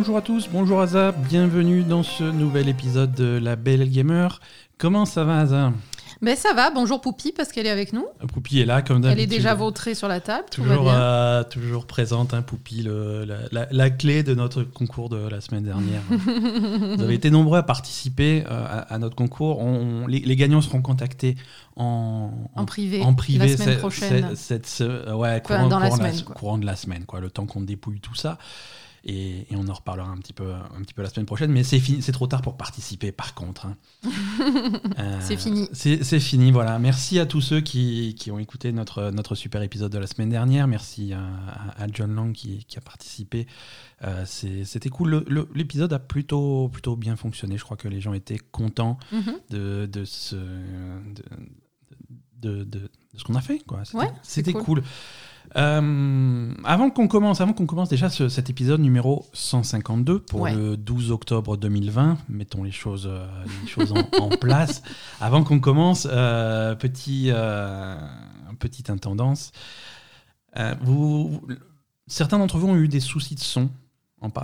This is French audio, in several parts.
Bonjour à tous, bonjour Aza, bienvenue dans ce nouvel épisode de La Belle Gamer. Comment ça va Aza? Ben ça va, bonjour Poupie parce qu'elle est avec nous. Poupie est là comme d'habitude. Elle est déjà vautrée sur la table. Toujours, euh, toujours présente, hein, Poupie, le, la, clé de notre concours de la semaine dernière. Vous avez été nombreux à participer euh, à, notre concours. On, les, gagnants seront contactés en, en, privé, en privé la semaine prochaine. Cette, ouais, courant, dans la semaine, courant de la semaine, quoi, le temps qu'on dépouille tout ça. Et, on en reparlera un petit peu, un petit peu la semaine prochaine. Mais c'est c'est trop tard pour participer, par contre. Hein. Euh, c'est fini. C'est fini, voilà. Merci à tous ceux qui, qui, ont écouté notre, notre super épisode de la semaine dernière. Merci à, John Lang qui, qui a participé. Euh, C'était cool. L'épisode a plutôt, plutôt bien fonctionné. Je crois que les gens étaient contents mm-hmm. de, de, ce, de, de, ce qu'on a fait. C'était cool. Euh, avant qu'on commence, avant qu'on commence déjà cet épisode numéro 152 pour le 12 octobre 2020, mettons les choses, euh, les choses en, place. Avant qu'on commence, euh, petit, petite intendance. vous, certains d'entre vous ont eu des soucis de son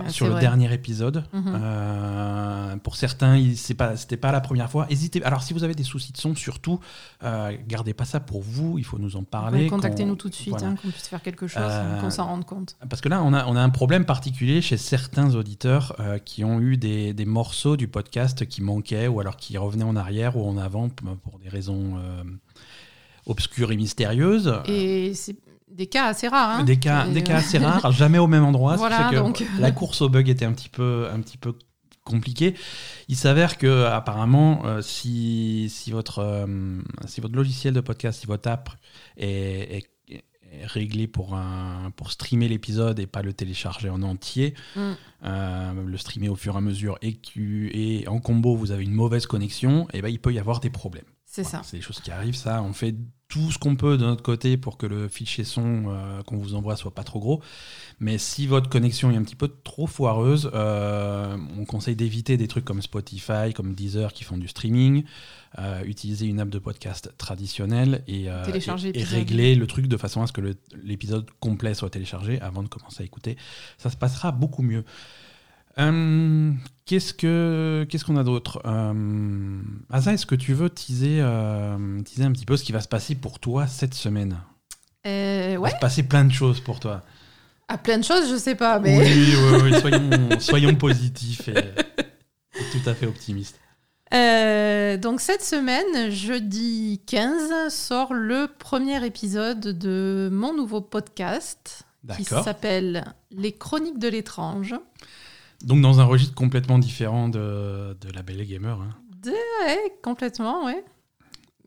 sur le dernier épisode. Mhm. Euh, pour certains, c'était pas la première fois. Hésitez. Alors, si vous avez des soucis de son, surtout, euh, gardez pas ça pour vous. Il faut nous en parler. Contactez-nous tout de suite, hein, qu'on puisse faire quelque chose, euh, qu'on s'en rende compte. Parce que là, on a, on a un problème particulier chez certains auditeurs qui ont eu des, des, morceaux du podcast qui manquaient ou alors qui revenaient en arrière ou en avant pour des raisons obscures et mystérieuses. Et c'est des cas assez rares. Hein. Des, cas, des cas assez rares, jamais au même endroit. Voilà, donc... La course au bug était un petit peu, un petit peu compliquée. Il s'avère que apparemment, euh, si, si, votre, euh, si votre logiciel de podcast, si votre app est, réglé pour, un, pour streamer l'épisode et pas le télécharger en entier, mm. euh, le streamer au fur et à mesure et, et en combo vous avez une mauvaise connexion, et eh ben, il peut y avoir des problèmes. C'est ça. C'est des choses qui arrivent, ça. On fait tout ce qu'on peut de notre côté pour que le fichier son euh, qu'on vous envoie soit pas trop gros. Mais si votre connexion est un petit peu trop foireuse, euh, on conseille d'éviter des trucs comme Spotify, comme Deezer qui font du streaming. Euh, utiliser une app de podcast traditionnelle et, et, régler le truc de façon à ce que l'épisode complet soit téléchargé avant de commencer à écouter. Ça se passera beaucoup mieux. Euh, qu'est-ce que qu'est-ce qu'on a d'autre? Euh, Asa, est-ce que tu veux teaser, euh, teaser un petit peu ce qui va se passer pour toi cette semaine? Euh, Il va se passer plein de choses pour toi. Ah, plein de choses, je sais pas, mais. Oui, oui, oui soyons, soyons positifs et, tout à fait optimistes. donc cette semaine, jeudi 15, sort le premier épisode de mon nouveau podcast qui s'appelle Les Chroniques de l'étrange. Donc dans un registre complètement différent de, de La Belle Gamer. Hein. ouais, complètement, ouais.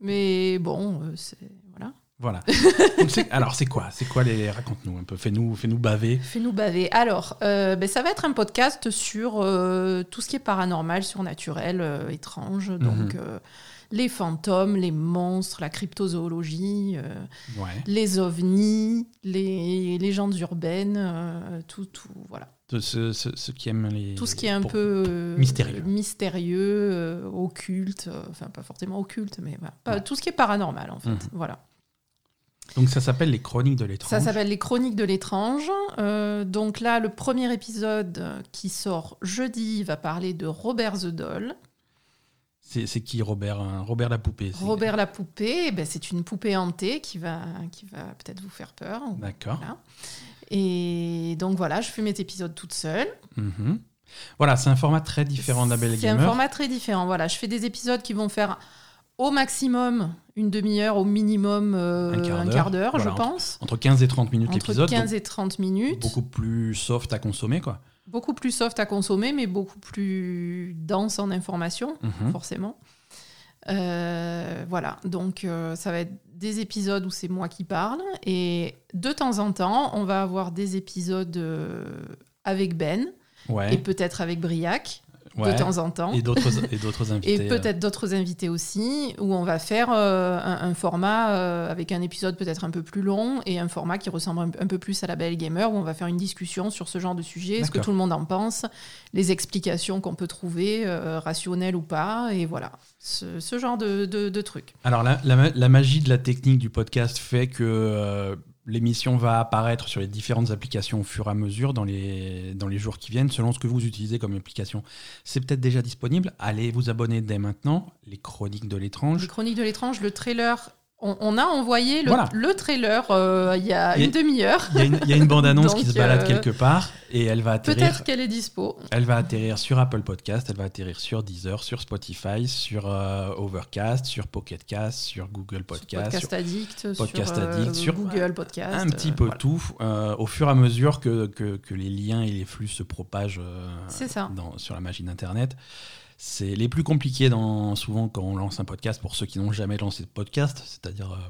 Mais bon, euh, c'est... Voilà. Voilà. alors c'est quoi? C'est quoi les raconte-nous un peu. Fais-nous, fais-nous baver. Fais-nous baver. Alors, euh, ben, ça va être un podcast sur euh, tout ce qui est paranormal, surnaturel, étrange. Donc mhm. les fantômes, les monstres, la cryptozoologie, les ovnis, les légendes urbaines, tout, tout, voilà ceux, qui aiment les. Tout ce qui est un peu euh, mystérieux, mystérieux euh, occulte, euh, enfin pas forcément occulte, mais tout ce qui est paranormal en fait. Mhm. Voilà. Donc ça s'appelle les Chroniques de l'étrange. Ça s'appelle les Chroniques de l'étrange. donc là, le premier épisode qui sort jeudi va parler de Robert the Doll. C'est qui Robert hein? Robert la poupée. Robert la poupée, eh ben, c'est une poupée hantée qui va, qui va peut-être vous faire peur. D'accord. Et donc voilà, je fais mes épisodes toute seule. Mhm. Voilà, c'est un format très différent de la Belle Gamer. C'est un format très différent. Voilà, je fais des épisodes qui vont faire au maximum une demi-heure, au minimum euh, un quart d'heure, je pense. Entre 15 et 30 minutes l'épisode. Entre 15 et 30 minutes. Beaucoup plus soft à consommer, quoi. Beaucoup plus soft à consommer, mais beaucoup plus dense en information, mhm. forcément. Euh, voilà, donc euh, ça va être des épisodes où c'est moi qui parle. Et de temps en temps, on va avoir des épisodes euh, avec Ben. Et peut-être avec Briac de temps en temps. Et d'autres invités. et peut-être d'autres invités aussi, où on va faire euh, un, format euh, avec un épisode peut-être un peu plus long et un format qui ressemble un, peu plus à la Belle Gamer, où on va faire une discussion sur ce genre de sujet, ce que tout le monde en pense, les explications qu'on peut trouver, euh, rationnelles ou pas, et voilà, ce, genre de, de, trucs. Alors la, la, magie de la technique du podcast fait que l'émission va apparaître sur les différentes applications au fur et à mesure dans les, jours qui viennent, selon ce que vous utilisez comme application. C'est peut-être déjà disponible. Allez vous abonner dès maintenant. Les Chroniques de l'étrange. Les Chroniques de l'étrange, le trailer on, a envoyé le, trailer euh, il y a une demi-heure. Il y, a une bande-annonce qui se balade euh, quelque part et elle va atterrir. Peut-être qu'elle est dispo. Elle va atterrir sur Apple Podcast, elle va atterrir sur Deezer, sur Spotify, sur euh, Overcast, sur Pocket Cast, sur Google Podcast, sur Podcast Addict, Podcast sur, Addict, sur Google Podcast. Un petit peu tout au fur et à mesure que, que, les liens et les flux se propagent Dans, sur la magie d'Internet. C'est les plus compliqués dans, souvent quand on lance un podcast pour ceux qui n'ont jamais lancé de podcast, c'est-à-dire euh,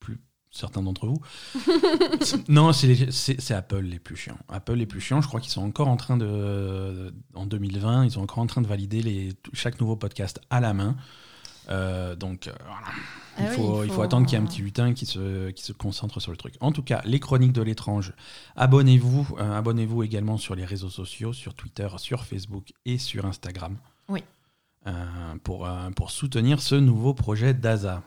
plus certains d'entre vous. non, c'est Apple les plus chiants. Apple les plus chiants, je crois qu'ils sont encore en train de, en 2020, ils sont encore en train de valider les, chaque nouveau podcast à la main. Euh, donc euh, voilà. Ah il, faut, il, faut, attendre qu'il y ait un petit lutin qui se, qui se concentre sur le truc. En tout cas, les chroniques de l'étrange, abonnez-vous. abonnez-vous également sur les réseaux sociaux, sur Twitter, sur Facebook et sur Instagram. Oui. Euh, pour, euh, pour soutenir ce nouveau projet d'ASA.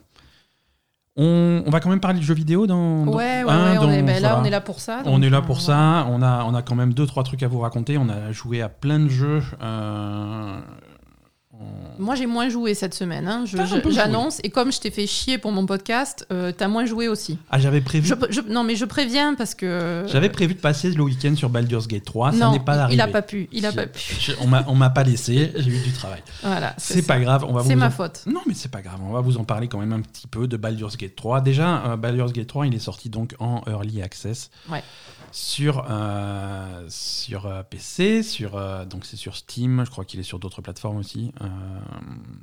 On, on, va quand même parler de jeux vidéo dans. ouais, ouais, hein, on est, ben là, on est là pour ça. on est là pour ça. On a, on a quand même deux, trois trucs à vous raconter. On a joué à plein de jeux. Euh, moi, j'ai moins joué cette semaine. Hein. J'annonce. Et comme je t'ai fait chier pour mon podcast, euh, t'as moins joué aussi. Ah, j'avais prévu. non, mais je préviens parce que. J'avais prévu de passer le week-end sur Baldur's Gate 3. ça n'est pas arrivé. Il a pas pu. Il a pas pu. on m'a pas laissé. J'ai eu du travail. Voilà. C'est pas grave. C'est ma faute. Non, mais c'est pas grave. On va vous en parler quand même un petit peu de Baldur's Gate 3. Déjà, euh, Baldur's Gate 3, il est sorti donc en early access. Ouais sur, euh, sur euh, PC, sur, euh, donc c'est sur Steam, je crois qu'il est sur d'autres plateformes aussi.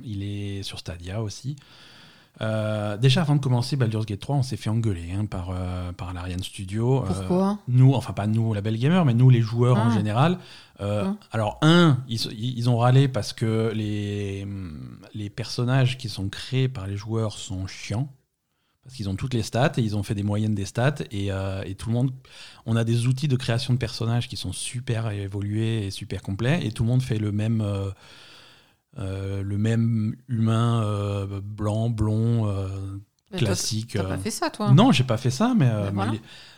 il est sur Stadia aussi. déjà, avant de commencer Baldur's Gate 3, on s'est fait engueuler hein, par, par l'Ariane Studio. Pourquoi? Nous, enfin pas nous, la Belle Gamer, mais nous, les joueurs en ah. général. Ah. Alors, un, ils, ils, ont râlé parce que les, les personnages qui sont créés par les joueurs sont chiants parce qu'ils ont toutes les stats et ils ont fait des moyennes des stats et, euh, et, tout le monde on a des outils de création de personnages qui sont super évolués et super complets et tout le monde fait le même euh, euh, le même humain blanc blond classique t'as pas fait ça toi non j'ai pas fait ça mais, ben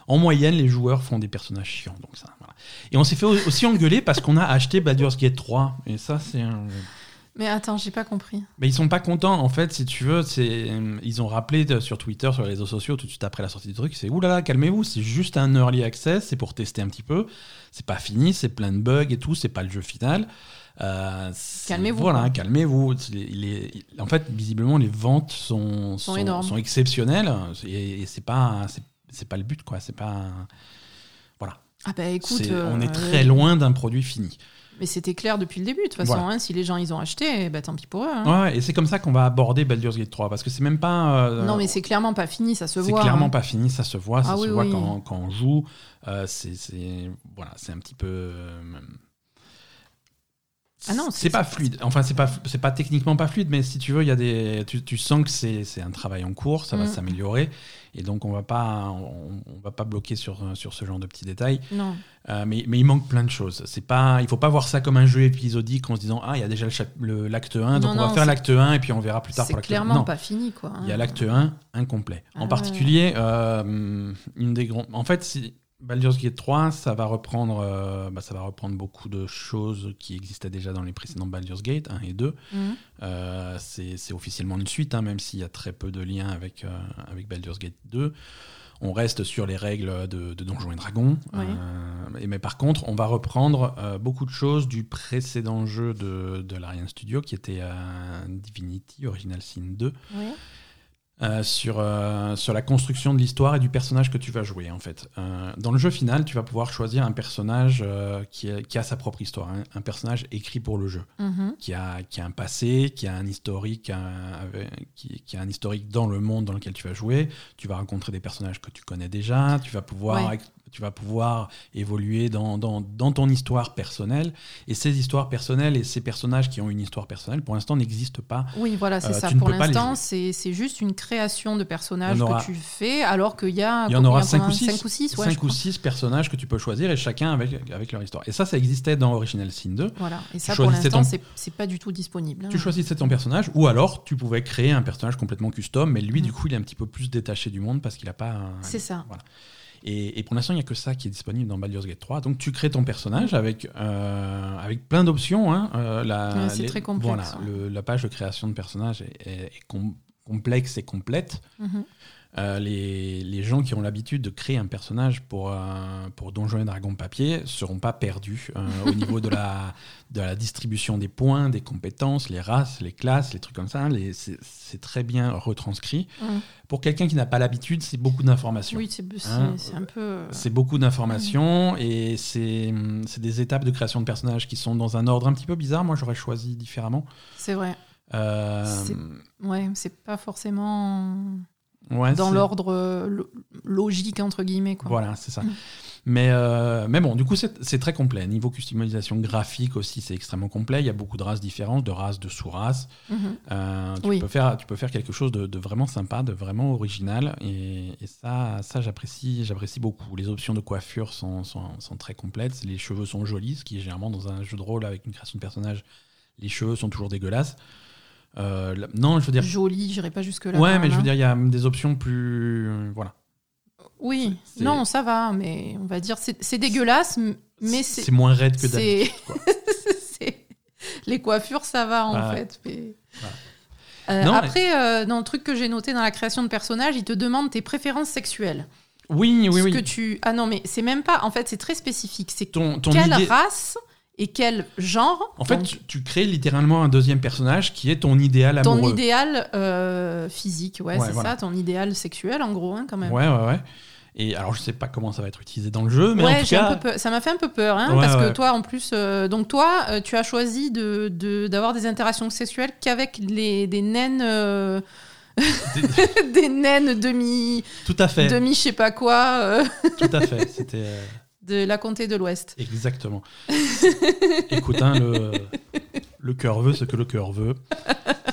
en moyenne les joueurs font des personnages chiants donc ça voilà. et on s'est fait aussi engueuler parce qu'on a acheté Baldur's Gate 3 et ça c'est un mais attends, j'ai pas compris. Mais ils sont pas contents, en fait, si tu veux. C'est, ils ont rappelé sur Twitter, sur les réseaux sociaux, tout de suite après la sortie du truc, c'est oulala, calmez-vous, c'est juste un early access, c'est pour tester un petit peu. C'est pas fini, c'est plein de bugs et tout, c'est pas le jeu final. Euh, calmez-vous. Voilà, calmez-vous. en fait, visiblement, les ventes sont, sont, sont, exceptionnelles et, c'est pas, c'est, pas le but, quoi. C'est pas. Voilà. Ah bah écoute. on est euh, très loin d'un produit fini. Mais c'était clair depuis le début, de toute façon. Hein, si les gens ils ont acheté, bah, tant pis pour eux. Hein. Ouais, et c'est comme ça qu'on va aborder Baldur's Gate 3, parce que c'est même pas. Euh, non, mais c'est clairement pas fini, ça se voit. C'est clairement hein. pas fini, ça se voit, ça ah se voit Quand, quand, on joue. Euh, c'est voilà, c'est un petit peu. Ah non, c'est pas fluide. Enfin, c'est pas c'est pas techniquement pas fluide, mais si tu veux, il y a des tu, tu sens que c'est un travail en cours, ça va mm. s'améliorer, et donc on va pas on, va pas bloquer sur sur ce genre de petits détails. Non. Euh, mais, mais il manque plein de choses. C'est pas il faut pas voir ça comme un jeu épisodique en se disant ah il y a déjà l'acte 1, donc on va faire l'acte 1 et puis on verra plus tard pour l'acte 2. C'est clairement pas fini quoi. Il y a l'acte 1 incomplet. en ah particulier, euh, une des grandes. En fait, si Baldur's Gate 3, ça va reprendre, euh, bah, ça va reprendre beaucoup de choses qui existaient déjà dans les précédents Baldur's Gate 1 et 2. Mhm. Euh, c'est c'est une suite, hein, même s'il y a très peu de liens avec, euh, avec Baldur's Gate 2. On reste sur les règles de, de Donjons et Dragons. et, mais par contre, on va reprendre beaucoup de choses du précédent jeu de, de l'Ariane Studio, qui était Divinity Original Sin 2. Oui. Euh, sur, euh, sur la construction de l'histoire et du personnage que tu vas jouer en fait. Euh, dans le jeu final, tu vas pouvoir choisir un personnage qui, qui, a sa propre histoire, hein. un personnage écrit pour le jeu, mhm. qui, a, qui a un passé, qui a un historique, qui, qui, a un historique dans le monde dans lequel tu vas jouer. Tu vas rencontrer des personnages que tu connais déjà, tu vas pouvoir tu vas pouvoir évoluer dans, dans, dans, ton histoire personnelle. Et ces histoires personnelles et ces personnages qui ont une histoire personnelle, pour l'instant, n'existent pas. Oui, voilà, c'est euh, ça. Pour l'instant, c'est juste une création de personnages que tu fais, alors qu'il y a. Il y en aura 5 ou 6. 5 ou 6, ouais, ou 6 personnages que tu peux choisir, et chacun avec, avec leur histoire. Et ça, ça existait dans Original Sin 2. Voilà, et ça, pour l'instant, ton... c'est pas du tout disponible. Hein. Tu choisissais ton personnage, ou alors tu pouvais créer un personnage complètement custom, mais lui, du coup, il est un petit peu plus détaché du monde parce qu'il n'a pas. C'est ça. Voilà. Et, pour l'instant, il n'y a que ça qui est disponible dans Baldur's Gate 3. Donc tu crées ton personnage avec, euh, avec plein d'options. Hein. Euh, c'est très complexe. Voilà, la page de création de personnage est, complexe et complète. Mhm. Euh, les, les, gens qui ont l'habitude de créer un personnage pour, euh, pour Donjons et Dragons papier seront pas perdus euh, au niveau de la, de la distribution des points, des compétences, les races, les classes, les trucs comme ça. C'est très bien retranscrit. Pour quelqu'un qui n'a pas l'habitude, c'est beaucoup d'informations. Oui, c'est hein, un peu. C'est beaucoup d'informations et c'est des étapes de création de personnages qui sont dans un ordre un petit peu bizarre. Moi, j'aurais choisi différemment. C'est vrai. Ouais, c'est pas forcément dans l'ordre euh, logique, entre guillemets. Quoi. Voilà, c'est ça. Mm. Mais, euh, mais bon, du coup, c'est très complet. Niveau customisation graphique aussi, c'est extrêmement complet. Il y a beaucoup de races différentes, de races, de sous-races. Mm-hmm. Euh, tu, peux faire, tu peux faire quelque chose de, vraiment sympa, de vraiment original. Et, ça, ça j'apprécie beaucoup. Les options de coiffure sont, sont, sont, très complètes. Les cheveux sont jolis, ce qui est généralement dans un jeu de rôle avec une création de personnage, les cheveux sont toujours dégueulasses. Euh, non, je veux dire. Joli, j'irai pas jusque-là. Ouais, mais je veux dire, il y a des options plus. Euh, voilà. Oui, non, ça va, mais on va dire, c'est dégueulasse, mais c'est. C'est moins raide que d'habitude. Les coiffures, ça va, en fait. Euh, après, dans le truc que j'ai noté dans la création de personnages, il te demande tes préférences sexuelles. Oui, oui, Ce oui. Que tu... Ah non, mais c'est même pas. En fait, c'est très spécifique. C'est ton, ton quelle race et quel genre. En fait, tu, crées littéralement un deuxième personnage qui est ton idéal amoureux. Ton idéal euh, physique, ouais, c'est ça, ton idéal sexuel en gros, hein, quand même. Ouais, ouais, ouais. Et alors, je sais pas comment ça va être utilisé dans le jeu, mais en tout cas... ça m'a fait un peu peur, hein, parce que toi, en plus, euh, donc toi, euh, tu as choisi de, d'avoir des interactions sexuelles qu'avec les, des naines. Des... des... naines demi. Tout à fait. Demi, je sais pas quoi. Tout à fait. C'était de la comté de l'Ouest. Exactement. Écoute, hein, le, le cœur veut ce que le cœur veut.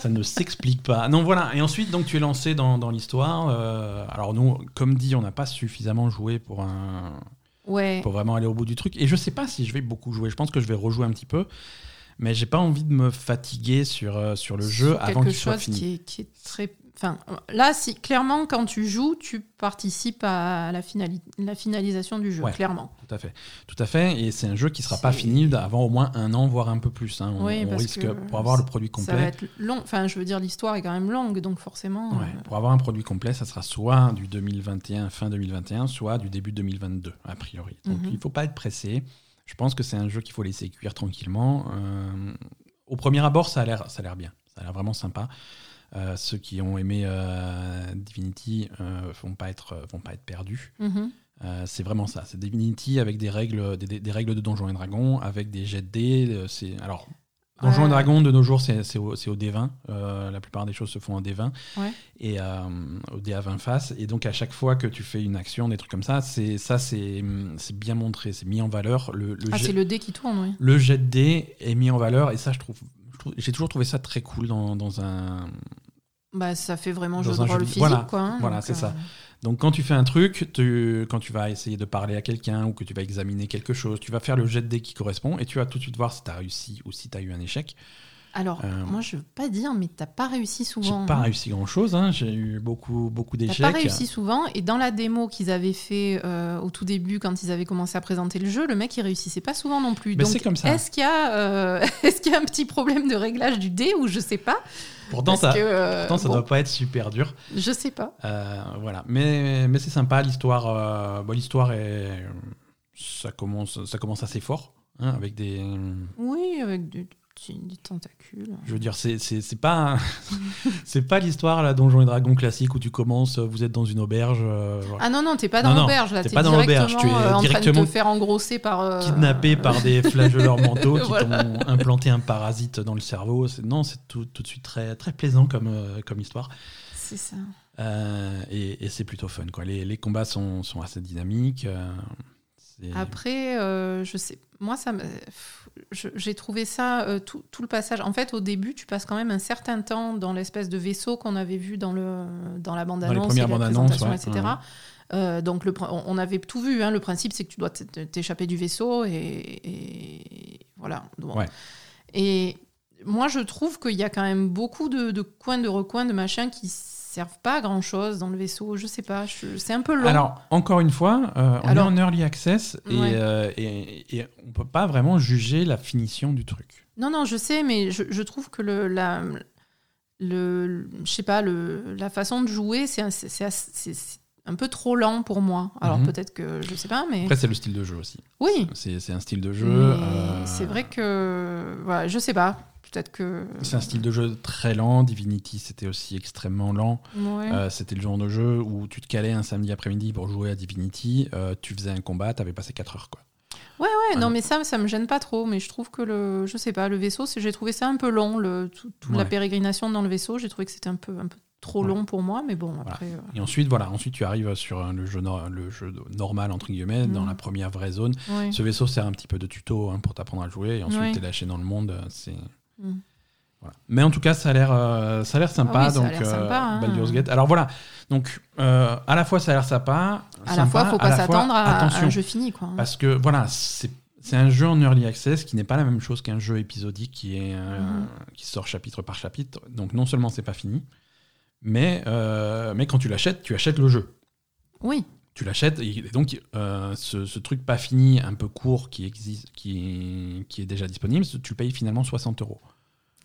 Ça ne s'explique pas. Non, voilà. Et ensuite, donc, tu es lancé dans, dans l'histoire. Euh, alors, nous, comme dit, on n'a pas suffisamment joué pour, un, ouais. pour vraiment aller au bout du truc. Et je sais pas si je vais beaucoup jouer. Je pense que je vais rejouer un petit peu. Mais j'ai pas envie de me fatiguer sur, euh, sur le jeu avant qu'il soit fini. Qui est, qui est très Enfin, là, si, clairement, quand tu joues, tu participes à la, la finalisation du jeu, clairement. Tout à fait. Tout à fait. Et c'est un jeu qui ne sera pas fini avant au moins un an, voire un peu plus. Hein. On, risque, pour avoir le produit complet. Ça va être long. Enfin, je veux dire, l'histoire est quand même longue, donc forcément. Euh, pour avoir un produit complet, ça sera soit du 2021, fin 2021, soit du début 2022, a priori. Donc, mhm. il ne faut pas être pressé. Je pense que c'est un jeu qu'il faut laisser cuire tranquillement. Euh, au premier abord, ça a l'air bien. Ça a l'air vraiment sympa. Euh, ceux qui ont aimé euh, Divinity euh, vont pas être vont pas être perdus. Mhm. c'est vraiment ça. C'est Divinity avec des règles des, règles de Donjons et Dragons, avec des jets de dés. C'est alors Donjons et Dragons de nos jours, c'est au, au, D20. la plupart des choses se font en D20 et au dé à 20 faces. Et donc à chaque fois que tu fais une action, des trucs comme ça, c'est ça c'est bien montré, c'est mis en valeur. Le, ah, c'est le dé qui tourne, oui. Le jet de dé est mis en valeur et ça, je trouve j'ai toujours trouvé ça très cool dans, dans un. Bah, ça fait vraiment jeu de rôle physique, voilà, quoi. Hein, voilà, c'est ça. Euh, donc quand tu fais un truc, tu, quand tu vas essayer de parler à quelqu'un ou que tu vas examiner quelque chose, tu vas faire le jet de dé qui correspond et tu vas tout de suite voir si tu as réussi ou si tu as eu un échec. Alors, euh, moi, je veux pas dire, mais t'as pas réussi souvent. J'ai pas hein. réussi grand-chose, hein. j'ai eu beaucoup, beaucoup d'échecs. T'as pas réussi souvent, et dans la démo qu'ils avaient fait euh, au tout début, quand ils avaient commencé à présenter le jeu, le mec, il réussissait pas souvent non plus. Mais c'est comme ça. Est-ce qu'il y, euh, est qu'il y, a un petit problème de réglage du dé, ou je sais pas? Pourtant, ça, pourtant, ça doit pas être super dur. Je sais pas. voilà, mais, mais c'est sympa, l'histoire, bon, l'histoire est... Ça commence, ça commence assez fort, hein, avec des... Oui, avec des des tentacules. Je veux dire, c'est pas c'est pas l'histoire là Donjons et Dragons classique où tu commences, vous êtes dans une auberge. Euh, ah non non, t'es pas dans l'auberge là, t'es pas dans l'auberge, tu es euh, directement en train de te faire engrosser par euh, kidnappé par des flagelleurs mentaux qui t'ont implanté un parasite dans le cerveau. Non, c'est tout, tout, de suite très très plaisant comme comme histoire. C'est ça. et, et c'est plutôt fun quoi. Les, les combats sont, sont assez dynamiques. Après, je sais, moi ça me j'ai trouvé ça, euh, tout, tout, le passage. En fait, au début, tu passes quand même un certain temps dans l'espèce de vaisseau qu'on avait vu dans, le, dans la bande-annonce, la présentation, etc. Euh, donc, le, on avait tout vu. Hein. Le principe, c'est que tu dois t'échapper du vaisseau et, voilà. Et moi, je trouve qu'il y a quand même beaucoup de, de coins, de recoins, de machins qui servent pas à grand chose dans le vaisseau. Je sais pas, c'est un peu long. Alors, encore une fois, euh, on est en early access euh, et, et, on peut pas vraiment juger la finition du truc. Non, non, je sais, mais je, je trouve que le, la, le, je sais pas, le, la façon de jouer, c'est un peu trop lent pour moi. Alors mhm. peut-être que je sais pas, mais. Après, c'est le style de jeu aussi. Oui. C'est un style de jeu. Euh, c'est vrai que. Voilà, je sais pas. Peut-être que. C'est un style de jeu très lent. Divinity, c'était aussi extrêmement lent. Euh, c'était le genre de jeu où tu te calais un samedi après-midi pour jouer à Divinity. Euh, tu faisais un combat, tu avais passé 4 heures. Quoi. Ouais, ouais, non, mais ça, ça me gêne pas trop. Mais je trouve que le, je sais pas, le vaisseau, j'ai trouvé ça un peu long. Le, toute la pérégrination dans le vaisseau, j'ai trouvé que c'était un peu, un peu trop long pour moi, mais bon, après. Euh. Et ensuite, voilà, ensuite tu arrives sur le jeu, le jeu normal, entre guillemets, dans mm. la première vraie zone. Ce vaisseau sert un petit peu de tuto hein, pour t'apprendre à jouer, et ensuite tu es lâché dans le monde. Euh, Mm. Mais en tout cas, ça a l'air, euh, ça a l'air sympa. Ah donc, hein. Baldur's Gate. Alors voilà. Donc, à la fois, ça a l'air sympa. À la fois, faut pas s'attendre à, un jeu fini, quoi. Parce que voilà, c'est un jeu en early access qui n'est pas la même chose qu'un jeu épisodique qui, est, mm. qui sort chapitre par chapitre. Donc non seulement c'est pas fini, mais, euh, mais quand tu l'achètes, tu achètes le jeu. Oui. Tu l'achètes, et donc euh, ce, truc pas fini, un peu court, qui, existe, qui, qui est déjà disponible, tu payes finalement 60 euros.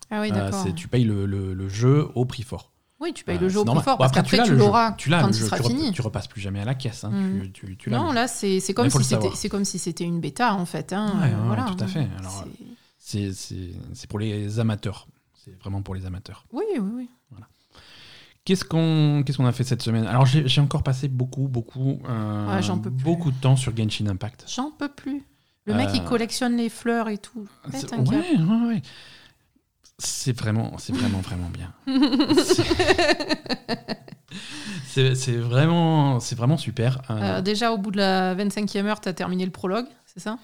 Ah oui, euh, d'accord. tu payes le, le, jeu au prix fort. Oui, tu payes le jeu au prix fort, parce qu'après tu l'auras quand il sera fini. Tu repasses plus jamais à la caisse. Hein, tu, tu, non, là, c'est comme, si c'était, comme si c'était une bêta, en fait. Hein, voilà, tout à fait. Alors, c'est pour les amateurs. C'est vraiment pour les amateurs. Oui, oui, oui. Qu'est-ce qu'on qu'est-ce qu'on a fait cette semaine? Alors j'ai encore passé beaucoup beaucoup euh, beaucoup de temps sur Genshin Impact. J'en peux plus. Le mec il euh, collectionne les fleurs et tout. Ouais, ouais, ouais. C'est vraiment c'est vraiment vraiment bien. c'est vraiment c'est vraiment super. Euh, déjà au bout de la 25e heure, tu as terminé le prologue, c'est ça?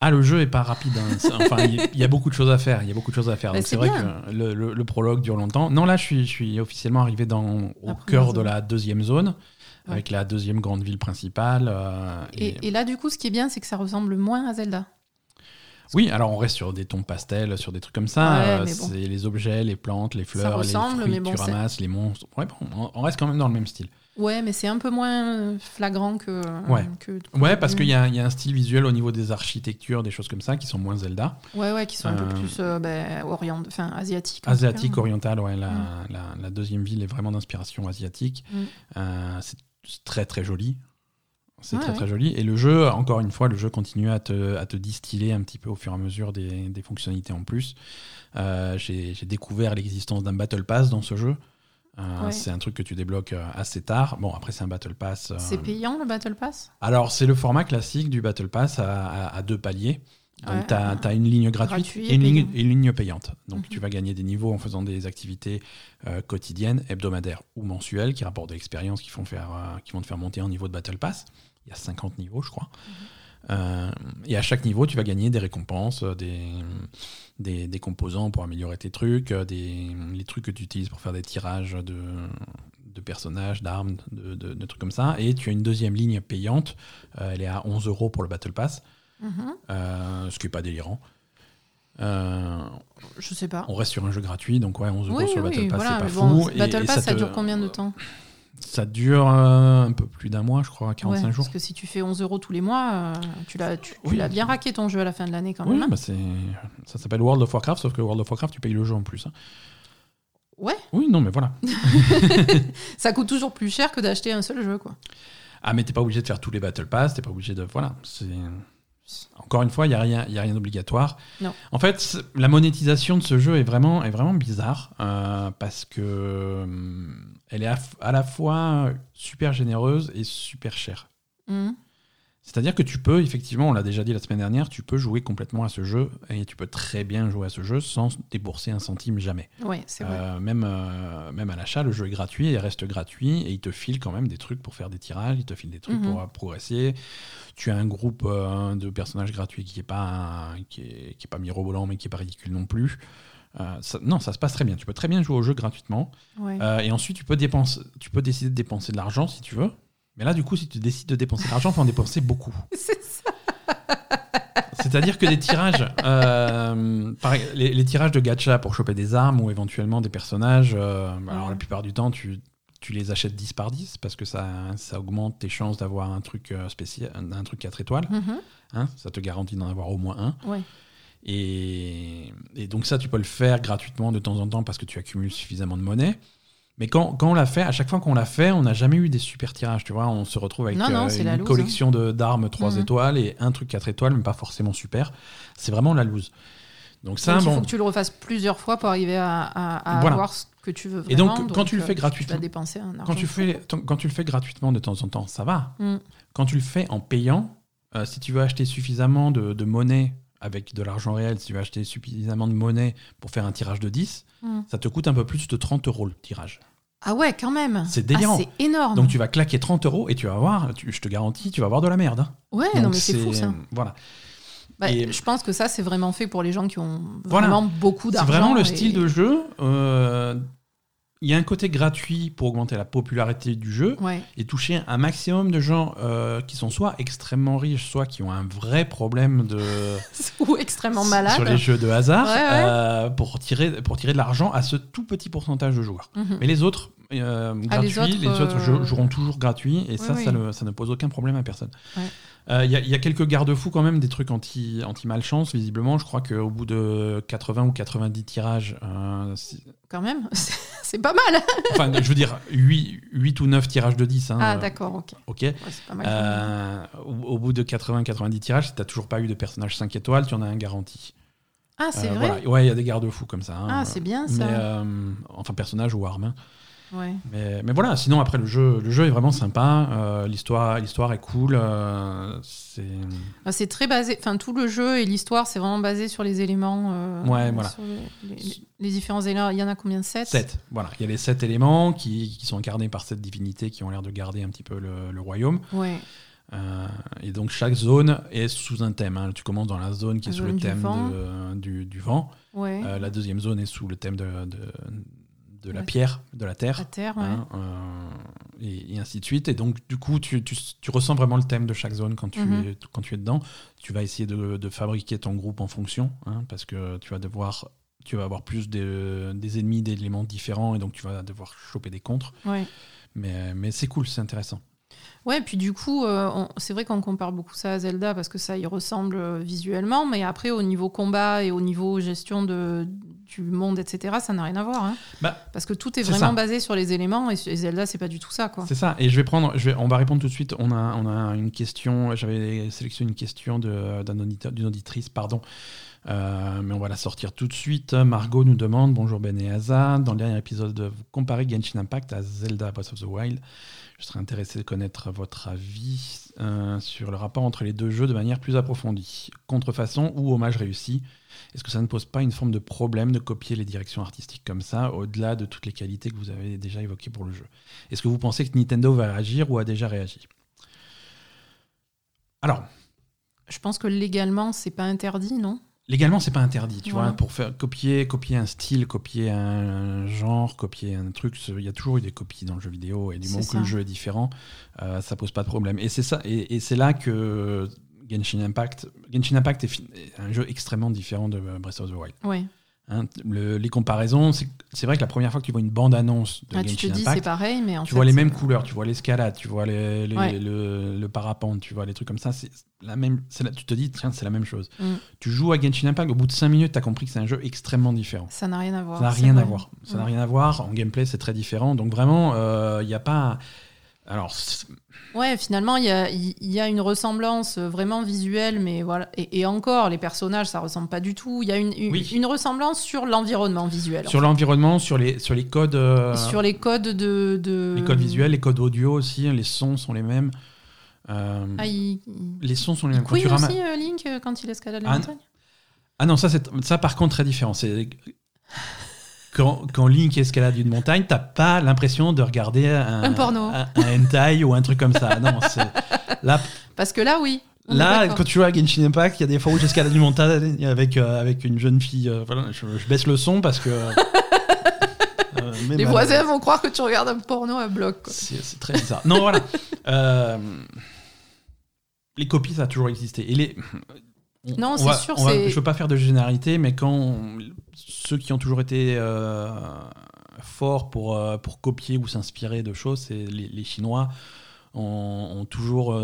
Ah, le jeu est pas rapide. Hein. Enfin, il y, a beaucoup de choses à faire. Il y a beaucoup de choses à faire. c'est vrai que le, prologue dure longtemps. Non, là, je suis, je suis officiellement arrivé dans, au cœur de la deuxième zone, avec la deuxième grande ville principale. Euh, et... là, du coup, ce qui est bien, c'est que ça ressemble moins à Zelda. Oui, alors on reste sur des tons pastels, sur des trucs comme ça. Euh, c'est les objets, les plantes, les fleurs, les fruits que tu ramasses, les monstres. Ouais, on reste quand même dans le même style. Ouais, mais c'est un peu moins flagrant que. Ouais, ouais parce qu'il y, y, a un style visuel au niveau des architectures, des choses comme ça, qui sont moins Zelda. Ouais, ouais, qui sont un peu euh, plus euh, ben, orient... enfin, asiatiques. Asiatique, oriental, ouais. La, la, la, deuxième ville est vraiment d'inspiration asiatique. Mm. Euh, c'est très, très joli. C'est très, très joli. Et le jeu, encore une fois, le jeu continue à te, à te distiller un petit peu au fur et à mesure des, des fonctionnalités en plus. J'ai découvert l'existence d'un Battle Pass dans ce jeu. Euh, c'est un truc que tu débloques euh, assez tard. Bon, après, c'est un Battle Pass. Euh, c'est payant le Battle Pass? Alors, c'est le format classique du Battle Pass à, deux paliers. Donc, tu as, une ligne gratuite et, une ligne, payante. Donc, mhm. tu vas gagner des niveaux en faisant des activités quotidiennes, hebdomadaires ou mensuelles qui rapportent de l'expérience, qui, font faire, qui vont te faire monter en niveau de Battle Pass. Il y a 50 niveaux, je crois. Mhm. et à chaque niveau, tu vas gagner des récompenses, des des, des, composants pour améliorer tes trucs, euh, des, les trucs que tu utilises pour faire des tirages de, de personnages, d'armes, de, de, trucs comme ça. Et tu as une deuxième ligne payante, euh, elle est à 11 euros pour le Battle Pass, euh, ce qui n'est pas délirant. je sais pas. On reste sur un jeu gratuit, donc ouais, 11 euros sur le Battle Pass, c'est pas fou. Battle Pass, ça, dure combien de temps? Ça dure un peu plus d'un mois, je crois, 45 jours. Parce que si tu fais 11 euros tous les mois, tu l'as tu, bien raqué ton jeu à la fin de l'année quand même. Oui, hein. bah ça s'appelle World of Warcraft, sauf que World of Warcraft, tu payes le jeu en plus. Hein. Ouais. Oui, non, mais voilà. ça coûte toujours plus cher que d'acheter un seul jeu, quoi. Ah, mais t'es pas obligé de faire tous les Battle Pass, t'es pas obligé de. Voilà. C'est. Encore une fois, il n'y a rien, a rien d'obligatoire. En fait, la monétisation de ce jeu est vraiment, est vraiment bizarre euh, parce que hum, elle est à, la fois super généreuse et super chère. Mmh. C'est-à-dire que tu peux, effectivement, on l'a déjà dit la semaine dernière, tu peux jouer complètement à ce jeu et tu peux très bien jouer à ce jeu sans débourser un centime jamais. Oui, c'est vrai. Euh, même, euh, même à l'achat, le jeu est gratuit et reste gratuit et il te file quand même des trucs pour faire des tirages, il te file des trucs pour mhm. progresser. Tu as un groupe euh, de personnages gratuits qui n'est pas, qui est, qui est pas mirobolant mais qui n'est pas ridicule non plus. non, ça se passe très bien. Tu peux très bien jouer au jeu gratuitement. et ensuite, tu peux, dépenser, tu peux décider de dépenser de l'argent si tu veux. Mais là, du coup, si tu décides de dépenser de l'argent, il faut en dépenser beaucoup. C'est ça. C'est-à-dire que les tirages, euh, les, tirages de gacha pour choper des armes ou éventuellement des personnages, euh, alors la plupart du temps, tu tu les achètes 10 par 10 parce que ça, ça augmente tes chances d'avoir un truc euh, spécial, un truc 4 étoiles. Mhm. Hein, ça te garantit d'en avoir au moins un. Ouais. Et, et donc ça, tu peux le faire gratuitement de temps en temps parce que tu accumules suffisamment de monnaie. Mais quand, quand on l'a fait, à chaque fois qu'on l'a fait, on n'a jamais eu des super tirages, tu vois. On se retrouve avec Non, non, euh, une loose, collection de d'armes 3 Mhm. étoiles et un truc 4 étoiles, mais pas forcément super. C'est vraiment la loose. Donc ça, Donc, il faut que tu le refasses plusieurs fois pour arriver à, à- à Voilà. avoir ce que tu veux Et vraiment. donc, quand tu le euh, fais Tu gratuitement, dépenser un quand tu, fais, quand tu le fais gratuitement de temps en temps, ça va. Mm. Quand tu le fais en payant, euh, si tu veux acheter suffisamment de, de monnaie avec de l'argent réel, si tu veux acheter suffisamment de monnaie pour faire un tirage de 10, Mm. ça te coûte un peu plus de 30 euros le tirage. Ah ouais, quand même. C'est délirant. Ah, c'est énorme. Donc tu vas claquer 30 euros et tu vas voir, tu- je te garantis, tu vas avoir de la merde. hein. ouais, Donc, non, mais c'est fou ça. Voilà. Bah, Et- Je pense que ça, c'est vraiment fait pour les gens qui ont Voilà. vraiment beaucoup C'est d'argent. vraiment le et- style de jeu. euh, Il y a un côté gratuit pour augmenter la popularité du jeu Ouais. et toucher un maximum de gens euh, qui sont soit extrêmement riches, soit qui ont un vrai problème de Ou extrêmement malade. sur les jeux de hasard Ouais, ouais. euh, pour tirer pour tirer de l'argent à ce tout petit pourcentage de joueurs. Mhm. Mais les autres euh, Ah, les gratuits, les autres, euh, jou- joueront toujours gratuits et ça, Oui, ça, ne, ça ne pose aucun problème à personne. Ouais. Euh, Il y, a- il y a quelques garde-fous quand même, des trucs anti, anti-malchance, visiblement. Je crois qu'au bout de 80 ou 90 tirages, Quand même, c'est pas mal. enfin, je veux dire 8, 8 ou 9 tirages de 10. hein, ah, d'accord, ok. Ok. Ouais, pas mal. Au, au bout de 80-90 tirages, si tu n'as toujours pas eu de personnage 5 étoiles, tu en as un garanti. ah, c'est Euh, vrai voilà. Ouais, il y a des garde-fous comme ça. hein. Ah, c'est bien ça. Mais, euh, enfin, personnage ou arme. hein. Ouais. Mais, mais voilà, sinon après le jeu, le jeu est vraiment sympa, euh, l'histoire, l'histoire est cool, euh, c'est Ah, C'est très basé, enfin tout le jeu et l'histoire, c'est vraiment basé sur les éléments. euh, Ouais, voilà. sur les, les- les différents éléments. Il y en a combien? 7 7. Voilà, il y a les sept éléments qui, qui sont incarnés par cette divinité qui ont l'air de garder un petit peu le, le royaume. Ouais. Euh, et donc chaque zone est sous un thème. hein. Tu commences dans la zone qui est La sous le du thème vent. de- du, du vent. Ouais. Euh, la deuxième zone est sous le thème de, de, de la Ouais. pierre, de la terre. La terre, ouais. hein, euh, et, et ainsi de suite. Et donc, du coup, tu, tu, tu ressens vraiment le thème de chaque zone quand tu, Mhm. es, quand tu es dedans. Tu vas essayer de, de fabriquer ton groupe en fonction, hein, parce que tu vas devoir. Tu vas avoir plus de- des ennemis, d'éléments différents, et donc tu vas devoir choper des contres. ouais. Mais, mais c'est cool, c'est intéressant. Ouais, puis du coup, euh, c'est vrai qu'on compare beaucoup ça à Zelda parce que ça y ressemble euh, visuellement, mais après, au niveau combat et au niveau gestion de, du monde, etc., ça n'a rien à voir. hein. Bah, parce que tout est vraiment ça. basé sur les éléments et, et Zelda, c'est pas du tout ça. Quoi. C'est ça. Et je vais prendre. Je vais, on va répondre tout de suite. On a, on a une question. J'avais sélectionné une question de- d'un auditeur, d'une auditrice, pardon. Euh, mais on va la sortir tout de suite. Margot nous demande Bonjour Ben et Asa. Dans le dernier épisode, vous comparez Genshin Impact à Zelda Breath of the Wild. Je serais intéressé de connaître votre avis euh, sur le rapport entre les deux jeux de manière plus approfondie. Contrefaçon ou hommage réussi Est-ce que ça ne pose pas une forme de problème de copier les directions artistiques comme ça, au-delà de toutes les qualités que vous avez déjà évoquées pour le jeu? Est-ce que vous pensez que Nintendo va réagir ou a déjà réagi? Alors, Je pense que légalement, c'est pas interdit, non? Légalement, c'est pas interdit, tu Voilà. vois, pour faire copier, copier un style, copier un genre, copier un truc. Il y a toujours eu des copies dans le jeu vidéo et du moment que le jeu est différent, euh, ça pose pas de problème. Et c'est ça, et, et c'est là que Genshin Impact, Genshin Impact est, un jeu extrêmement différent de Breath of the Wild. Ouais. Hein. Le- les comparaisons, c'est vrai que la première fois que tu vois une bande annonce de Ah, tu Genshin te dis c'est Impact, pareil, mais en tu fait, vois les mêmes couleurs, tu vois l'escalade, tu vois les- les- Ouais. le, le parapente, tu vois les trucs comme ça. C'est la même. la- tu te dis tiens c'est la même chose. Mm. Tu joues à Genshin Impact, au bout de 5 minutes, tu as compris que c'est un jeu extrêmement différent. Ça n'a rien à voir. Ça n'a rien à voir. Ça n'a Mm. rien à voir. En gameplay, c'est très différent. Donc vraiment, il n'y a pas. Alors, Ouais, finalement, il y a, il y a une ressemblance vraiment visuelle, mais voilà. Et, et encore, les personnages, ça ressemble pas du tout. Il y a une, une, Oui. une ressemblance sur l'environnement visuel. sur l'environnement, sur les, sur les codes. euh, sur les codes de, de- les codes visuels, les codes audio aussi, hein, les sons sont les mêmes. Euh, Ah, il, les sons sont les mêmes. Ramasses- aussi, euh, Link, euh, quand il escalade la Ah, montagne? Ah non, ça, ça par contre très différent. C'est quand, quand Link escalade une montagne, t'as pas l'impression de regarder un, Un porno. un, un hentai ou un truc comme ça. Non, c'est là, Parce que là, oui. là quand tu vois à Genshin Impact, il y a des fois où j'escalade une montagne avec euh, avec une jeune fille. euh, voilà, je, je baisse le son parce que euh, Les voisins vont croire que tu regardes un porno à bloc. C'est très bizarre. Non, voilà. Les copies, ça a toujours existé. Et les... on- Non, on c'est sûr, on va- Je veux pas faire de généralité, mais quand on- ceux qui ont toujours été euh, fort pour, pour copier ou s'inspirer de choses, c'est les, les Chinois ont, toujours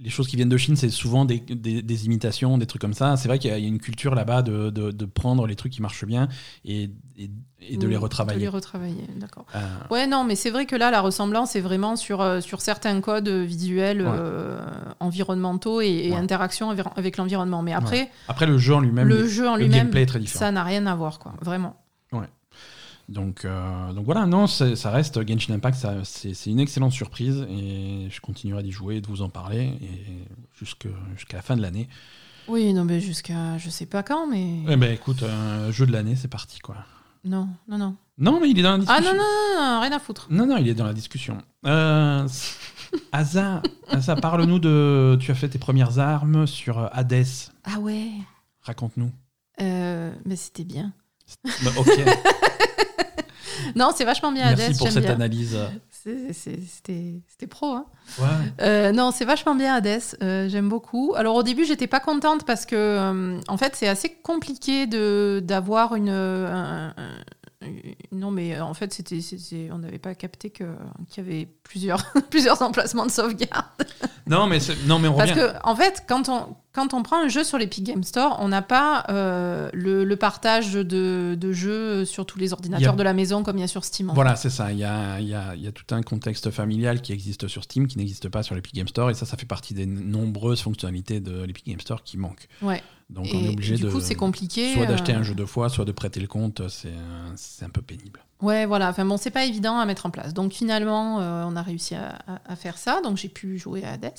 les choses qui viennent de Chine, c'est souvent des, des, imitations, des trucs comme ça. C'est vrai qu'il y a une culture là-bas de, de, prendre les trucs qui marchent bien et, et, de les retravailler. De les retravailler, d'accord. Euh. Ouais, non, mais c'est vrai que là, la ressemblance est vraiment sur, euh, sur certains codes visuels euh, environnementaux et, interactions avec l'environnement. Mais après, après le jeu en lui-même, le jeu en lui-même, ça n'a rien à voir, quoi. Vraiment. Donc, euh, donc voilà, non, ça reste Genshin Impact, c'est une excellente surprise et je continuerai d'y jouer, de vous en parler jusqu'à la fin de l'année. Oui, non, mais jusqu'à je sais pas quand, mais. Eh ben écoute, un jeu de l'année, c'est parti quoi. Non, non, non. Non, mais il est dans la discussion. Ah non, non, non, rien à foutre. Non, non, il est dans la discussion. Euh, Asa, Asa parle-nous de. Tu as fait tes premières armes sur Hades. Ah ouais. Raconte-nous. Euh, mais c'était bien. Bah, ok. non, c'est vachement bien Merci pour cette analyse. C'était pro. Hein. Ouais. Euh, non, c'est vachement bien Hades. Euh, j'aime beaucoup. Alors au début, j'étais pas contente parce que, euh, en fait, c'est assez compliqué d'avoir une, non, mais en fait, c'était, on n'avait pas capté qu'il y avait plusieurs, plusieurs emplacements de sauvegarde. Non, mais, non, mais on Parce que, en fait, quand on, quand on prend un jeu sur l'Epic Game Store, on n'a pas euh, le, partage de, de, jeux sur tous les ordinateurs de la maison comme il y a sur Steam. Voilà, c'est ça. Il y a, y, a, y a, tout un contexte familial qui existe sur Steam, qui n'existe pas sur l'Epic Game Store. Et ça, ça fait partie des nombreuses fonctionnalités de l'Epic Game Store qui manquent. Ouais. Donc on est obligé du coup, c'est compliqué. Soit d'acheter un euh, jeu deux fois, soit de prêter le compte. C'est un peu pénible. Ouais, voilà. Enfin bon, c'est pas évident à mettre en place. Donc finalement, euh, on a réussi à, à, faire ça. Donc j'ai pu jouer à Hades.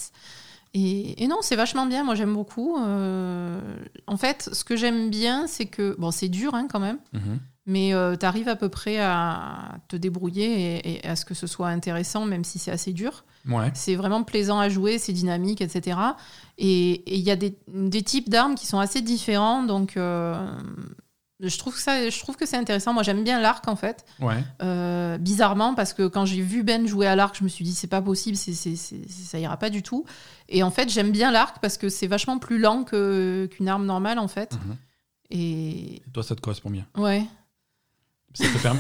Et, non, c'est vachement bien. Moi, j'aime beaucoup. Euh, en fait, ce que j'aime bien, c'est que bon, c'est dur hein, quand même. Mhm. Mais tu arrives à peu près à te débrouiller et, à ce que ce soit intéressant, même si c'est assez dur. Ouais. C'est vraiment plaisant à jouer, c'est dynamique, etc. Et il y a des, des types d'armes qui sont assez différents, donc euh, je trouve que ça, je trouve que c'est intéressant. Moi, j'aime bien l'arc en fait. Ouais. Euh, bizarrement, parce que quand j'ai vu Ben jouer à l'arc, je me suis dit c'est pas possible, c'est, c'est, ça ira pas du tout. Et en fait, j'aime bien l'arc parce que c'est vachement plus lent que, qu'une arme normale en fait. Mhm. Et toi, ça te correspond bien. Ouais.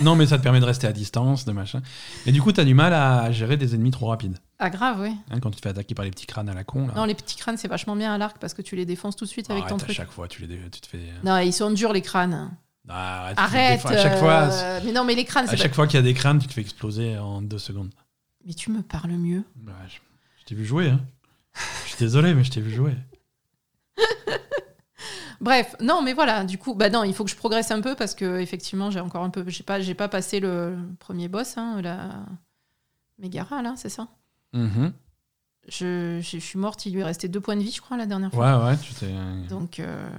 Non, mais ça te permet de rester à distance, de machin. Et du coup, tu as du mal à gérer des ennemis trop rapides. Ah, grave, oui. Hein, quand tu te fais attaquer par les petits crânes à la con. Là. Non, les petits crânes, c'est vachement bien à l'arc parce que tu les défonces tout de suite avec ton truc. À chaque fois, tu, les tu te fais. Euh, non, ils sont durs, les crânes. Ah, arrête. À chaque fois. Euh, mais non, mais les crânes, À chaque fois qu'il y a des crânes, tu te fais exploser en deux secondes. Mais tu me parles mieux. Bah, je, je t'ai vu jouer. Hein. je suis désolé, mais je t'ai vu jouer. Bref, non, mais voilà, du coup, bah non, il faut que je progresse un peu parce que effectivement, j'ai encore un peu, j'ai pas, j'ai pas passé le premier boss, hein, la Megara, là, c'est ça? Mm-hmm. je, je, suis morte, il lui restait deux points de vie, je crois, la dernière fois. Ouais, ouais, tu t'es. Donc, euh,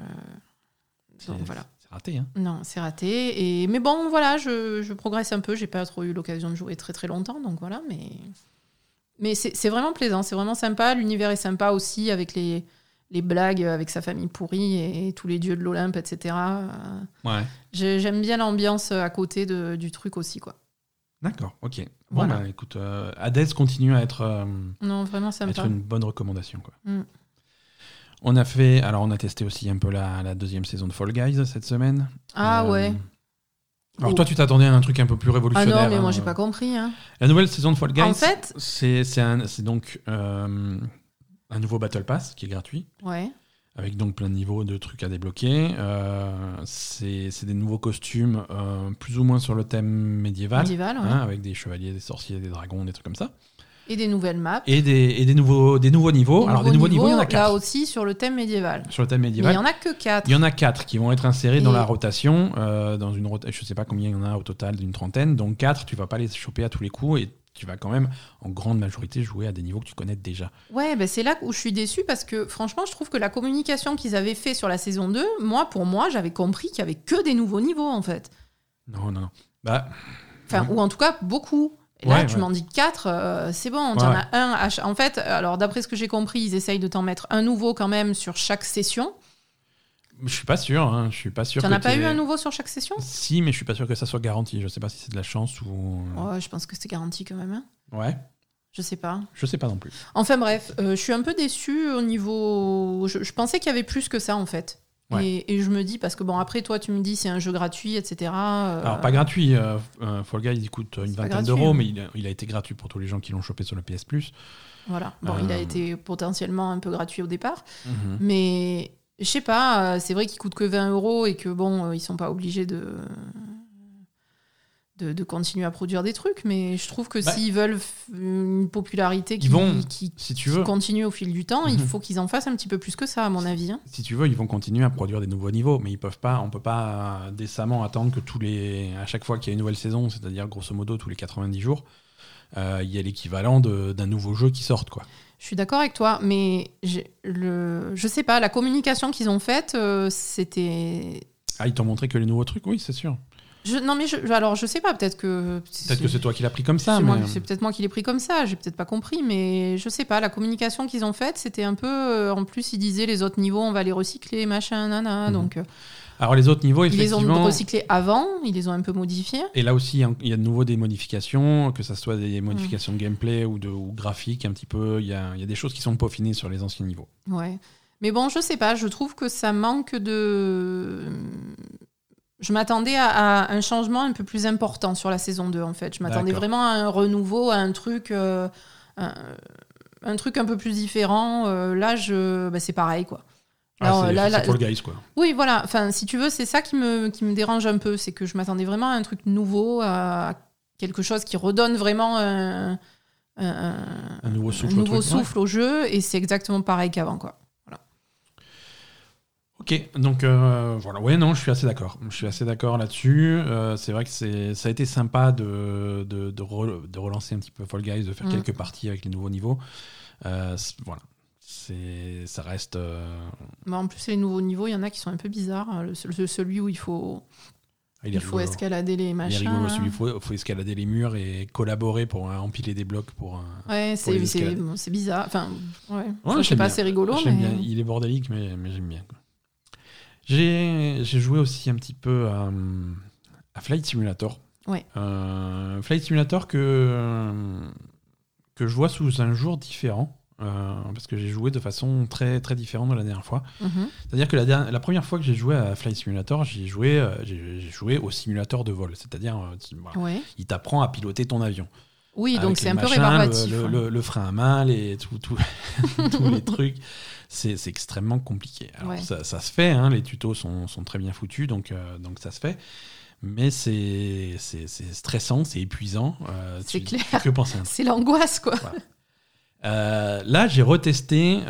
donc voilà. C'est raté, hein. Non, c'est raté. Et mais bon, voilà, je, je progresse un peu. J'ai pas trop eu l'occasion de jouer très très longtemps, donc voilà, mais mais c'est vraiment plaisant, c'est vraiment sympa. L'univers est sympa aussi avec les les blagues avec sa famille pourrie et, tous les dieux de l'Olympe, etc. Ouais. J'aime bien l'ambiance à côté de, du truc aussi, quoi. D'accord, ok. Bon, bah, écoute, euh, Hades continue à être, euh, non, vraiment sympa. être une bonne recommandation, quoi. Mm. On a fait, alors on a testé aussi un peu la, la, deuxième saison de Fall Guys cette semaine. Ah euh, ouais. Alors toi, tu t'attendais à un truc un peu plus révolutionnaire. Ah non, mais moi j'ai pas compris. Hein. La nouvelle saison de Fall Guys, en fait, c'est donc un nouveau Battle Pass qui est gratuit. Ouais. Avec donc plein de niveaux de trucs à débloquer. Euh, c'est des nouveaux costumes, euh, plus ou moins sur le thème médiéval. Médiéval, hein, avec des chevaliers, des sorciers, des dragons, des trucs comme ça. Et des nouvelles maps. Et des, et des, nouveaux, des nouveaux niveaux. Alors, des nouveaux niveaux, il y en a quatre. Là aussi, sur le thème médiéval. Sur le thème médiéval. il n'y en a que quatre. Il y en a quatre qui vont être insérés dans la rotation. Euh, dans une je ne sais pas combien il y en a au total, d'une trentaine. Donc, quatre, tu vas pas les choper à tous les coups. Et tu vas quand même en grande majorité jouer à des niveaux que tu connais déjà. Ouais, ben c'est là où je suis déçue parce que franchement, je trouve que la communication qu'ils avaient fait sur la saison 2, moi, pour moi, j'avais compris qu'il y avait que des nouveaux niveaux en fait. Non, non, non. Bah, enfin, ou en tout cas, beaucoup. Et là, tu m'en dis 4, euh, c'est bon. Tu en as un. En fait, alors d'après ce que j'ai compris, ils essayent de t'en mettre un nouveau quand même sur chaque session. Je suis pas sûr. Hein. Je suis pas sûr. Tu n'en as pas eu un nouveau sur chaque session? Si, mais je suis pas sûr que ça soit garanti. Je sais pas si c'est de la chance ou. Ouais, je pense que c'est garanti quand même. Hein. Ouais. Je sais pas. Je sais pas non plus. Enfin bref, euh, je suis un peu déçue au niveau. Je, pensais qu'il y avait plus que ça en fait. Et, je me dis, parce que bon, après, toi, tu me dis c'est un jeu gratuit, etc. Alors, pas gratuit. Fall Guys, il coûte une vingtaine d'euros, mais il a, été gratuit pour tous les gens qui l'ont chopé sur le PS Plus. Voilà. Bon, il a été potentiellement un peu gratuit au départ. Mhm. Mais je sais pas, c'est vrai qu'il coûte que 20 euros et que bon, ils sont pas obligés de de, continuer à produire des trucs, mais je trouve que bah, s'ils veulent une popularité qui, vont, qui, si tu veux. continue au fil du temps, il faut qu'ils en fassent un petit peu plus que ça, à mon avis. Hein. Si tu veux, ils vont continuer à produire des nouveaux niveaux, mais ils peuvent pas, on peut pas décemment attendre que tous les, à chaque fois qu'il y a une nouvelle saison, c'est-à-dire grosso modo tous les 90 jours, euh, il y a l'équivalent d'un nouveau jeu qui sorte, quoi. Je suis d'accord avec toi, mais le, je sais pas, la communication qu'ils ont faite, euh, c'était. Ah, ils t'ont montré que les nouveaux trucs, oui, c'est sûr non, mais je, alors je sais pas, peut-être que. Peut-être que c'est toi qui l'as pris comme ça. C'est peut-être moi qui l'ai pris comme ça, j'ai peut-être pas compris, mais je sais pas. La communication qu'ils ont faite, c'était un peu. Euh, en plus, ils disaient les autres niveaux, on va les recycler, machin, nana. Mhm. Donc. Euh, alors les autres niveaux, effectivement... Ils les ont recyclés avant, ils les ont un peu modifiés. Et là aussi, il y a de nouveau des modifications, que ce soit des modifications de gameplay ou, de, ou graphiques, un petit peu. Il y a, il y a des choses qui sont peaufinées sur les anciens niveaux. Ouais. Mais bon, je sais pas, je trouve que ça manque de je m'attendais à, un changement un peu plus important sur la saison 2, en fait. Je m'attendais vraiment à un renouveau, à un truc, euh, un, truc un peu plus différent. Euh, là, je, bah, c'est pareil, quoi. Ah, c'est pour le guys, quoi. Oui, voilà. Enfin, si tu veux, c'est ça qui me, qui me dérange un peu. C'est que je m'attendais vraiment à un truc nouveau, à quelque chose qui redonne vraiment un, nouveau souffle, nouveau souffle au jeu. Et c'est exactement pareil qu'avant, quoi. Ok, donc euh, voilà, ouais, non, je suis assez d'accord. Je suis assez d'accord là-dessus. Euh, c'est vrai que c'est, ça a été sympa de, de, de, relancer un petit peu Fall Guys, de faire mm. quelques parties avec les nouveaux niveaux. Euh, voilà, c'est, ça reste. Bah, en plus, les nouveaux niveaux, il y en a qui sont un peu bizarres. celui où il faut. Ah, il, faut escalader les machins. Il rigolo, il faut, faut, escalader les murs et collaborer pour empiler des blocs pour. Ouais, c'est, c'est, bizarre. Enfin, ouais. ouais je sais pas, c'est rigolo. Mais... Bien. Il est bordélique, mais, mais j'aime bien. Quoi. J'ai joué aussi un petit peu à, Flight Simulator. Ouais. Euh, Flight Simulator que, que je vois sous un jour différent. Euh, parce que j'ai joué de façon très très différente de la dernière fois. Mhm. C'est-à-dire que la, la, première fois que j'ai joué à Flight Simulator, j'ai joué, euh, j'ai joué au simulateur de vol. C'est-à-dire, il t'apprend à piloter ton avion. Oui, donc c'est un peu rébarbatif. Le, le, le, frein à main, les, tout, tout, tous les trucs c'est extrêmement compliqué. Alors, ça, ça, se fait, hein, les tutos sont, sont, très bien foutus, donc, euh, donc ça se fait. Mais c'est stressant, c'est épuisant. Euh, c'est clair. Que penser C'est l'angoisse, quoi. Euh, là, j'ai retesté,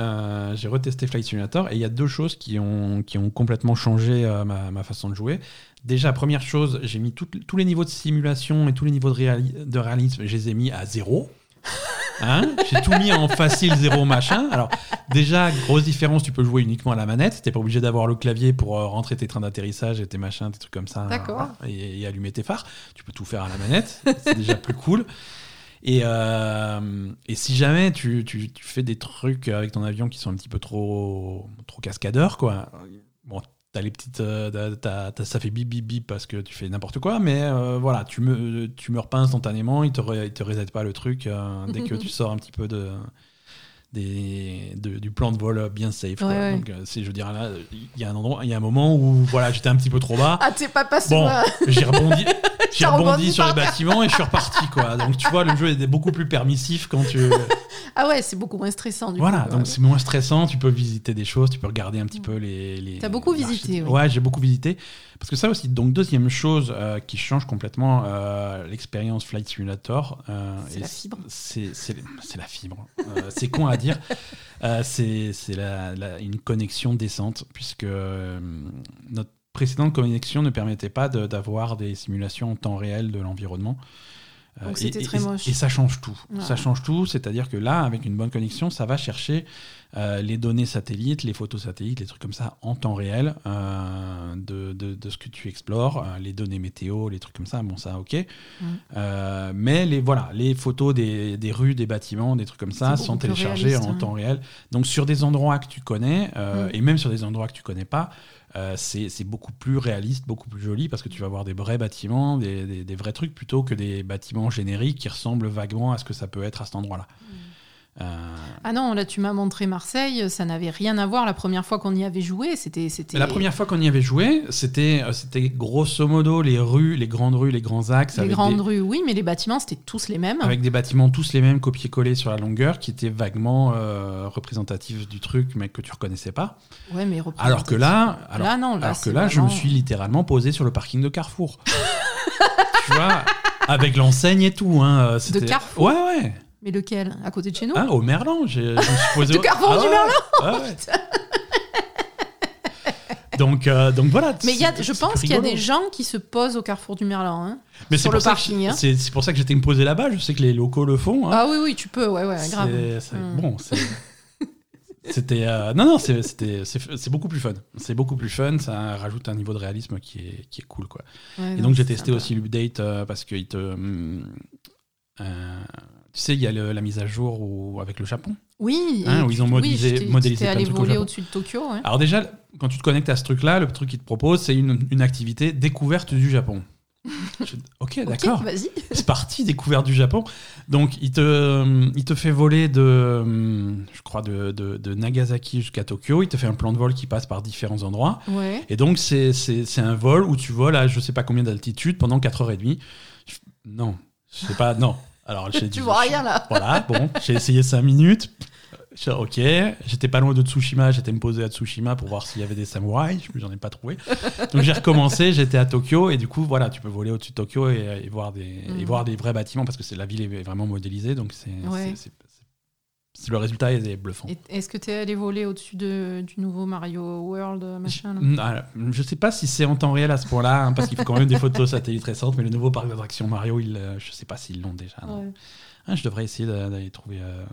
j'ai retesté Flight Simulator et il y a deux choses qui ont, qui ont complètement changé ma, ma, façon de jouer. Déjà, première chose, j'ai mis tous les niveaux de simulation et tous les niveaux de, de réalisme, je les ai mis à zéro. Hein J'ai tout mis en facile, zéro machin. Alors, déjà, grosse différence, tu peux jouer uniquement à la manette. T'es pas obligé d'avoir le clavier pour euh, rentrer tes trains d'atterrissage et tes machins, des trucs comme ça. D'accord. Et, allumer tes phares. Tu peux tout faire à la manette. C'est déjà plus cool. Et, euh, et, si jamais tu, tu, tu, fais des trucs avec ton avion qui sont un petit peu trop, trop cascadeurs, quoi, T'as les petites, euh, ça fait bip bip bip parce que tu fais n'importe quoi, mais euh, voilà, tu me, tu meurs pas instantanément, il te, il te reset pas le truc euh, dès que tu sors un petit peu de, des, du plan de vol bien safe. Donc, je veux dire, là, il y a un endroit, il y a un moment où voilà, j'étais un petit peu trop bas. Ah, t'es pas passé. Bon, j'ai rebondi, j'ai rebondi sur les bâtiments et je suis reparti, quoi. Donc, tu vois, le jeu est beaucoup plus permissif quand tu. Ah ouais, c'est beaucoup moins stressant du voilà, donc c'est moins stressant, tu peux visiter des choses, tu peux regarder un petit peu les... les T'as beaucoup visité, oui. Ouais, j'ai beaucoup visité. Parce que ça aussi, donc deuxième chose euh, qui change complètement euh, l'expérience Flight Simulator. Euh, c'est la fibre. C'est la fibre. c'est con à dire. c'est une connexion décente, puisque notre précédente connexion ne permettait pas d'avoir des simulations en temps réel de l'environnement. Euh, Donc c'était très moche. Et, ça change tout. Ça change tout, c'est-à-dire que là, avec une bonne connexion, ça va chercher euh, les données satellites, les photos satellites, les trucs comme ça en temps réel euh, de, de, ce que tu explores, les données météo, les trucs comme ça. Bon, ça, ok. mais les voilà, les photos des, des, rues, des bâtiments, des trucs comme ça sont téléchargées en temps réel. Donc sur des endroits que tu connais et même sur des endroits que tu connais pas. Euh, c'est beaucoup plus réaliste, beaucoup plus joli, parce que tu vas voir des vrais bâtiments, des, vrais trucs, plutôt que des bâtiments génériques qui ressemblent vaguement à ce que ça peut être à cet endroit-là. Mm. Ah non, là tu m'as montré Marseille, ça n'avait rien à voir la première fois qu'on y avait joué. C'était, c'était... La première fois qu'on y avait joué, c'était, euh, c'était grosso modo les rues, les grandes rues, les grands axes. Les grandes rues, oui, mais les bâtiments c'était tous les mêmes. Avec des bâtiments tous les mêmes, copiés-collés sur la longueur, qui étaient vaguement euh, représentatifs du truc, mais que tu reconnaissais pas. Ouais, mais alors que là, alors, non, alors que là, je me suis littéralement posé sur le parking de Carrefour. tu vois, avec l'enseigne et tout. Hein, de Carrefour. Ouais, ouais. Mais lequel? À côté de chez nous? Ah, au Merlan. Je me suis posé. Carrefour ah du Merlan donc, euh, donc voilà. Mais y a, je pense qu'il y a des gens qui se posent au carrefour du Merlan. Hein, mais sur le parking. Hein. C'est pour ça que j'étais me poser là-bas. Je sais que les locaux le font. Hein. Ah oui, oui, tu peux. Ouais, ouais, grave. Hmm. Bon, C'était. Euh, non, non, c'est beaucoup plus fun. C'est beaucoup plus fun. Ça rajoute un niveau de réalisme qui est, qui est cool. Quoi. Et donc, j'ai testé aussi l'update euh, parce qu'il te. Hum, tu sais, il y a la mise à jour avec le Japon. Oui. Hein, où ils ont modélisé, oui, modélisé allé voler au-dessus de Tokyo. Alors déjà, quand tu te connectes à ce truc-là, le truc qu'il te propose, c'est une, activité découverte du Japon. ok, d'accord. vas-y. c'est parti, découverte du Japon. Donc, il te, il te fait voler de, je crois, de, de, Nagasaki jusqu'à Tokyo. Il te fait un plan de vol qui passe par différents endroits. Ouais. Et donc, c'est un vol où tu voles à je sais pas combien d'altitude pendant 4h30. Non, je sais pas, non. Alors, tu vois rien là. Voilà, bon, j'ai essayé 5 minutes. Ok, j'étais pas loin de Tsushima, j'étais me poser à Tsushima pour voir s'il y avait des samouraïs, j'en ai pas trouvé. Donc j'ai recommencé, j'étais à Tokyo et du coup voilà, tu peux voler au-dessus de Tokyo et, voir des et mm. voir des vrais bâtiments parce que la ville est vraiment modélisée, donc c'est le résultat est bluffant. Est-ce que tu es allé voler au-dessus de, du nouveau Mario World machin je, ah, je sais pas si c'est en temps réel à ce point-là, hein, parce qu'il faut quand même des photos satellites récentes, mais le nouveau parc d'attractions Mario, il, euh, je sais pas s'ils l'ont déjà. Ah, je devrais essayer d'aller trouver euh,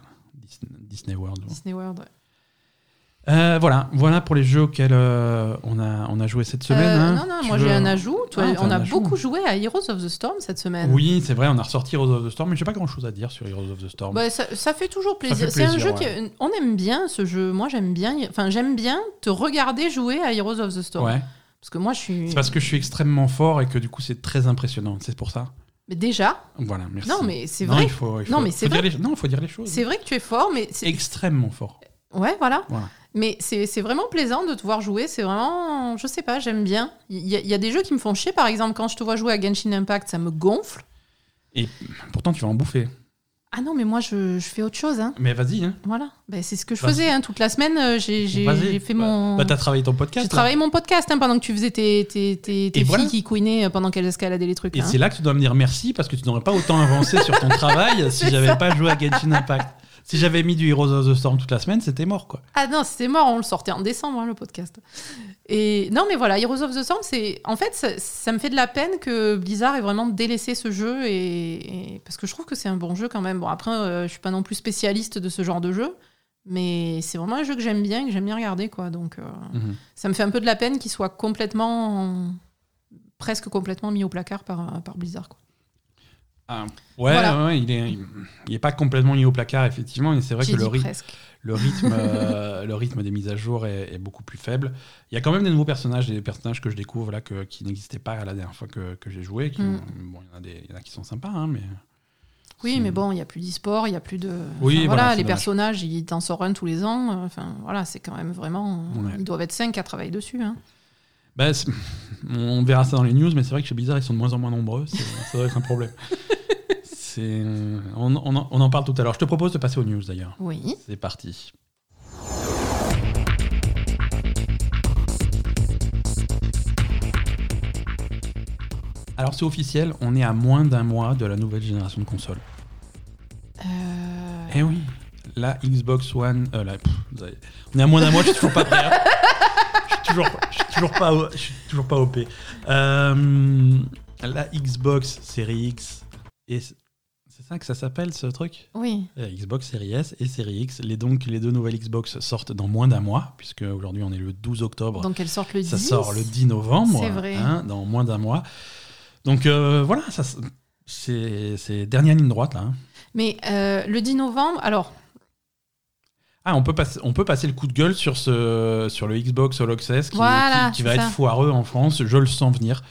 Disney World. Disney World, ouais. Euh, voilà, voilà pour les jeux auxquels euh, on, a, on a joué cette semaine. Euh, hein. Non, non, moi j'ai un ajout. Toi, ah, on a beaucoup joué à Heroes of the Storm cette semaine. Oui, c'est vrai, on a ressorti Heroes of the Storm, mais j'ai pas grand chose à dire sur Heroes of the Storm. Bah, ça, fait toujours plaisir. C'est un jeu qu'on aime bien, ce jeu. Moi j'aime bien, enfin j'aime bien te regarder jouer à Heroes of the Storm. Ouais. Parce que moi je suis. C'est parce que je suis extrêmement fort et que du coup c'est très impressionnant. C'est pour ça. Mais déjà. Voilà, merci. Non, mais c'est vrai. il faut, non, mais c'est vrai. Non, faut dire les choses. C'est vrai que tu es fort, mais. Extrêmement fort. Ouais, voilà. voilà. Mais c'est vraiment plaisant de te voir jouer. C'est vraiment. Je sais pas, j'aime bien. Il y, y, a des jeux qui me font chier. Par exemple, quand je te vois jouer à Genshin Impact, ça me gonfle. Et pourtant, tu vas en bouffer. Ah non, mais moi, je, je fais autre chose. Hein. Mais vas-y. Hein. Voilà. Ben, c'est ce que je faisais hein. toute la semaine. Euh, j'ai fait mon. Bah, t'as travaillé ton podcast. J'ai travaillé mon podcast hein, pendant que tu faisais tes, tes, tes, tes filles qui couinaient euh, pendant qu'elles escaladaient les trucs. Et c'est là que tu dois me dire merci parce que tu n'aurais pas autant avancé sur ton travail si j'avais pas joué à Genshin Impact. Si j'avais mis du Heroes of the Storm toute la semaine, c'était mort, quoi. Ah non, c'était mort, on le sortait en décembre, hein, le podcast. Et non, mais voilà, Heroes of the Storm, c'est. En fait, ça, me fait de la peine que Blizzard ait vraiment délaissé ce jeu, et, parce que je trouve que c'est un bon jeu quand même. Bon, après, euh, je suis pas non plus spécialiste de ce genre de jeu, mais c'est vraiment un jeu que j'aime bien, que j'aime bien regarder, quoi. Donc, euh, mhm. ça me fait un peu de la peine qu'il soit complètement. presque complètement mis au placard par, par Blizzard, quoi. Ah, ouais, il, est, il est pas complètement mis au placard, effectivement, mais c'est vrai que le, le, rythme, euh, le rythme des mises à jour est, beaucoup plus faible. Il y a quand même des nouveaux personnages, des personnages que je découvre là, que, qui n'existaient pas la dernière fois que, que j'ai joué. Qui, mm. bon, il y, en a des, y en a qui sont sympas, hein, mais. Oui, mais bon, il n'y a plus d'e-sport, il n'y a plus de. Oui, voilà, les personnages, ils t'en sortent un tous les ans. Enfin, voilà, c'est quand même vraiment. Ils doivent être cinq à travailler dessus. Hein. Bah, on verra ça dans les news, mais c'est vrai que chez Blizzard, ils sont de moins en moins nombreux. Ça doit être un problème. On, on, en parle tout à l'heure. Je te propose de passer aux news d'ailleurs. Oui. C'est parti. Alors c'est officiel, on est à moins d'un mois de la nouvelle génération de consoles. Euh... Eh oui, la Xbox One. Euh, on est à moins d'un mois, je suis toujours pas prêt. Hein. Je suis toujours, je suis toujours pas, je suis toujours pas OP. Euh, la Xbox Series X et que ça s'appelle ce truc? Oui. Xbox Series S et Series X. Les, donc, les deux nouvelles Xbox sortent dans moins d'un mois, puisque aujourd'hui on est le 12 octobre. Donc elles sortent le 10. Ça sort le 10 novembre. C'est vrai. Hein, dans moins d'un mois. Donc euh, voilà, ça, c'est dernière ligne droite là. Hein. Mais euh, le 10 novembre, alors. Ah, on peut, passer, on peut passer le coup de gueule sur, ce, sur le Xbox All Access qui, qui, va être foireux en France, je le sens venir.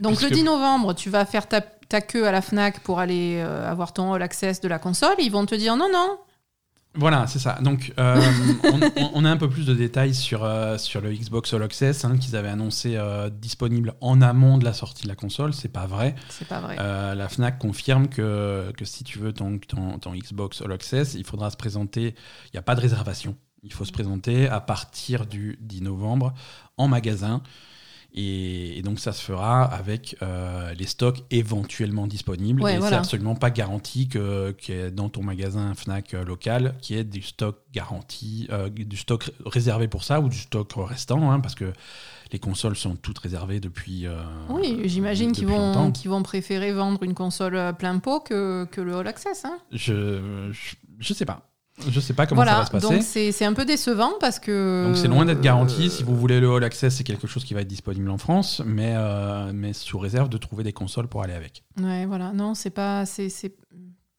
Donc le 10 novembre, tu vas faire ta ta queue à la FNAC pour aller euh, avoir ton All Access de la console, ils vont te dire non, non. Voilà, c'est ça. Donc, euh, on, a un peu plus de détails sur, euh, sur le Xbox All Access hein, qu'ils avaient annoncé euh, disponible en amont de la sortie de la console. C'est pas vrai. C'est pas vrai. la Fnac confirme que, que si tu veux ton, ton, ton, Xbox All Access, il faudra se présenter. Il n'y a pas de réservation. Il faut se présenter à partir du 10 novembre en magasin. Et, donc ça se fera avec euh, les stocks éventuellement disponibles. et c'est absolument pas garanti que, que dans ton magasin Fnac euh, local, qu'il y ait du stock garanti, euh, du stock réservé pour ça ou du stock restant, hein, parce que les consoles sont toutes réservées depuis. oui, j'imagine qu'ils vont, préférer vendre une console plein pot que, que le All Access. Hein. je, je, je sais pas. Je sais pas comment ça va se passer. Donc c'est un peu décevant parce que. Donc c'est loin d'être garanti. Si vous voulez le All Access, c'est quelque chose qui va être disponible en France, mais, euh, mais sous réserve de trouver des consoles pour aller avec. Ouais, voilà. Non, c'est pas. C'est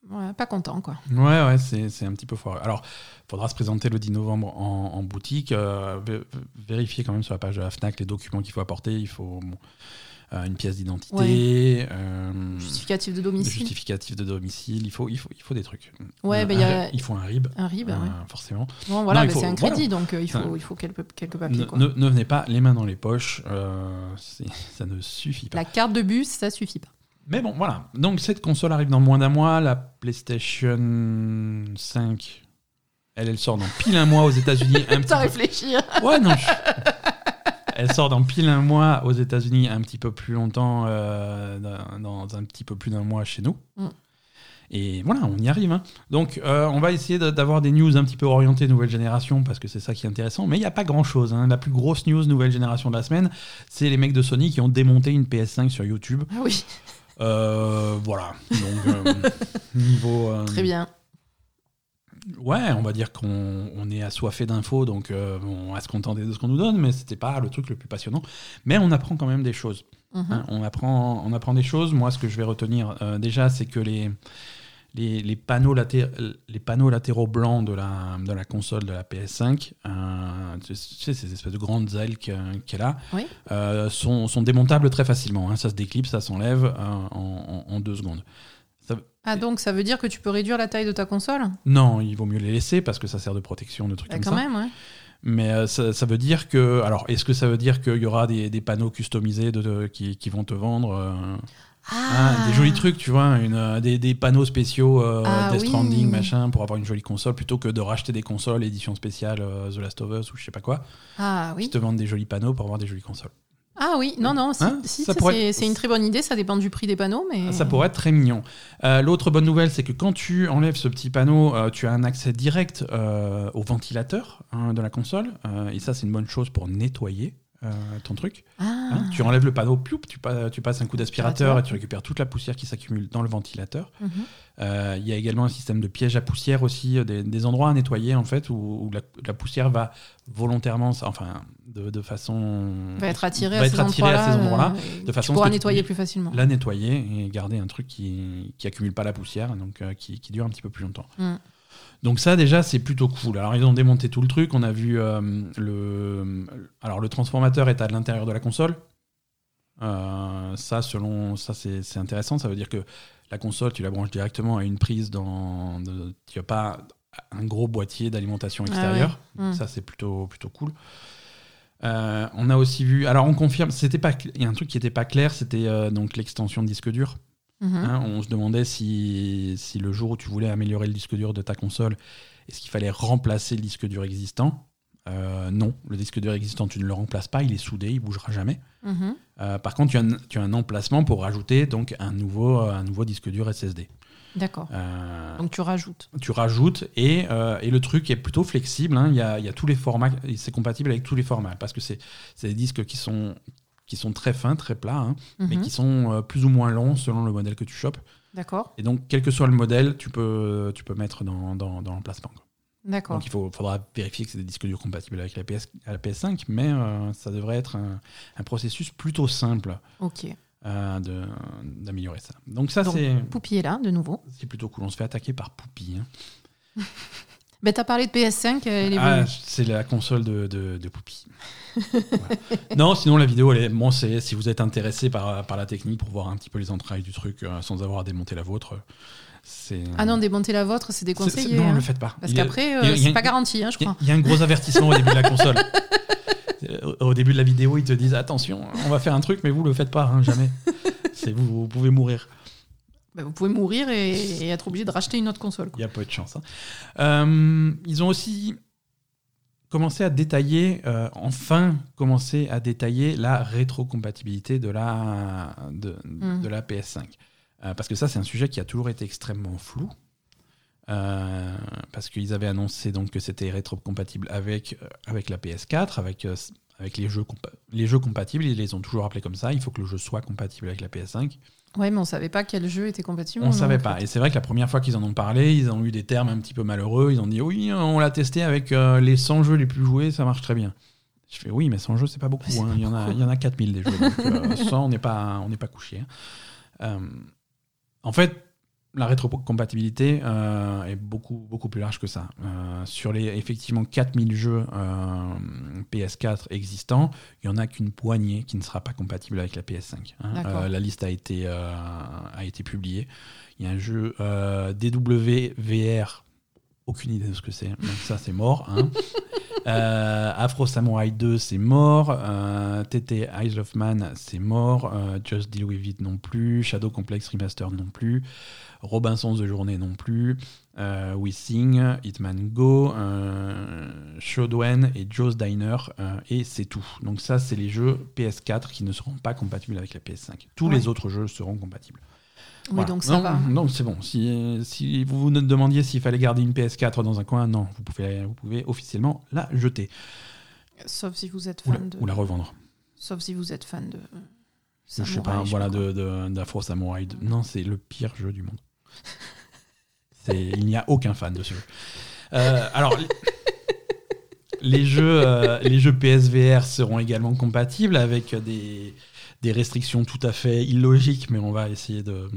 ouais, pas content, quoi. Ouais, ouais, c'est un petit peu foireux. Alors, il faudra se présenter le 10 novembre en, en boutique. Euh, vérifier quand même sur la page de la Fnac les documents qu'il faut apporter. Il faut. Euh, une pièce d'identité, euh, justificatif de domicile. Justificatif de domicile, il faut, il faut, il faut des trucs. Ouais, euh, a... Il faut un RIB. Un RIB, forcément. Bon, voilà, c'est un crédit, donc il faut, il faut quelques, quelques papiers. Ne, ne, venez pas les mains dans les poches, ça ne suffit pas. La carte de bus, ça suffit pas. Mais bon, voilà. Donc cette console arrive dans moins d'un mois. La PlayStation 5, elle, elle sort dans pile un mois aux États-Unis. T'as réfléchi. Ouais, non. elle sort dans pile un mois aux États-Unis, un petit peu plus longtemps, euh, dans, un petit peu plus d'un mois chez nous. Mm. Et voilà, on y arrive. Hein. Donc, euh, on va essayer d'avoir des news un petit peu orientées nouvelle génération parce que c'est ça qui est intéressant. Mais il n'y a pas grand chose. Hein. La plus grosse news nouvelle génération de la semaine, c'est les mecs de Sony qui ont démonté une PS5 sur YouTube. Ah oui. Euh, voilà. Donc, niveau. Très bien. Ouais, on va dire qu'on est assoiffé d'infos, donc euh, on va se contenter de ce qu'on nous donne, mais c'était pas le truc le plus passionnant. Mais on apprend quand même des choses. Mhm. Hein, on, apprend, on apprend des choses. Moi, ce que je vais retenir euh, déjà, c'est que les, les, panneaux les panneaux latéraux blancs de la, de la console de la PS5, euh, tu sais, ces espèces de grandes ailes qu'elle a, sont, sont, démontables très facilement. Hein. Ça se déclipse, ça s'enlève en, en, deux secondes. Ah, donc ça veut dire que tu peux réduire la taille de ta console Non, il vaut mieux les laisser parce que ça sert de protection, de trucs bah, comme quand ça. même, ouais. Mais euh, ça, veut dire que. Alors, est-ce que ça veut dire qu'il y aura des, panneaux customisés de, qui, vont te vendre euh, ah. Des jolis trucs, tu vois, une, euh, des, panneaux spéciaux ah, Death Stranding, machin, pour avoir une jolie console, plutôt que de racheter des consoles édition spéciale The Last of Us ou je sais pas quoi. Ah oui. Qui te vendent des jolis panneaux pour avoir des jolies consoles. Ah oui, non, non, hein c'est une très bonne idée, ça dépend du prix des panneaux. mais Ça pourrait être très mignon. Euh, l'autre bonne nouvelle, c'est que quand tu enlèves ce petit panneau, euh, tu as un accès direct euh, au ventilateur hein, de la console, et ça c'est une bonne chose pour nettoyer. ton truc. Ah. Hein, tu enlèves le panneau, tu, tu passes un coup d'aspirateur et tu récupères toute la poussière qui s'accumule dans le ventilateur. Mhm. Il y a également un système de piège à poussière aussi, des, endroits à nettoyer en fait, où, la, la, poussière va volontairement, enfin de, façon va être attiré, à, ces endroits-là, de façon nettoyer plus facilement. La nettoyer et garder un truc qui qui accumule pas la poussière, donc euh, qui, qui, dure un petit peu plus longtemps. Mm. Donc ça déjà c'est plutôt cool. Alors ils ont démonté tout le truc. On a vu euh, le alors le transformateur est à l'intérieur de la console. Euh, ça selon ça c'est intéressant. Ça veut dire que la console tu la branches directement à une prise dans tu as pas un gros boîtier d'alimentation ah extérieure. Mm. Ça c'est plutôt plutôt cool. Euh, on a aussi vu. Alors, on confirme. C'était pas. Il y a un truc qui n'était pas clair. C'était euh, donc l'extension de disque dur. Mhm. Hein, on se demandait si, si, le jour où tu voulais améliorer le disque dur de ta console, est-ce qu'il fallait remplacer le disque dur existant? Euh, Non, le disque dur existant, tu ne le remplaces pas. Il est soudé, il bougera jamais. Mhm. par contre, tu as, un, tu as, un, emplacement pour rajouter donc un nouveau, un nouveau disque dur SSD. D'accord. Euh, Donc tu rajoutes. Tu rajoutes et, euh, et, le truc est plutôt flexible. Hein. Il, y a, il, y a, tous les formats, c'est compatible avec tous les formats parce que c'est des disques qui sont, qui sont très fins, très plats, hein, mais mhm. qui sont euh, plus ou moins longs selon le modèle que tu chopes. D'accord. Et donc, quel que soit le modèle, tu peux, tu peux mettre dans, dans, dans l'emplacement. D'accord. Donc il faut, faudra vérifier que c'est des disques durs compatibles avec la, PS, la PS5, mais ça devrait être un, un, processus plutôt simple. Ok. Euh, d'améliorer ça. Donc ça c'est... Poupie est là, de nouveau. C'est plutôt cool, on se fait attaquer par Poupie. Hein. ben, t'as parlé de PS5, elle est ah, C'est la console de, de, Poupie. Non, sinon la vidéo, elle est, bon, c'est, si vous êtes intéressé par, par la technique pour voir un petit peu les entrailles du truc euh, sans avoir à démonter la vôtre, Ah non, démonter la vôtre, c'est déconseillé. Non, hein. le faites pas. Parce qu'après, euh, c'est pas garanti, hein, je crois. Il y, a un gros avertissement au début de la console. au début de la vidéo, ils te disent attention, on va faire un truc, mais vous le faites pas, hein, jamais. c'est vous, vous pouvez mourir. Bah, vous pouvez mourir et, être obligé de racheter une autre console. Il y a peu de chance. Hein. Euh, ils ont aussi commencé à détailler, euh, enfin commencé à détailler la rétrocompatibilité de la, de, mmh. de la PS5. Euh, parce que ça, c'est un sujet qui a toujours été extrêmement flou. Euh, parce qu'ils avaient annoncé donc que c'était rétrocompatible avec, euh, avec la PS4, avec, avec les, jeux les jeux compatibles. Ils les ont toujours appelés comme ça. Il faut que le jeu soit compatible avec la PS5. Ouais, mais on savait pas quel jeu était compatible. On ne savait pas. Et c'est vrai que la première fois qu'ils en ont parlé, ils ont eu des termes un petit peu malheureux. Ils ont dit oui, on l'a testé avec les 100 jeux les plus joués, ça marche très bien. Je fais oui, mais 100 jeux, c'est pas beaucoup. Hein. Il, y en a, il y en a 4000 des jeux. Donc, 100, on n'est pas, on pas couché. Hein. En fait, la rétrocompatibilité euh, est beaucoup, beaucoup plus large que ça. Euh, sur les effectivement 4000 jeux euh, PS4 existants, il n'y en a qu'une poignée qui ne sera pas compatible avec la PS5. Hein. la liste a été, a été publiée. Il y a un jeu DWVR, aucune idée de ce que c'est, ça c'est mort. Hein. Euh, Afro Samurai 2, c'est mort. Euh, TT Eyes of Man, c'est mort. Euh, Just Deal With It non plus. Shadow Complex Remastered non plus. Robinsons de journée non plus. We Sing, Hitman Go, Shodwen et Joe's Diner. et c'est tout. Donc ça, c'est les jeux PS4 qui ne seront pas compatibles avec la PS5. Tous les autres jeux seront compatibles. Oui, donc ça va. Donc c'est bon. Si, si, vous vous demandiez s'il fallait garder une PS4 dans un coin, non, vous pouvez, vous pouvez officiellement la jeter. Sauf si vous êtes fan de. Ou la revendre. Sauf si vous êtes fan de. je sais pas, voilà, d'Afro de, Samurai. Non, c'est le pire jeu du monde. il n'y a aucun fan de ce jeu. Euh, alors. les jeux, euh, les jeux PSVR seront également compatibles avec des, des restrictions tout à fait illogiques, mais on va essayer de,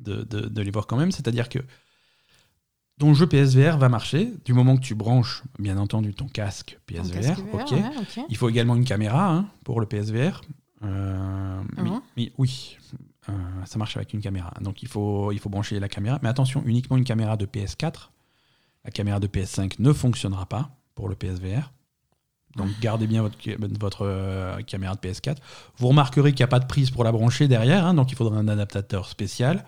de, les voir quand même. C'est-à-dire que ton jeu PSVR va marcher du moment que tu branches, bien entendu, ton casque PSVR. ok. Il faut également une caméra hein, pour le PSVR. Euh, ah mais, oui, euh, ça marche avec une caméra. Donc il faut, il faut brancher la caméra. Mais attention, uniquement une caméra de PS4. La caméra de PS5 ne fonctionnera pas pour le PSVR. Donc gardez bien votre, votre euh, caméra de PS4. Vous remarquerez qu'il n'y a pas de prise pour la brancher derrière, hein, donc il faudra un adaptateur spécial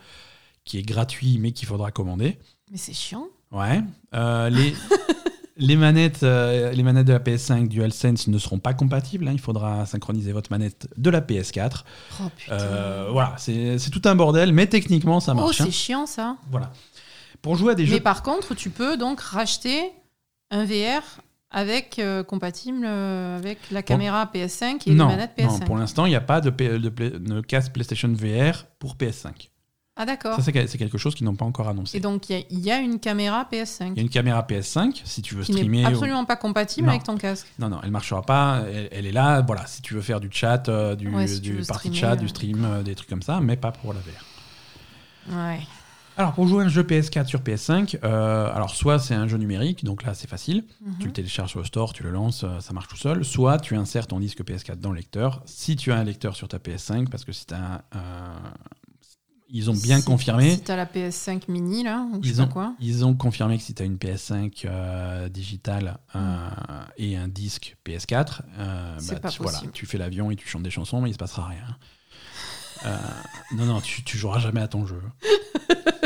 qui est gratuit mais qu'il faudra commander. Mais c'est chiant. Ouais. Euh, les, les, manettes, euh, les manettes de la PS5 DualSense ne seront pas compatibles. Hein. il faudra synchroniser votre manette de la PS4. Oh, putain. voilà, c'est tout un bordel, mais techniquement ça marche. Oh, c'est hein. chiant ça. Voilà. Pour jouer à des jeux. Mais par contre, tu peux donc racheter un VR avec euh, compatible euh, avec la caméra PS5 et non, les manettes PS5. Non, pour l'instant, il n'y a pas de, de, casque PlayStation VR pour PS5. Ah d'accord. Ça, c'est quelque chose qu'ils n'ont pas encore annoncé. Et donc, il y, a une caméra PS5. Il y a une caméra PS5, si tu veux qui streamer. Absolument pas compatible avec ton casque. Non, non, elle ne marchera pas. Elle, est là, voilà, si tu veux faire du chat, euh, du, du party chat, du stream, des trucs comme ça, mais pas pour la VR. Ouais. Alors, pour jouer un jeu PS4 sur PS5, euh, alors soit c'est un jeu numérique, donc là c'est facile, mhm. tu le télécharges sur le store, tu le lances, euh, ça marche tout seul. Soit tu insères ton disque PS4 dans le lecteur. Si tu as un lecteur sur ta PS5, parce que c'est un. ils ont bien confirmé. Si tu as la PS5 mini, là, ou ils, sais ont, quoi. ils ont confirmé que si tu as une PS5 euh, digitale mhm. et un disque PS4, bah, tu, voilà, tu fais l'avion et tu chantes des chansons, mais il se passera rien. non, non, tu, tu joueras jamais à ton jeu.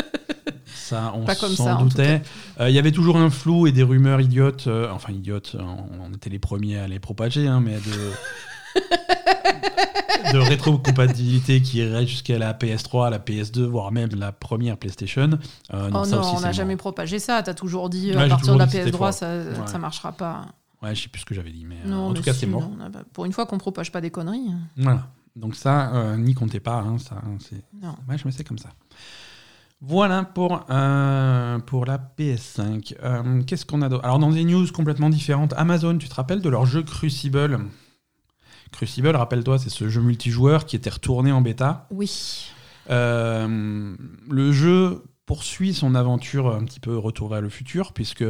on s'en doutait. Euh, il y avait toujours un flou et des rumeurs idiotes, euh, enfin idiotes, on, était les premiers à les propager, hein, mais de. de rétrocompatibilité qui irait jusqu'à la PS3, la PS2, voire même la première PlayStation. Euh, non, oh non, on n'a jamais propagé ça. Tu as toujours dit à partir de la PS3, ça, ne marchera pas. Ouais, je sais plus ce que j'avais dit, mais en tout cas, c'est mort. pour une fois qu'on propage pas des conneries. Voilà. Donc ça, n'y comptez pas. Hein, ça, c'est... Je me sais comme ça. Voilà pour, euh, pour la PS5. Euh, qu'est-ce qu'on a d'autre Alors, dans des news complètement différentes, Amazon, tu te rappelles de leur jeu Crucible? Crucible, rappelle-toi, c'est ce jeu multijoueur qui était retourné en bêta. Oui. Euh, le jeu poursuit son aventure un petit peu retour vers le futur, puisque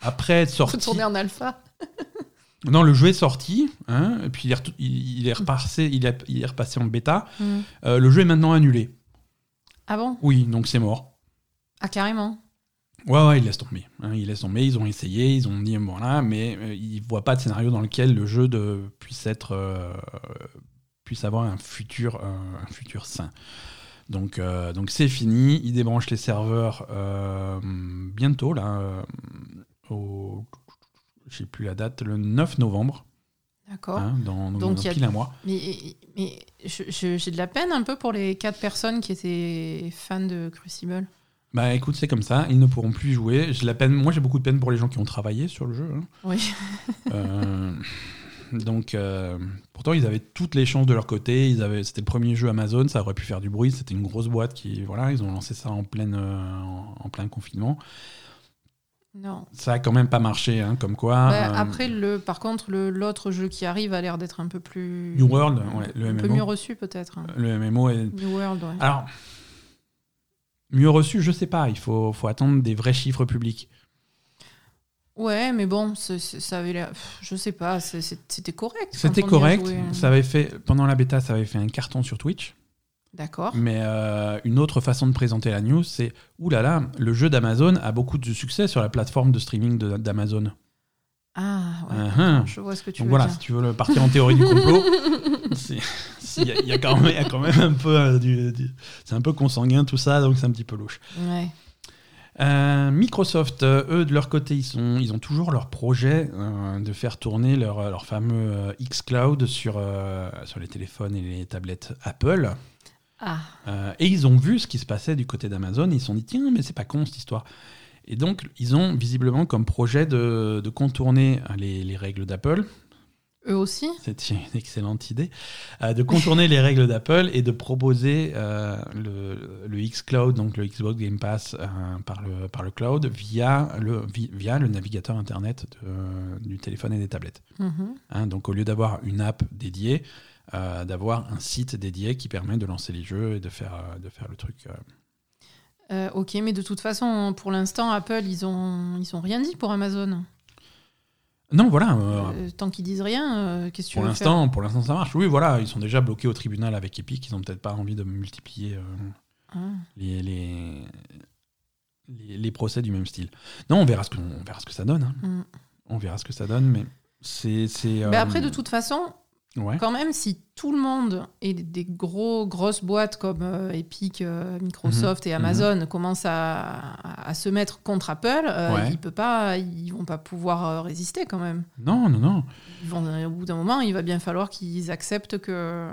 après être sorti. Retourner en alpha Non, le jeu est sorti, hein, et puis il est, il est, repassé, il est, il est repassé en bêta. Mm. le jeu est maintenant annulé. Ah bon Oui, donc c'est mort. Ah, carrément. Ouais, ouais, ils laissent tomber. Hein, ils laissent tomber. Ils ont essayé, ils ont dit voilà, mais euh, ils voient pas de scénario dans lequel le jeu de, puisse être, euh, puisse avoir un futur, un futur sain. Donc, euh, donc c'est fini. Ils débranchent les serveurs bientôt là, au, j'ai plus la date, le 9 novembre. D'accord. Hein, dans, donc, pile un mois. Mais, mais j'ai de la peine un peu pour les quatre personnes qui étaient fans de Crucible. Bah écoute, c'est comme ça, ils ne pourront plus jouer. J'ai la peine, moi j'ai beaucoup de peine pour les gens qui ont travaillé sur le jeu. Hein. Oui. Euh, donc, euh, pourtant ils avaient toutes les chances de leur côté. Ils avaient, c'était le premier jeu Amazon, ça aurait pu faire du bruit. C'était une grosse boîte qui, voilà, ils ont lancé ça en pleine, euh, en, plein confinement. Non. Ça a quand même pas marché, hein, comme quoi. Bah, après, le, par contre, l'autre jeu qui arrive a l'air d'être un peu plus. New World, ouais, le un MMO. peu mieux reçu peut-être. Le MMO est. New World, ouais. Alors. Mieux reçu, je sais pas. Il faut, faut attendre des vrais chiffres publics. Ouais, mais bon, ça avait l'air. Je sais pas, c'était correct. C'était correct. Ça avait fait pendant la bêta, ça avait fait un carton sur Twitch. D'accord. Mais euh, une autre façon de présenter la news, c'est oulala, le jeu d'Amazon a beaucoup de succès sur la plateforme de streaming d'Amazon. Ah, ouais. Uh-huh. Je vois ce que tu Donc veux voilà, dire. si tu veux partir en théorie du complot, il y, a quand même un peu euh, du, c'est un peu consanguin tout ça, donc c'est un petit peu louche. Euh, Microsoft, eux, de leur côté, ils, sont, ils ont toujours leur projet de faire tourner leur, leur fameux xCloud sur, sur les téléphones et les tablettes Apple. Ah. et ils ont vu ce qui se passait du côté d'Amazon, ils se sont dit, tiens, mais c'est pas con cette histoire. Et donc, ils ont visiblement comme projet de, contourner les règles d'Apple, eux aussi C'est une excellente idée. Euh, de contourner les règles d'Apple et de proposer euh, le, le xCloud, donc le Xbox Game Pass euh, par, le, par le cloud, via le, via le navigateur Internet du téléphone et des tablettes. Mhm. Hein, donc au lieu d'avoir une app dédiée, d'avoir un site dédié qui permet de lancer les jeux et de faire, de faire le truc. ok, mais de toute façon, pour l'instant, Apple, ils ont, ils ont rien dit pour Amazon. Non, voilà. Euh, euh, tant qu'ils disent rien, euh, qu'est-ce que tu pour l'instant, Pour l'instant, ça marche. Oui, voilà, ils sont déjà bloqués au tribunal avec Epic. Ils n'ont peut-être pas envie de multiplier ah. les, les, les, procès du même style. Non, on verra ce que, on verra ce que ça donne. Hein. Mm. On verra ce que ça donne, mais c'est. Mais après, de toute façon, quand même, si tout le monde et des gros, grosses boîtes comme euh, Epic, euh, Microsoft et mhm. Amazon mhm. commencent à, se mettre contre Apple, euh, ils ne pas, ils vont pas pouvoir résister quand même. Non, non, non. Ils vont, au bout d'un moment, il va bien falloir qu'ils acceptent que.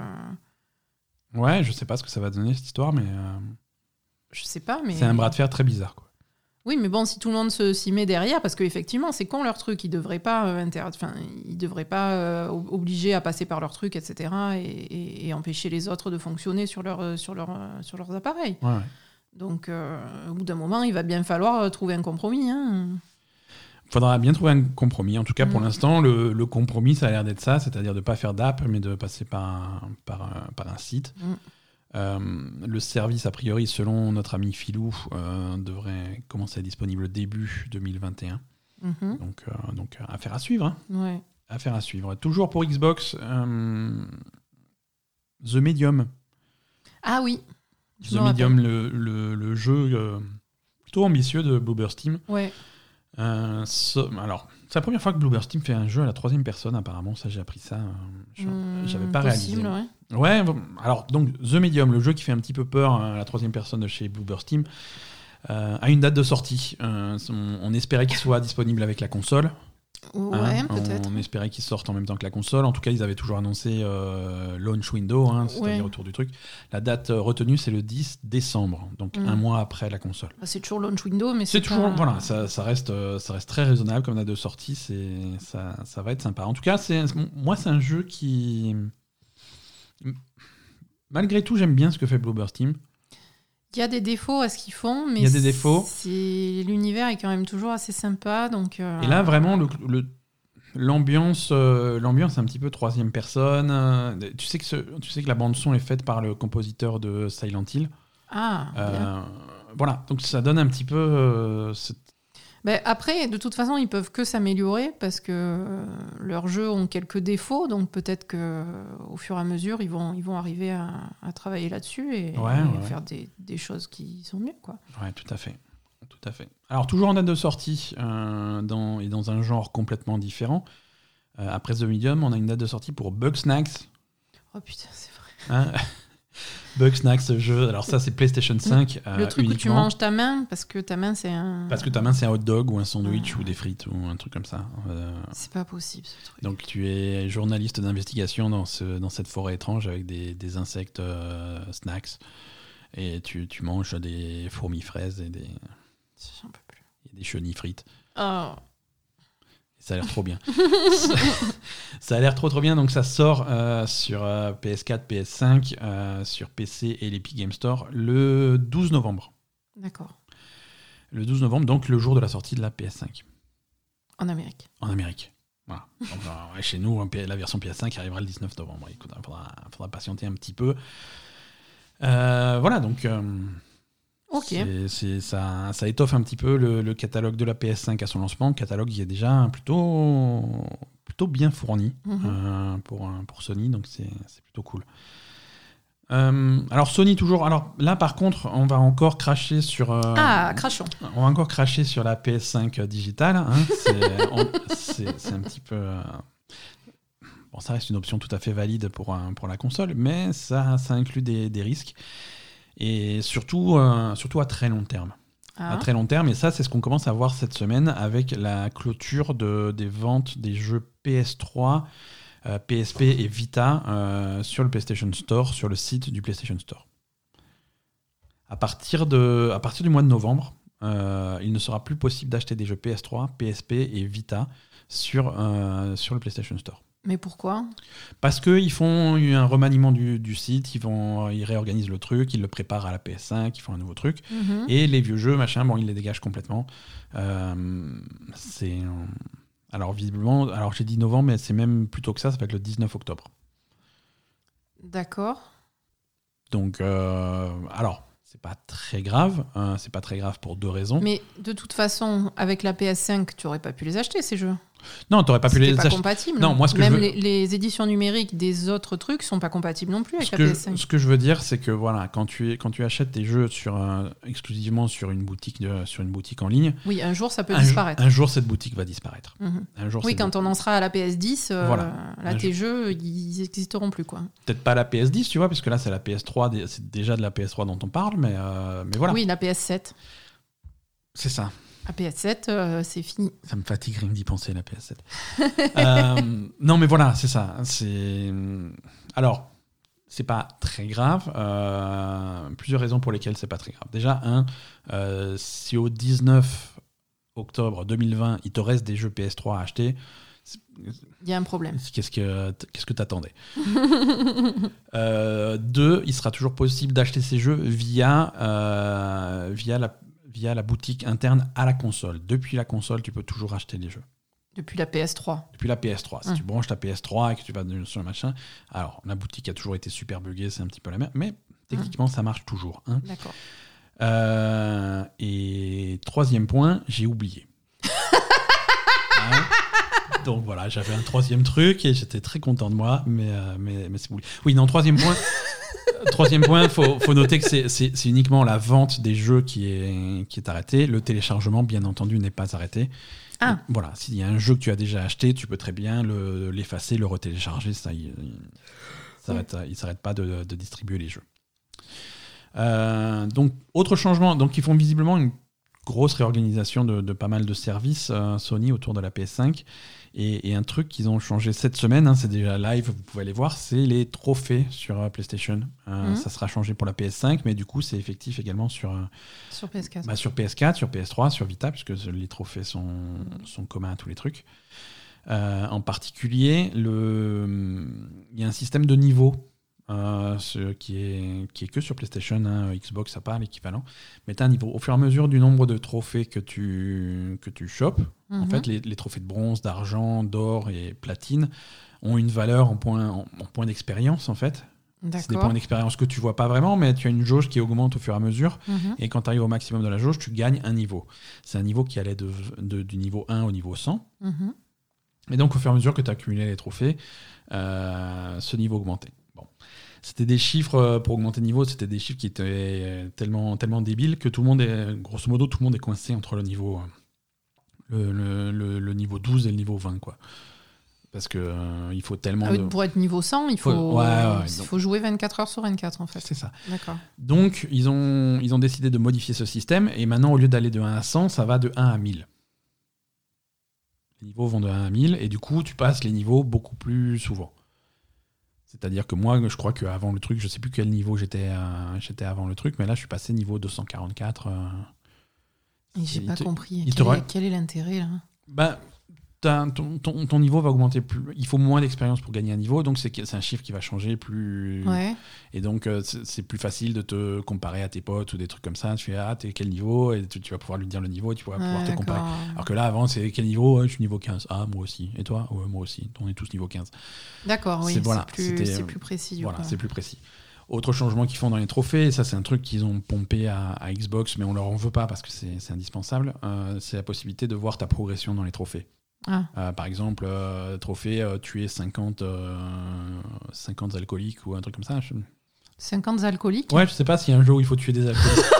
Ouais, je sais pas ce que ça va donner cette histoire, mais. Je sais pas, mais. C'est un bras de fer très bizarre, quoi. Oui, mais bon, si tout le monde s'y met derrière, parce qu'effectivement, c'est con leur truc, ils devraient pas, euh, enfin, ils devraient pas euh, obliger à passer par leur truc, etc., et, empêcher les autres de fonctionner sur, leur, euh, sur, leur, sur leurs appareils. Donc, au bout d'un moment, il va bien falloir trouver un compromis. Hein. Il faudra bien trouver un compromis. En tout cas, pour mm. l'instant, le, compromis, ça a l'air d'être ça, c'est-à-dire de ne pas faire d'app, mais de passer par un, par par un site. Mm. Euh, le service, a priori, selon notre ami Filou, euh, devrait commencer à être disponible début 2021. Mhm. Donc, euh, donc, affaire à suivre. Hein. Ouais. Affaire à suivre. Toujours pour Xbox, The Medium. Ah oui. The Medium, le, le, jeu plutôt ambitieux de Bloober Steam. Ouais. alors, c'est la première fois que Bloober Steam fait un jeu à la troisième personne, apparemment. Ça, j'ai appris ça. Hmm, j'avais pas réalisé. Ouais. Ouais, alors donc The Medium, le jeu qui fait un petit peu peur à la troisième personne de chez Bloober Steam, euh, a une date de sortie. Euh, on, espérait qu'il soit disponible avec la console. Ouais, hein, peut-être. On espérait qu'il sorte en même temps que la console. En tout cas, ils avaient toujours annoncé euh, launch window, hein, c'est-à-dire autour du truc. La date retenue, c'est le 10 décembre, donc mm. un mois après la console. Bah, c'est toujours launch window, mais c'est toujours voilà, ça, ça, reste ça reste très raisonnable comme date de sortie. Ça, ça va être sympa. En tout cas, c'est moi, c'est un jeu qui Malgré tout, j'aime bien ce que fait Bloober Steam. Il y a des défauts à ce qu'ils font, mais il y a des défauts. L'univers est quand même toujours assez sympa, donc. Euh, Et là, vraiment, le, l'ambiance, euh, l'ambiance un petit peu troisième personne. tu sais que tu sais que la bande son est faite par le compositeur de Silent Hill. Ah. Euh, voilà, donc ça donne un petit peu ben, après, de toute façon, ils peuvent que s'améliorer parce que euh, leurs jeux ont quelques défauts, donc peut-être que au fur et à mesure, ils vont, ils vont arriver à, travailler là-dessus et, faire des, des, choses qui sont mieux. Quoi. Ouais, tout à fait. Tout à fait. Alors, toujours en date de sortie dans, et dans un genre complètement différent. après The Medium, on a une date de sortie pour Bugsnax. Oh putain, c'est vrai. Hein? Bugsnax, ce jeu. Alors ça, c'est PlayStation 5. Le euh, truc où tu manges ta main parce que ta main c'est un. Parce que ta main c'est un hot dog ou un sandwich ou des frites ou un truc comme ça. Euh, c'est pas possible ce truc. Donc tu es journaliste d'investigation dans, ce, dans cette forêt étrange avec des, des insectes euh, snacks et tu, tu, manges des fourmis fraises et des. J'en peux plus. Et des chenilles frites. Oh. Ça a l'air trop bien. ça a l'air trop trop bien. Donc ça sort euh, sur PS4, euh, PS5, euh, sur PC et l'Epic Game Store le 12 novembre. D'accord. Le 12 novembre, donc le jour de la sortie de la PS5. En Amérique. En Amérique. Voilà. chez nous, la version PS5 arrivera le 19 novembre. Il faudra, patienter un petit peu. voilà, donc Ok. C'est, ça, ça, étoffe un petit peu le, catalogue de la PS5 à son lancement. Catalogue qui est déjà plutôt, plutôt bien fourni mhm. euh, pour, pour Sony, donc c'est, plutôt cool. Euh, alors Sony toujours. Alors là par contre, on va encore cracher sur. Euh, ah, crachons. On va encore cracher sur la PS5 digitale. Hein. c'est, un petit peu. Bon, ça reste une option tout à fait valide pour, pour la console, mais ça, ça inclut des, des risques et surtout, euh, surtout à très long terme. À ah. très long terme, et ça, c'est ce qu'on commence à voir cette semaine avec la clôture de, des ventes des jeux PS3, PSP euh, et Vita euh, sur le PlayStation Store, sur le site du PlayStation Store. À partir, de, à partir du mois de novembre, il ne sera plus possible d'acheter des jeux PS3, PSP et Vita sur, sur le PlayStation Store. Mais pourquoi? Parce qu'ils font un remaniement du, site, ils, vont, ils réorganisent le truc, ils le préparent à la PS5, ils font un nouveau truc. Mhm. Et les vieux jeux, machin, bon, ils les dégagent complètement. Euh, c'est. Alors, visiblement, alors j'ai dit novembre, mais c'est même plutôt que ça, ça va être le 19 octobre. D'accord. Donc, euh, alors, c'est pas très grave. Hein, c'est pas très grave pour deux raisons. Mais de toute façon, avec la PS5, tu aurais pas pu les acheter, ces jeux. Non, tu n'aurais pas pu les pas compatible. Non, moi, ce que Même les, éditions numériques des autres trucs sont pas compatibles non plus avec ce la PS5. ce que je veux dire, c'est que voilà, quand tu, quand tu achètes tes jeux sur, exclusivement sur une, boutique de, sur une boutique en ligne. Oui, un jour ça peut disparaître. un jour cette boutique va disparaître. Mhm. Un jour, oui, quand on en sera à la PS10, euh, là tes jeux ils n'existeront plus. quoi. Peut-être pas la PS10, tu vois, parce que là c'est la PS3, c'est déjà de la PS3 dont on parle, mais, euh, mais voilà. Oui, la PS7. C'est ça. La PS7, euh, c'est fini. Ça me fatigue rien d'y penser, la PS7. Euh, non, mais voilà, c'est ça. C'est alors, c'est pas très grave. Euh, plusieurs raisons pour lesquelles c'est pas très grave. Déjà, un, si au 19 octobre 2020, il te reste des jeux PS3 à acheter, il y a un problème. Qu'est-ce que qu'est-ce que t'attendais? Deux, il sera toujours possible d'acheter ces jeux via via la via la boutique interne à la console. Depuis la console, tu peux toujours acheter des jeux. Depuis la PS3. Depuis la PS3. Si hum. tu branches ta PS3 et que tu vas sur le machin, alors la boutique a toujours été super buggée, c'est un petit peu la même, mais techniquement hum. ça marche toujours. Hein. D'accord. Euh, et troisième point, j'ai oublié. Hein? Donc voilà, j'avais un troisième truc et j'étais très content de moi, mais, euh, mais, mais c'est oublié. Oui, non, troisième point. Troisième point, il faut, noter que c'est uniquement la vente des jeux qui est, qui est arrêtée. Le téléchargement, bien entendu, n'est pas arrêté. Ah. voilà, s'il y a un jeu que tu as déjà acheté, tu peux très bien l'effacer, le, le retélécharger. Ça, il ne s'arrête pas de, distribuer les jeux. Euh, donc, autre changement, donc ils font visiblement une grosse réorganisation de, pas mal de services euh, Sony autour de la PS5. Et, un truc qu'ils ont changé cette semaine, hein, c'est déjà live, vous pouvez aller voir, c'est les trophées sur euh, PlayStation. Euh, mhm. Ça sera changé pour la PS5, mais du coup, c'est effectif également sur, euh, sur PS4. Bah, sur PS4, sur PS3, sur Vita, puisque les trophées sont, sont communs à tous les trucs. en particulier, le... il y a un système de niveau euh, ce qui est, qui est que sur PlayStation, hein, Xbox, ça pas l'équivalent. Mais tu as un niveau, au fur et à mesure du nombre de trophées que tu, que tu chopes, en mhm. fait, les, les, trophées de bronze, d'argent, d'or et platine ont une valeur en points en, point d'expérience, en fait. C'est des points d'expérience que tu vois pas vraiment, mais tu as une jauge qui augmente au fur et à mesure. Mhm. Et quand tu arrives au maximum de la jauge, tu gagnes un niveau. C'est un niveau qui allait de, de, du niveau 1 au niveau 100. Mhm. Et donc, au fur et à mesure que tu as accumulé les trophées, euh, ce niveau augmentait. c'était des chiffres pour augmenter le niveau, c'était des chiffres qui étaient tellement, tellement débiles que tout le monde est, grosso modo, tout le monde est coincé entre le niveau, le, le, niveau 12 et le niveau 20, quoi. Parce que euh, il faut tellement. Ah pour être niveau 100, il faut, il faut jouer 24 heures sur 24 en fait. C'est ça. D'accord. Donc ils ont, ils ont décidé de modifier ce système et maintenant au lieu d'aller de 1 à 100, ça va de 1 à 1000. Les niveaux vont de 1 à 1000 et du coup tu passes les niveaux beaucoup plus souvent. C'est-à-dire que moi, je crois qu'avant le truc, je sais plus quel niveau j'étais euh, j'étais avant le truc, mais là je suis passé niveau 244. Euh, j'ai pas compris. Quel, est, l'intérêt là bah, ton, ton, niveau va augmenter plus. Il faut moins d'expérience pour gagner un niveau, donc c'est un chiffre qui va changer plus. Et donc euh, c'est plus facile de te comparer à tes potes ou des trucs comme ça. Tu fais ah t'es quel niveau et tu, vas pouvoir lui dire le niveau et tu vas pouvoir te comparer. Alors que là avant c'est quel niveau? Je suis niveau 15. Ah moi aussi. Et toi? Ouais moi aussi. On est tous niveau 15. D'accord. Oui. C'est voilà, plus, plus, précis. Voilà c'est plus précis. Autre changement qu'ils font dans les trophées, ça c'est un truc qu'ils ont pompé à, Xbox, mais on leur en veut pas parce que c'est indispensable, euh, c'est la possibilité de voir ta progression dans les trophées. Ah. Euh, par exemple, euh, trophée, tuer 50, 50 alcooliques ou un truc comme ça. 50 alcooliques Ouais, je sais pas s'il y a un jeu où il faut tuer des alcooliques.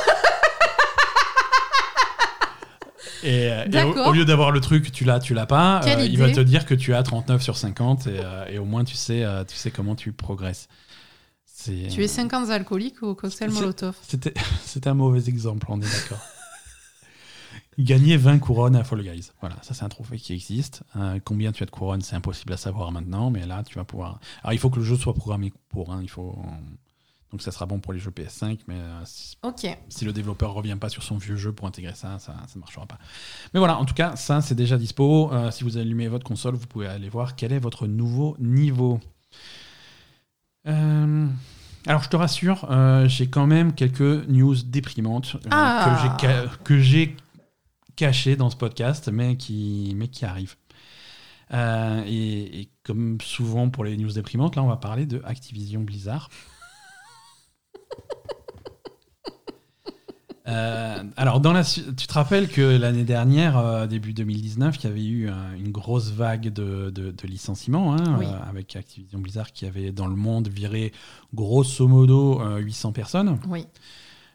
Et, au, lieu d'avoir le truc, tu l'as, tu l'as pas, il va te dire que tu as 39 sur 50 et, au moins tu sais, tu sais comment tu progresses. Tu es 50 alcooliques ou cocktail Molotov C'était un mauvais exemple, on est d'accord. Gagner 20 couronnes à Fall Guys. Voilà, ça c'est un trophée qui existe. Euh, combien tu as de couronnes, c'est impossible à savoir maintenant, mais là tu vas pouvoir. Alors il faut que le jeu soit programmé pour. Hein, il faut. Donc ça sera bon pour les jeux PS5, mais euh, si, si, le développeur revient pas sur son vieux jeu pour intégrer ça, ça ne marchera pas. Mais voilà, en tout cas, ça c'est déjà dispo. Euh, si vous allumez votre console, vous pouvez aller voir quel est votre nouveau niveau. Alors je te rassure, j'ai quand même quelques news déprimantes ah. que j'ai caché dans ce podcast, mais qui, mais qui arrive. Euh, et, comme souvent pour les news déprimantes, là, on va parler de Activision Blizzard. Euh, alors, dans la, tu te rappelles que l'année dernière, euh, début 2019, il y avait eu une grosse vague de, de, licenciements hein, avec Activision Blizzard qui avait dans le monde viré grosso modo 800 personnes. Oui.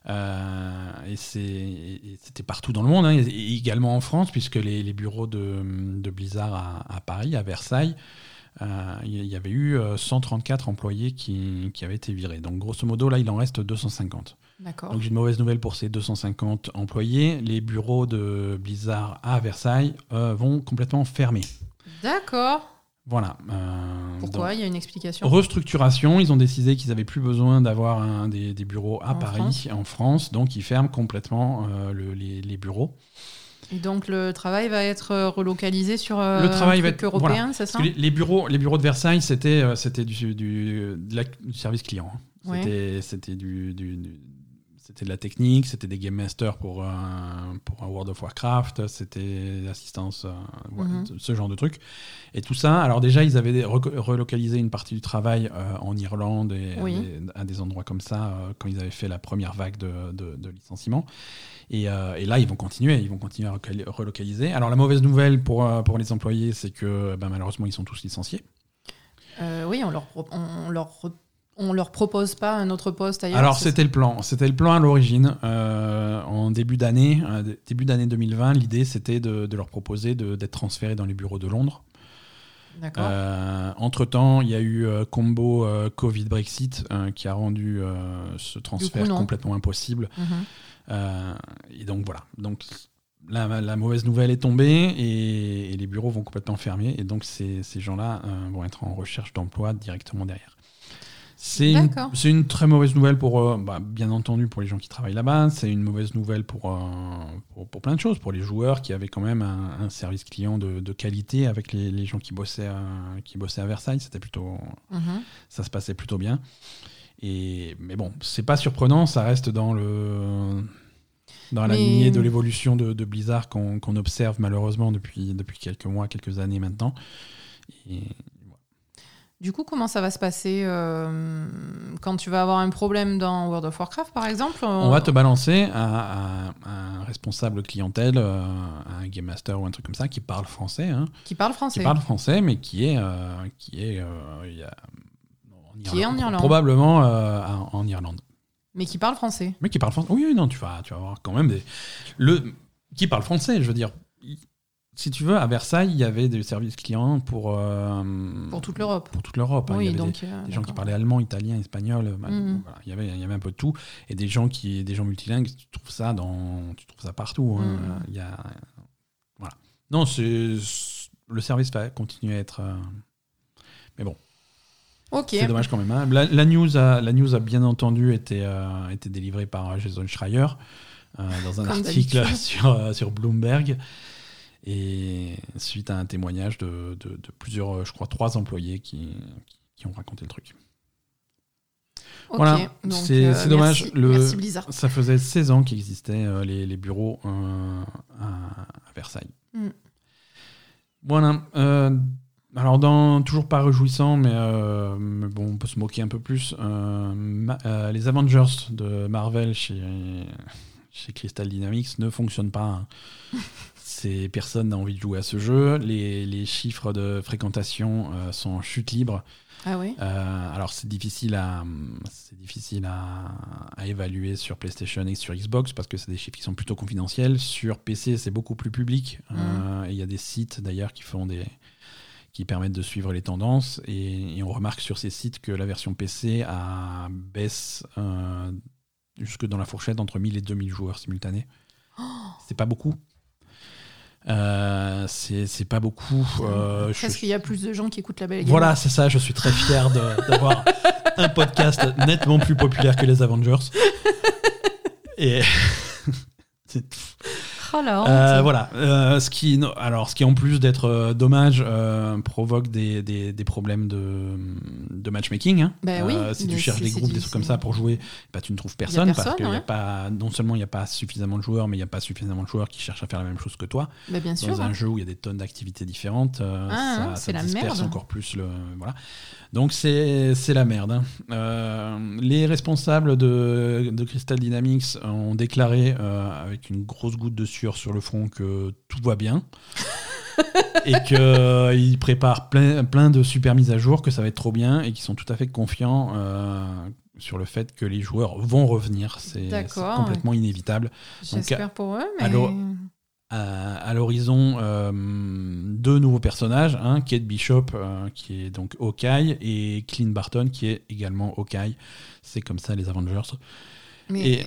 Euh, et c'était partout dans le monde, hein, également en France, puisque les, bureaux de, Blizzard à, Paris, à Versailles, euh, il y avait eu 134 euh, employés qui, qui, avaient été virés. Donc grosso modo, là, il en reste 250. Donc j'ai une mauvaise nouvelle pour ces 250 employés. Les bureaux de Blizzard à Versailles vont complètement fermer. D'accord. Voilà. Euh, Pourquoi Il y a une explication? Restructuration. Ils ont décidé qu'ils n'avaient plus besoin d'avoir des, des, bureaux à Paris, en France. Donc, ils ferment complètement euh, les, bureaux. Et donc, le travail va être relocalisé sur euh, le travail va être, européen, c'est ça? les, bureaux, les bureaux de Versailles, c'était c'était du, du, service client. Hein. C'était du, c'était de la technique, c'était des game masters pour, un, pour un World of Warcraft, c'était l'assistance, euh, mhm. ce genre de trucs. Et tout ça, alors déjà, ils avaient relocalisé une partie du travail euh, en Irlande et à, des, endroits comme ça euh, quand ils avaient fait la première vague de, de, licenciements. Et, et, là, ils vont continuer, ils vont continuer à relocaliser. Alors la mauvaise nouvelle pour, pour les employés, c'est que ben, malheureusement, ils sont tous licenciés. oui, on leur, on leur on leur propose pas un autre poste ailleurs Alors c'était le plan, c'était le plan à l'origine. Euh, en début d'année, euh, début d'année 2020, l'idée c'était de, leur proposer d'être transférés dans les bureaux de Londres. D'accord. Euh, entre temps, il y a eu combo Covid Brexit qui a rendu ce transfert complètement impossible. Mhm. et donc voilà. Donc la, mauvaise nouvelle est tombée et, les bureaux vont complètement fermer. Et donc ces, ces gens-là vont être en recherche d'emploi directement derrière. C'est une, très mauvaise nouvelle pour, euh, bah, bien entendu, pour les gens qui travaillent là-bas. C'est une mauvaise nouvelle pour, euh, pour, plein de choses. Pour les joueurs qui avaient quand même un, service client de, qualité avec les, gens qui bossaient, à, qui bossaient à Versailles. C'était plutôt, mhm. Ça se passait plutôt bien. Et, mais bon, c'est pas surprenant. Ça reste dans le dans la lignée de l'évolution de, Blizzard qu'on observe malheureusement depuis, depuis quelques mois, quelques années maintenant. Et du coup, comment ça va se passer euh, quand tu vas avoir un problème dans World of Warcraft, par exemple On va te balancer à, un responsable clientèle, euh, un game master ou un truc comme ça qui parle français. Hein. qui parle français. Qui parle français, mais qui est, euh, qui est qui est en Irlande. Probablement en Irlande. Mais qui parle français. Mais qui parle français. Oui, non, tu vas, tu vas voir quand même des. Le... Qui parle français, je veux dire. Si tu veux, à Versailles, il y avait des services clients pour. pour toute l'Europe. Pour toute l'Europe. Hein. Oui, il y avait donc, des, gens qui parlaient allemand, italien, espagnol. Mmh. voilà, il, y avait, il y avait un peu de tout. Et des gens, qui, des gens multilingues, tu trouves ça, dans, tu trouves ça partout. Hein. Mmh. Il y a, voilà. Non, le service va continuer à être. Euh, mais bon. C'est dommage quand même. Hein. La, news a, la news a bien entendu été, euh, été délivrée par Jason Schreier euh, dans un article sur, sur Bloomberg. Et suite à un témoignage de, de, plusieurs, je crois, trois employés qui, qui, ont raconté le truc. voilà, c'est dommage. le, Ça faisait 16 ans qu'existaient les, les, bureaux à, Versailles. Mm. Voilà. Euh, alors, dans, toujours pas réjouissant, mais, euh, bon, on peut se moquer un peu plus. Euh, les Avengers de Marvel chez, chez Crystal Dynamics ne fonctionnent pas. Hein. Ces personne n'a envie de jouer à ce jeu. Les, les chiffres de fréquentation sont en chute libre. Ah oui euh, Alors c'est difficile, à, c'est difficile à, à, évaluer sur PlayStation et sur Xbox parce que c'est des chiffres qui sont plutôt confidentiels. Sur PC, c'est beaucoup plus public. Euh, mm. il y a des sites d'ailleurs qui font des qui permettent de suivre les tendances et, on remarque sur ces sites que la version PC a baisse euh, jusque dans la fourchette entre 1000 et 2000 joueurs simultanés. Oh c'est pas beaucoup. Euh, c'est pas beaucoup. Euh, Parce qu'il y a plus de gens qui écoutent la belle Voilà, c'est ça. Je suis très fier d'avoir un podcast nettement plus populaire que les Avengers. Et. Oh euh, voilà. Euh, ce qui, alors, ce qui en plus d'être euh, dommage provoque des, des, problèmes de, de matchmaking. Hein. Bah oui, si tu cherches des groupes, des trucs comme ça pour jouer, bah, tu ne trouves personne, parce que y a pas, non seulement il n'y a pas suffisamment de joueurs, mais il n'y a pas suffisamment de joueurs qui cherchent à faire la même chose que toi. Bah, bien sûr, Dans un jeu où il y a des tonnes d'activités différentes, ah, ça, ça disperse encore plus le voilà. Donc c'est la merde. Hein. Euh, les responsables de, de, Crystal Dynamics ont déclaré euh, avec une grosse goutte de sueur sur le front que tout va bien. et qu'ils euh, préparent plein, plein, de super mises à jour, que ça va être trop bien et qu'ils sont tout à fait confiants sur le fait que les joueurs vont revenir. C'est complètement inévitable. J'espère pour eux. Mais à, l'horizon euh, deux nouveaux personnages, hein, Kate Bishop euh, qui est donc Hawkeye et Clint Barton qui est également Hawkeye. C'est comme ça les Avengers. Mais...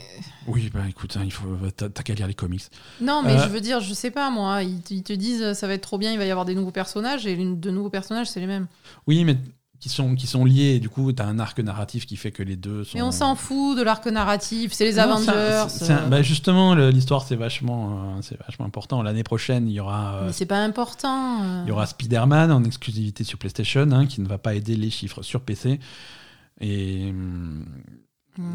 oui, bah écoute, hein, il faut, t'as, qu'à lire les comics. Non, mais euh, je veux dire, je sais pas moi, ils, ils, te disent ça va être trop bien, il va y avoir des nouveaux personnages et de nouveaux personnages c'est les mêmes. Oui, mais qui sont, qui sont liés. Et du coup, tu as un arc narratif qui fait que les deux sont. Mais on s'en fout de l'arc narratif, c'est les Avengers. bah justement, l'histoire, c'est vachement, euh, c'est vachement important. L'année prochaine, il y aura. Euh, Mais c'est pas important. Euh. Il y aura Spider-Man en exclusivité sur PlayStation, hein, qui ne va pas aider les chiffres sur PC. Et. Hmm.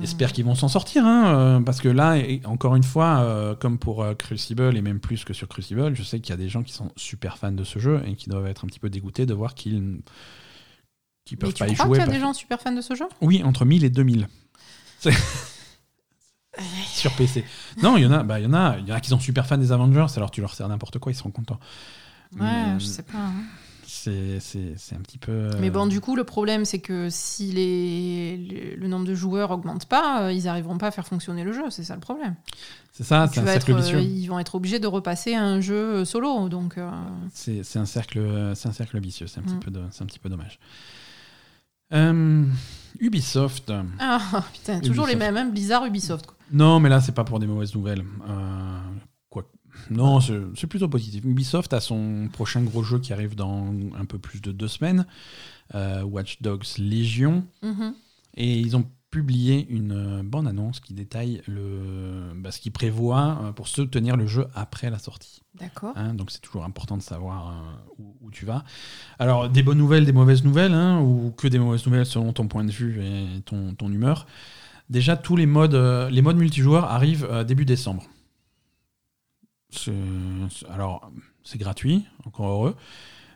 J'espère qu'ils vont s'en sortir, hein, parce que là, encore une fois, comme pour Crucible et même plus que sur Crucible, je sais qu'il y a des gens qui sont super fans de ce jeu et qui doivent être un petit peu dégoûtés de voir qu'ils qui peuvent Mais tu crois qu'il y a des gens super fans de ce jeu? Oui, entre 1000 et 2000. sur PC. Non, il y en a, bah, il y en a, il y en a qui sont super fans des Avengers. Alors tu leur sers n'importe quoi, ils seront contents. Ouais, je sais pas. Hein. C'est un petit peu. Euh, Mais bon, du coup, le problème, c'est que si les, le nombre de joueurs augmente pas, euh, ils n'arriveront pas à faire fonctionner le jeu. C'est ça le problème. C'est ça, c'est un cercle vicieux. Euh, ils vont être obligés de repasser à un jeu solo. Donc. C'est un cercle, c'est un cercle vicieux. C'est un petit mm. c'est un petit peu dommage. Euh, Ubisoft. Ah putain, toujours les mêmes, hein, Blizzard, Ubisoft. Non, mais là, c'est pas pour des mauvaises nouvelles. Euh, quoi Non, c'est plutôt positif. Ubisoft a son prochain gros jeu qui arrive dans un peu plus de deux semaines, euh, Watch Dogs Legion. Mm-hmm. Et ils ont publié une euh, bande-annonce qui détaille le, bah, ce qui prévoit euh, pour soutenir le jeu après la sortie. D'accord. Hein, donc c'est toujours important de savoir euh, où, tu vas. Alors des bonnes nouvelles, des mauvaises nouvelles, hein, ou que des mauvaises nouvelles selon ton point de vue et ton, ton humeur. Déjà tous les modes, les modes multijoueurs arrivent début décembre. alors c'est gratuit, encore heureux.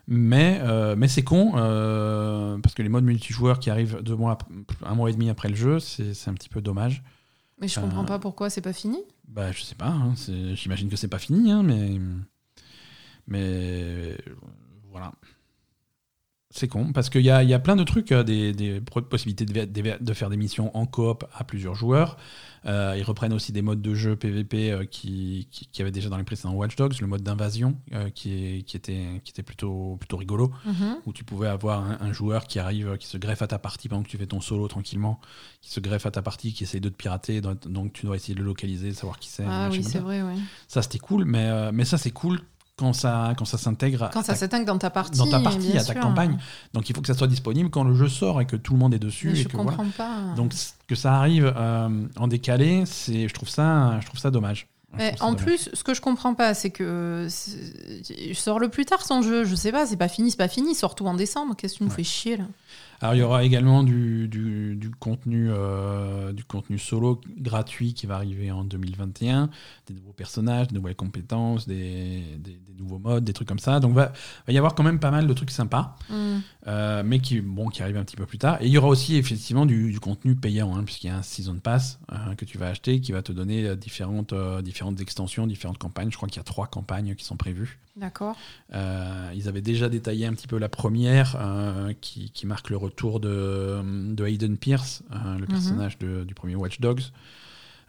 Mais, euh, mais c'est con, euh, parce que les modes multijoueurs qui arrivent deux mois, un mois et demi après le jeu, c'est un petit peu dommage. Mais je comprends euh, pas pourquoi c'est pas fini. Bah, je sais pas, hein, j'imagine que c'est pas fini, hein, mais. Mais. Voilà. C'est con, parce qu'il y a, y a, plein de trucs, euh, des, des possibilités de, de, faire des missions en coop à plusieurs joueurs. Euh, ils reprennent aussi des modes de jeu PVP euh, qui, qui, avaient déjà dans les précédents Watch Dogs, le mode d'invasion qui, qui, était, qui était plutôt, plutôt rigolo, mhm. où tu pouvais avoir un, joueur qui arrive, qui se greffe à ta partie pendant que tu fais ton solo tranquillement, qui se greffe à ta partie, qui essaye de te pirater, donc tu dois essayer de le localiser, savoir qui c'est. Ah oui, c'est vrai, ouais. Ça, c'était cool, mais, mais ça, c'est cool quand ça, quand ça s'intègre. Quand ça s'intègre dans ta partie. Dans ta partie, à ta campagne. Donc il faut que ça soit disponible quand le jeu sort et que tout le monde est dessus. Mais et je que, comprends pas. Donc que ça arrive euh, en décalé, c'est, je trouve ça, je trouve ça dommage. Mais en plus, ce que je comprends pas, c'est que je sors le plus tard son jeu. Je sais pas, c'est pas fini, c'est pas fini. Sors tout en décembre. Qu'est-ce que tu nous fais chier là? Alors il y aura également du, du, contenu, euh, du contenu solo gratuit qui va arriver en 2021, des nouveaux personnages, des nouvelles compétences, des, des, nouveaux modes, des trucs comme ça. Donc il va, va, y avoir quand même pas mal de trucs sympas, mm. euh, mais qui, bon, qui arrivent un petit peu plus tard. Et il y aura aussi effectivement du, contenu payant, hein, puisqu'il y a un Season Pass euh, que tu vas acheter qui va te donner différentes, différentes extensions, différentes campagnes. Je crois qu'il y a trois campagnes qui sont prévues. D'accord. ils avaient déjà détaillé un petit peu la première qui, qui marque le retour de, de Hayden Pierce, hein, le mhm. personnage du premier Watch Dogs.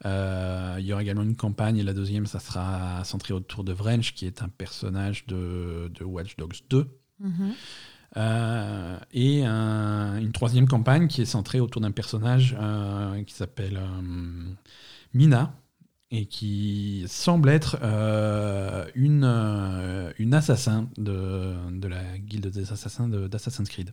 Euh, il y aura également une campagne, et la deuxième, ça sera centré autour de Vrench, qui est un personnage de, de Watch Dogs 2. Mhm. Euh, et une troisième campagne qui est centrée autour d'un personnage euh, qui s'appelle Mina, et qui semble être une, une assassin de, de la guilde des assassins d'Assassin's Creed.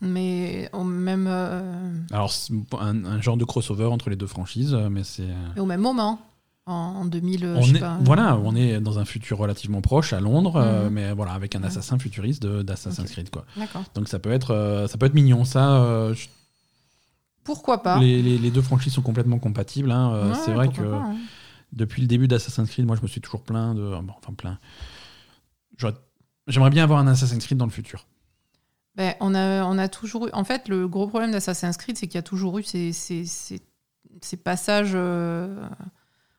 Mais au même. Euh, Alors, un, un, genre de crossover entre les deux franchises, mais c'est. au même moment, en 2000. On est, voilà, on est dans un futur relativement proche à Londres, euh, mhm. mais voilà, avec un assassin futuriste d'Assassin's Creed, quoi. Donc ça peut être, euh, ça peut être mignon, ça. Pourquoi pas les, les, deux franchises sont complètement compatibles. Hein, c'est vrai que hein. depuis le début d'Assassin's Creed, moi, je me suis toujours plein de, enfin plein. J'aimerais bien avoir un Assassin's Creed dans le futur. Ben, on, a, on a toujours eu. En fait, le gros problème d'Assassin's Creed, c'est qu'il y a toujours eu ces, ces, ces, passages euh,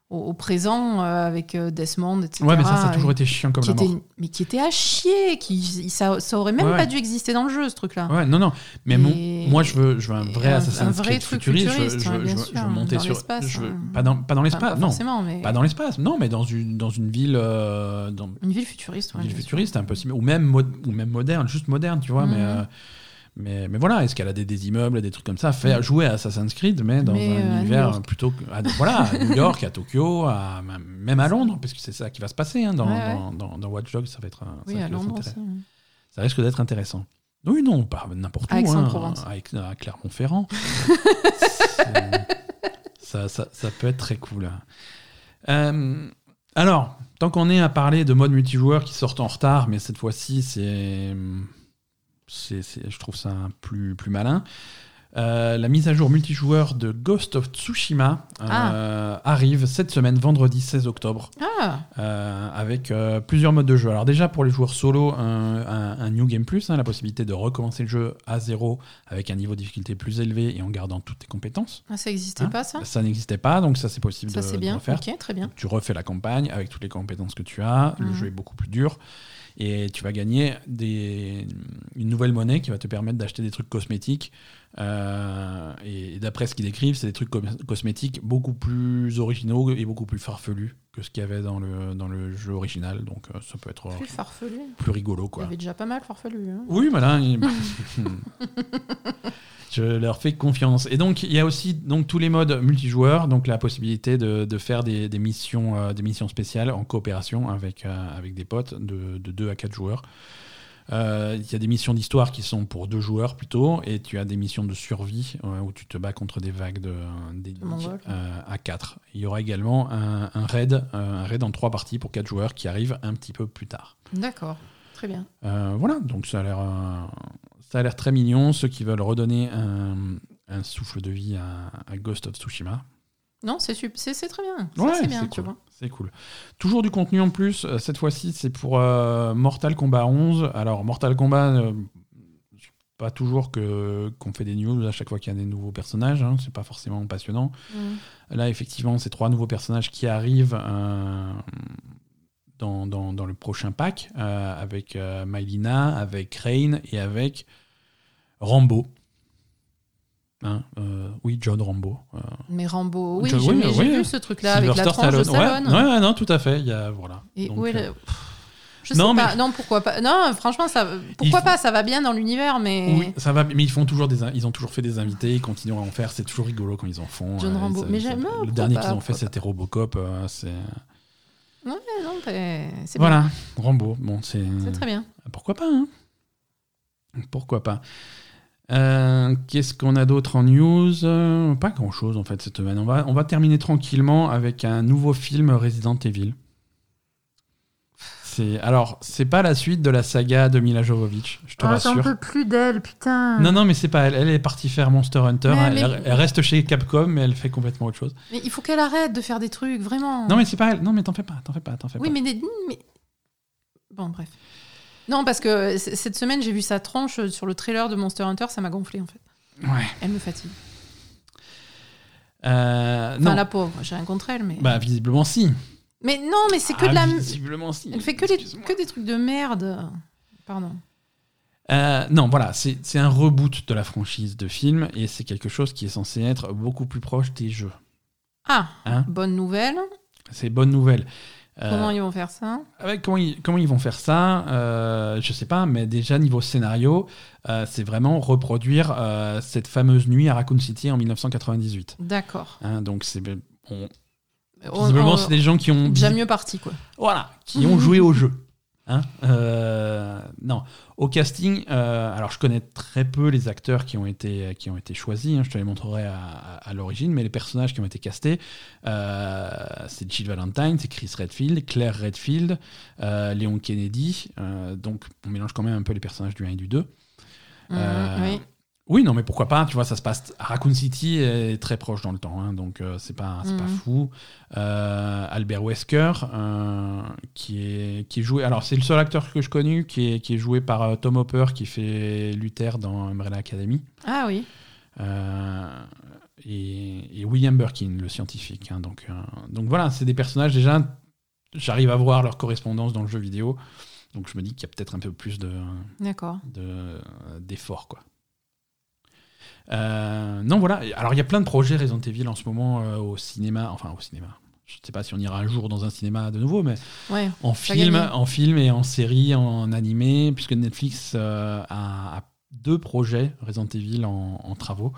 au, présent euh, avec euh, Desmond, etc. Ouais, mais ça, ça a toujours été chiant comme la mort. mais qui était à chier, qui, ça, ça aurait même pas dû exister dans le jeu, ce truc-là. Ouais, non, non. Mais moi, je veux, je veux un vrai Assassin's un vrai Creed truc futuriste. futuriste je, veux, je, veux monter sur. Je veux, hein. pas dans, pas dans l'espace, non. Mais... Pas dans l'espace, non, mais dans une, dans une ville. Euh, dans, une ville futuriste, ouais, Une ville futuriste, impossible. Ou même, ou même moderne, juste moderne, tu vois, mais. Mhm. Mais, mais voilà, escalader des immeubles, des trucs comme ça, faire jouer à Assassin's Creed, mais dans un euh, univers plutôt que, à, voilà, à New York, à Tokyo, à, même à Londres, parce que c'est ça qui va se passer hein, dans, dans, dans, Watch Dogs, ça va être, oui, à Londres aussi, ça risque d'être intéressant. Oui, non, pas n'importe où, hein, avec, à Clermont-Ferrand. ça, ça, ça, peut être très cool. Euh, alors, tant qu'on est à parler de mode multijoueur qui sortent en retard, mais cette fois-ci, c'est je trouve ça plus, plus malin. Euh, la mise à jour multijoueur de Ghost of Tsushima euh, ah. arrive cette semaine, vendredi 16 octobre, ah. euh, avec plusieurs modes de jeu. Alors déjà pour les joueurs solo, un, New Game Plus, hein, la possibilité de recommencer le jeu à zéro avec un niveau de difficulté plus élevé et en gardant toutes tes compétences. Ah, ça n'existait hein pas ça? Ça n'existait pas, donc ça c'est possible ça, de, bien. faire. très bien. tu refais la campagne avec toutes les compétences que tu as, le mmh. jeu est beaucoup plus dur et tu vas gagner une nouvelle monnaie qui va te permettre d'acheter des trucs cosmétiques. Euh, et, d'après ce qu'ils décrivent, c'est des trucs cosmétiques beaucoup plus originaux et beaucoup plus farfelus que ce qu'il y avait dans le, dans le jeu original. Donc euh, ça peut être plus farfelu, plus rigolo quoi. Il y avait déjà pas mal farfelu. Hein. oui, voilà. Je leur fais confiance. Et donc, il y a aussi donc, tous les modes multijoueurs, donc la possibilité de, de faire des, des missions, euh, des missions spéciales en coopération avec, euh, avec des potes de, de 2 à 4 joueurs. Euh, il y a des missions d'histoire qui sont pour deux joueurs plutôt, et tu as des missions de survie où tu te bats contre des vagues de, à 4. Il y aura également un, un, raid, un raid en trois parties pour quatre joueurs qui arrive un petit peu plus tard. D'accord, très bien. voilà, donc ça a l'air ça a l'air très mignon, ceux qui veulent redonner un, souffle de vie à, Ghost of Tsushima. Non, c'est c'est très bien. c'est bien, tu vois. C'est cool. Toujours du contenu en plus. Euh, cette fois-ci, c'est pour euh, Mortal Kombat 11. Alors, Mortal Kombat, euh, pas toujours que qu'on fait des news à chaque fois qu'il y a des nouveaux personnages. Hein, c'est pas forcément passionnant. Mm. Là, effectivement, c'est trois nouveaux personnages qui arrivent dans, dans, dans le prochain pack avec Mylina, avec Rain et avec Rambo. Hein, oui, John Rambo. Mais Rambo, oui, j'ai vu ce truc-là avec la tranche de. Ouais, non, tout à fait. Il y a, voilà. Et où est le non, mais... non, pourquoi pas Non, franchement, ça, pourquoi pas Ça va bien dans l'univers, mais. Oui, ça va. Mais ils font toujours des, ils ont toujours fait des invités, ils continuent à en faire. C'est toujours rigolo quand ils en font. John euh, Rambo. mais j'aime. Le dernier qu'ils ont fait, c'était Robocop. Euh, c'est. Ouais, non, c'est Voilà, Rambo. Bon, c'est. C'est très bien. Pourquoi pas hein Pourquoi pas euh, Qu'est-ce qu'on a d'autre en news? Pas grand-chose en fait cette semaine. On va, on va terminer tranquillement avec un nouveau film Resident Evil alors c'est pas la suite de la saga de Mila Jovovich, je te ah, rassure. J'en peux plus d'elle, putain. Non non mais c'est pas elle, elle est partie faire Monster Hunter, elle, reste chez Capcom mais elle fait complètement autre chose. Mais il faut qu'elle arrête de faire des trucs vraiment. Non mais c'est pas elle, non mais t'en fais pas, t'en fais pas, t'en fais oui, mais, mais bon bref. Non parce que cette semaine j'ai vu sa tranche sur le trailer de Monster Hunter, ça m'a gonflé en fait. Ouais. Elle me fatigue. Euh, enfin, la pauvre, j'ai rien contre elle, mais. Bah, visiblement, si. Mais non, mais c'est que de la. Ah, visiblement, si. Elle fait que des, que des trucs de merde. Pardon. Euh, non, voilà, c'est un reboot de la franchise de film et c'est quelque chose qui est censé être beaucoup plus proche des jeux. Ah, hein bonne nouvelle. C'est bonne nouvelle. Euh, comment ils vont faire ça? Avec, comment, ils, comment, ils, vont faire ça? Euh, Je sais pas, mais déjà niveau scénario, euh, c'est vraiment reproduire cette fameuse nuit à Raccoon City en 1998. D'accord. Hein, donc c'est Visiblement, c'est des gens qui ont. Déjà mieux parti, quoi. Voilà, qui ont joué au jeu. Hein euh, non, au casting, euh, alors je connais très peu les acteurs qui ont été, qui ont été choisis, hein, je te les montrerai à, l'origine, mais les personnages qui ont été castés, euh, c'est Jill Valentine, c'est Chris Redfield, Claire Redfield, Léon Kennedy, donc on mélange quand même un peu les personnages du 1 et du 2. Mmh, oui. Oui, non, mais pourquoi pas Tu vois, ça se passe. Raccoon City est très proche dans le temps, hein, donc euh, c'est pas, pas mhm. fou. Euh, Albert Wesker, euh, qui, est, qui est joué. Alors, c'est le seul acteur que je connais qui est, qui est joué par Tom Hopper, qui fait Luther dans Umbrella Academy. Ah oui. Et, William Birkin, le scientifique. Hein, donc, donc voilà, c'est des personnages déjà. J'arrive à voir leur correspondance dans le jeu vidéo. Donc je me dis qu'il y a peut-être un peu plus de d'efforts, quoi. Euh, non, voilà. Alors, il y a plein de projets Resident Evil en ce moment euh, au cinéma. Enfin, au cinéma. Je ne sais pas si on ira un jour dans un cinéma de nouveau, mais en, film, en film et en série, en animé, puisque Netflix euh, a, deux projets Resident Evil en, travaux.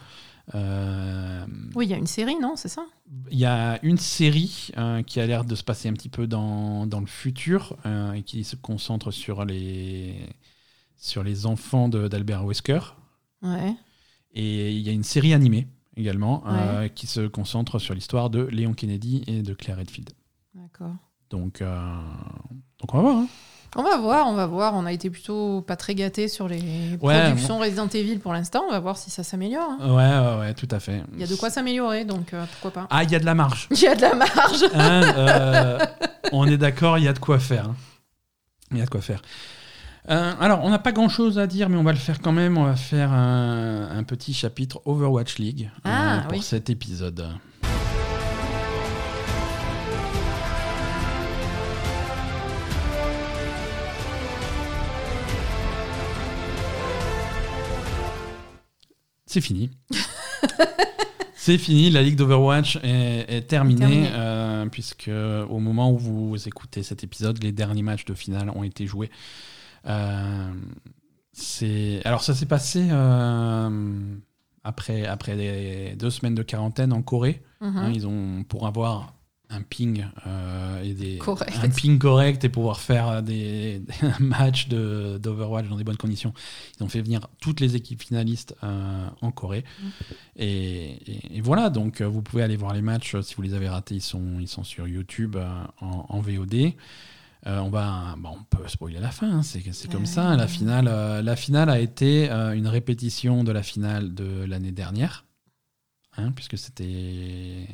oui, il y a une série, non C'est ça? Il y a une série qui a l'air de se passer un petit peu dans, dans le futur et qui se concentre sur les, sur les enfants d'Albert Wesker. Ouais. Et il y a une série animée également euh, qui se concentre sur l'histoire de Léon Kennedy et de Claire Redfield. D'accord. Donc, euh, donc on va voir. Hein. On va voir, on va voir. On a été plutôt pas très gâtés sur les productions Resident Evil pour l'instant. On va voir si ça s'améliore. Hein. Ouais, ouais, tout à fait. Il y a de quoi s'améliorer, donc euh, pourquoi pas. Ah, il y a de la marge. Il y a de la marge. Hein, on est d'accord, il y a de quoi faire. Il y a de quoi faire. Euh, alors, on n'a pas grand-chose à dire, mais on va le faire quand même. On va faire un, petit chapitre Overwatch League euh, ah, pour cet épisode. C'est fini. C'est fini, la ligue d'Overwatch est, terminée, euh, puisque au moment où vous écoutez cet épisode, les derniers matchs de finale ont été joués. Euh, c'est alors ça s'est passé euh, après après deux semaines de quarantaine en Corée. Mhm. Hein, ils ont pour avoir un ping euh, et des un ping correct et pouvoir faire des, matchs de d'Overwatch dans des bonnes conditions. Ils ont fait venir toutes les équipes finalistes en Corée mhm. et, voilà donc vous pouvez aller voir les matchs si vous les avez ratés ils sont ils sont sur YouTube en, en, VOD. Euh, on, va, bah, on peut spoiler la fin, hein, c'est comme ça. La finale, euh, la finale a été euh, une répétition de la finale de l'année dernière, hein, puisque c'était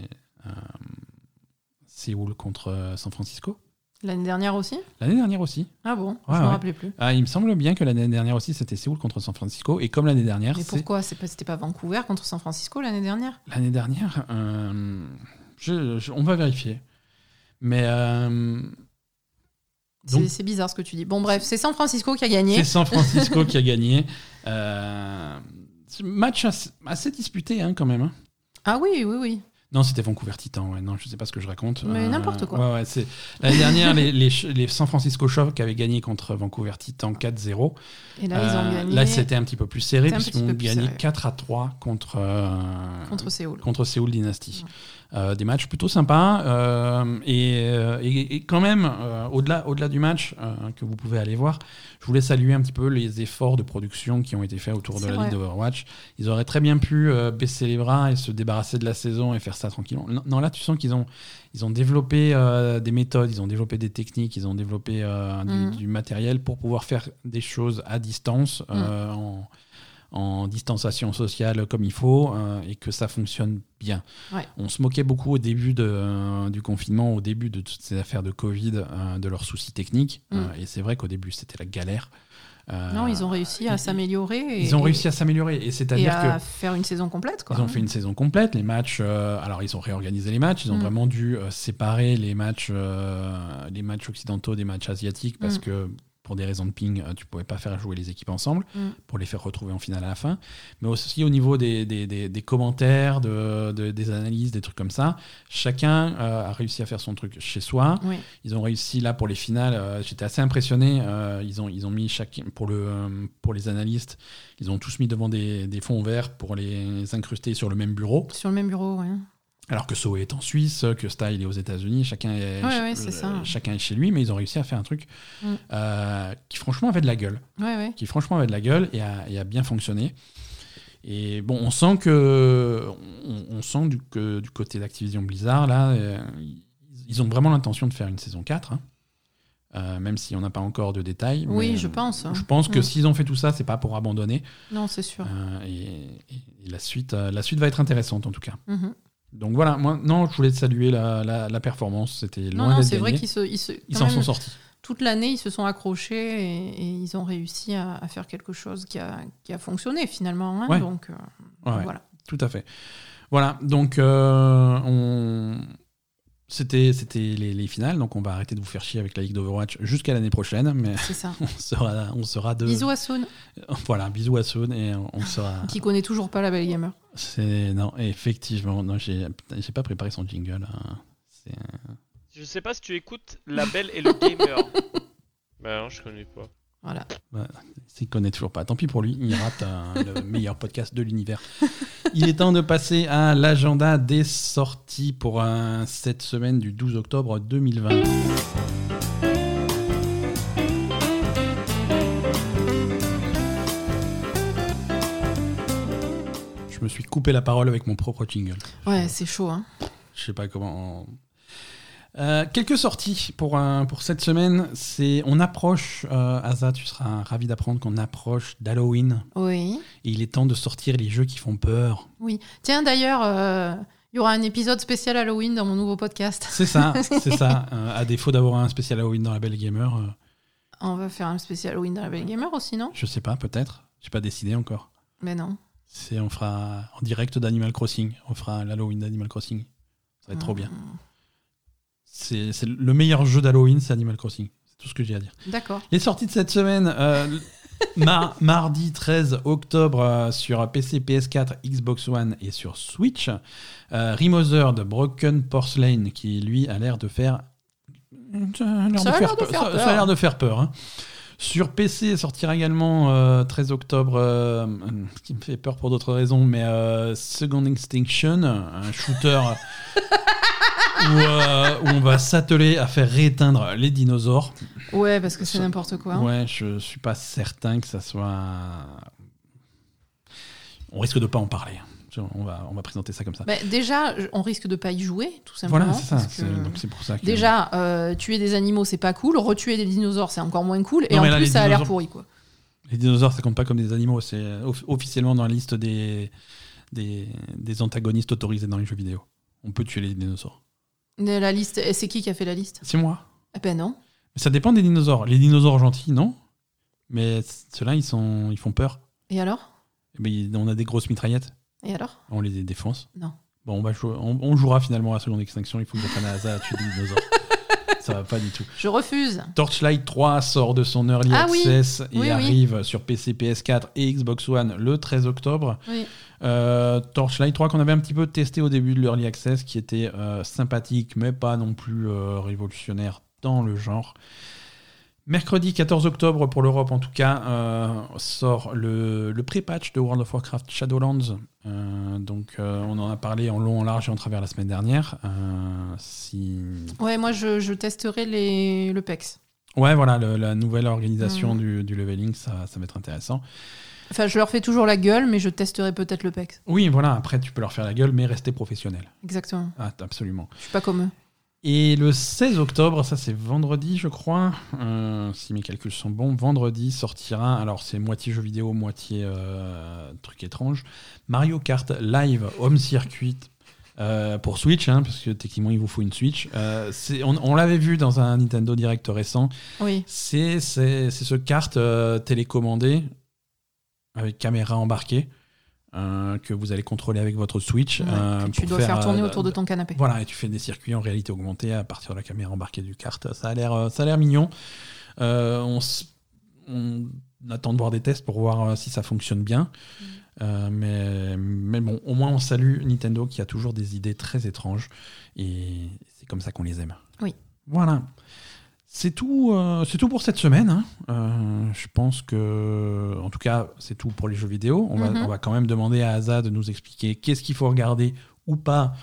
Séoul contre San Francisco. L'année dernière aussi? L'année dernière aussi. Ah bon? Je ne me rappelais plus. Ah, il me semble bien que l'année dernière aussi, c'était Séoul contre San Francisco. Et comme l'année dernière. Mais pourquoi? C'était pas, pas Vancouver contre San Francisco l'année dernière? L'année dernière On va vérifier. Mais C'est bizarre ce que tu dis. Bon, bref, c'est San Francisco qui a gagné. C'est San Francisco qui a gagné. match assez, disputé hein, quand même. Hein. Ah oui, oui, oui. Non, c'était Vancouver Titan. Ouais. Non, je sais pas ce que je raconte. Mais n'importe quoi. Ouais, c'est... L'année dernière, les, les, San Francisco Shock avaient gagné contre Vancouver Titan 4-0. Et là, ils ont euh, gagné. Là, c'était un petit peu plus serré, puisqu'ils ont gagné 4 à 3 contre, euh, contre Séoul. Contre Séoul Dynasty. Euh, des matchs plutôt sympas. Euh, euh, et, quand même, au-delà au -delà du match que vous pouvez aller voir, je voulais saluer un petit peu les efforts de production qui ont été faits autour de la ligue d'Overwatch. Ils auraient très bien pu baisser les bras et se débarrasser de la saison et faire ça tranquillement. Non, là, tu sens qu'ils ont, ils ont développé des méthodes, ils ont développé des techniques, ils ont développé du, mm. matériel pour pouvoir faire des choses à distance mm. en en distanciation sociale comme il faut euh, et que ça fonctionne bien. On se moquait beaucoup au début de, euh, du confinement, au début de toutes ces affaires de Covid, euh, de leurs soucis techniques. Mm. et c'est vrai qu'au début, c'était la galère. non, ils ont réussi à s'améliorer. Ils ont réussi à s'améliorer. Et c'est-à-dire que. faire une saison complète, quoi. Ils ont fait une saison complète. Les matchs. alors, ils ont réorganisé les matchs. Ils ont mm. vraiment dû séparer les matchs, les matchs occidentaux des matchs asiatiques parce mm. que pour des raisons de ping, euh, tu pouvais pas faire jouer les équipes ensemble mm. pour les faire retrouver en finale à la fin. Mais aussi au niveau des, des, des, commentaires, de, des analyses, des trucs comme ça, chacun euh, a réussi à faire son truc chez soi. Ils ont réussi là pour les finales. Euh, j'étais assez impressionné. ils, ont, ils ont mis chacun pour, le, pour les analystes, ils ont tous mis devant des fonds verts pour les incruster sur le même bureau. Sur le même bureau, oui. Alors que Soe est en Suisse, que Style est aux États-Unis, chacun, est, chacun est chez lui, mais ils ont réussi à faire un truc mm. euh, qui franchement avait de la gueule. Qui franchement avait de la gueule et a, bien fonctionné. Et bon, on sent que, on, sent du, que du côté d'Activision Blizzard, là, euh, ils ont vraiment l'intention de faire une saison 4. Hein. Euh, même si on n'a pas encore de détails. Oui, je pense. Je pense que mm. s'ils ont fait tout ça, c'est pas pour abandonner. Non, c'est sûr. et, la, suite, la suite va être intéressante en tout cas. Mm-hmm. Donc voilà, moi, non, je voulais te saluer la, la, performance. C'était loin Non, non c'est vrai qu'ils se, ils, s'en sont sortis. Toute l'année, ils se sont accrochés et, ils ont réussi à, faire quelque chose qui a, qui a fonctionné finalement. Hein, donc, euh, voilà. Tout à fait. Voilà, donc euh, on c'était les, les, finales, donc on va arrêter de vous faire chier avec la Ligue d'Overwatch jusqu'à l'année prochaine. Mais ça. on sera, on sera de. Bisous à Soon. Voilà, bisous à Soon et on sera. Qui connaît toujours pas la Belle Gamer. C'est non, effectivement, non, j'ai pas préparé son jingle. Hein. Je sais pas si tu écoutes La Belle et le Gamer. bah non, je connais pas. Voilà. Bah, S'il connaît toujours pas, tant pis pour lui, il rate le meilleur podcast de l'univers. Il est temps de passer à l'agenda des sorties pour cette semaine du 12 octobre 2020. Je me suis coupé la parole avec mon propre jingle. Ouais, c'est chaud. Hein. Je sais pas comment. Euh, quelques sorties pour, pour cette semaine. C'est on approche, euh, Asa, tu seras ravi d'apprendre qu'on approche d'Halloween. Oui. Et il est temps de sortir les jeux qui font peur. Oui. Tiens, d'ailleurs, euh, il y aura un épisode spécial Halloween dans mon nouveau podcast. C'est ça, c'est ça. à défaut d'avoir un spécial Halloween dans la Belle Gamer. On va faire un spécial Halloween dans la Belle Gamer aussi, non? Je sais pas, peut-être. J'ai pas décidé encore. Mais non. C'est on fera en direct d'Animal Crossing. On fera l'Halloween d'Animal Crossing. Ça va être trop bien. C'est le meilleur jeu d'Halloween, c'est Animal Crossing. C'est tout ce que j'ai à dire. D'accord. Les sorties de cette semaine, euh, mardi 13 octobre euh, sur PC, PS4, Xbox One et sur Switch. Euh, Remothered Broken Porcelain, qui lui a l'air de faire. Ça a l'air de, faire peur. Ça, a l'air de faire peur. Hein. Sur PC sortira également 13 octobre, ce qui me fait peur pour d'autres raisons, mais Second Extinction, un shooter Euh, où, on va s'atteler à faire rééteindre les dinosaures. Ouais, parce que c'est n'importe quoi. Ouais, je suis pas certain que ça soit. On risque de pas en parler. On va, on va présenter ça comme ça. Bah, déjà, on risque de pas y jouer, tout simplement. Voilà, c'est ça. C'est pour ça que... Déjà, euh, tuer des animaux, c'est pas cool. Retuer des dinosaures, c'est encore moins cool. Et en plus, ça a l'air pourri, quoi. Les dinosaures, ça compte pas comme des animaux. C'est officiellement dans la liste des, des, des antagonistes autorisés dans les jeux vidéo. On peut tuer les dinosaures. La liste, c'est qui qui a fait la liste? C'est moi. Eh ben non. Ça dépend des dinosaures. Les dinosaures gentils, non. Mais ceux-là, ils, sont, ils font peur. Et alors? Eh ben, On a des grosses mitraillettes. Et alors? On les défonce. Non. Bon, on, va on, jouera finalement à la seconde extinction. Il faut que Asa à tuer des dinosaures. ça va pas du tout. Je refuse. Torchlight 3 sort de son early Ah oui. access et Oui, oui. arrive sur PC, PS4 et Xbox One le 13 octobre. Euh, Torchlight 3 qu'on avait un petit peu testé au début de l'early access, qui était euh, sympathique, mais pas non plus euh, révolutionnaire dans le genre. Mercredi 14 octobre pour l'Europe en tout cas euh, sort le, le pré-patch de World of Warcraft Shadowlands. Euh, donc euh, on en a parlé en long, en large et en travers la semaine dernière. Si... Ouais, moi je, je testerai les... le PEX. Ouais voilà, le- la nouvelle organisation Mm. du, du leveling, ça, ça va être intéressant. Enfin, je leur fais toujours la gueule, mais je testerai peut-être le PEX. Oui voilà, après tu peux leur faire la gueule, mais rester professionnel. Exactement. Ah, absolument. Je suis pas comme eux. Et le 16 octobre, ça c'est vendredi, je crois, euh, si mes calculs sont bons, vendredi sortira, alors c'est moitié jeu vidéo, moitié euh, truc étrange, Mario Kart Live Home Circuit euh, pour Switch, hein, parce que techniquement il vous faut une Switch. Euh, on on l'avait vu dans un Nintendo Direct récent, Oui. c'est ce kart euh, télécommandé avec caméra embarquée. Euh, que vous allez contrôler avec votre Switch. Ouais, euh, que tu dois faire, tourner euh, autour de ton canapé. voilà, et tu fais des circuits en réalité augmentée à partir de la caméra embarquée du kart. Ça a l'air, euh, ça a l'air mignon. On, attend de voir des tests pour voir si ça fonctionne bien. Mm. Mais, mais bon, au moins on salue Nintendo qui a toujours des idées très étranges et c'est comme ça qu'on les aime. Oui. Voilà. C'est tout, euh, c'est tout pour cette semaine. hein. Euh, je pense que, en tout cas, c'est tout pour les jeux vidéo. On, Mhm. va, on va quand même demander à Asa de nous expliquer qu'est-ce qu'il faut regarder ou pas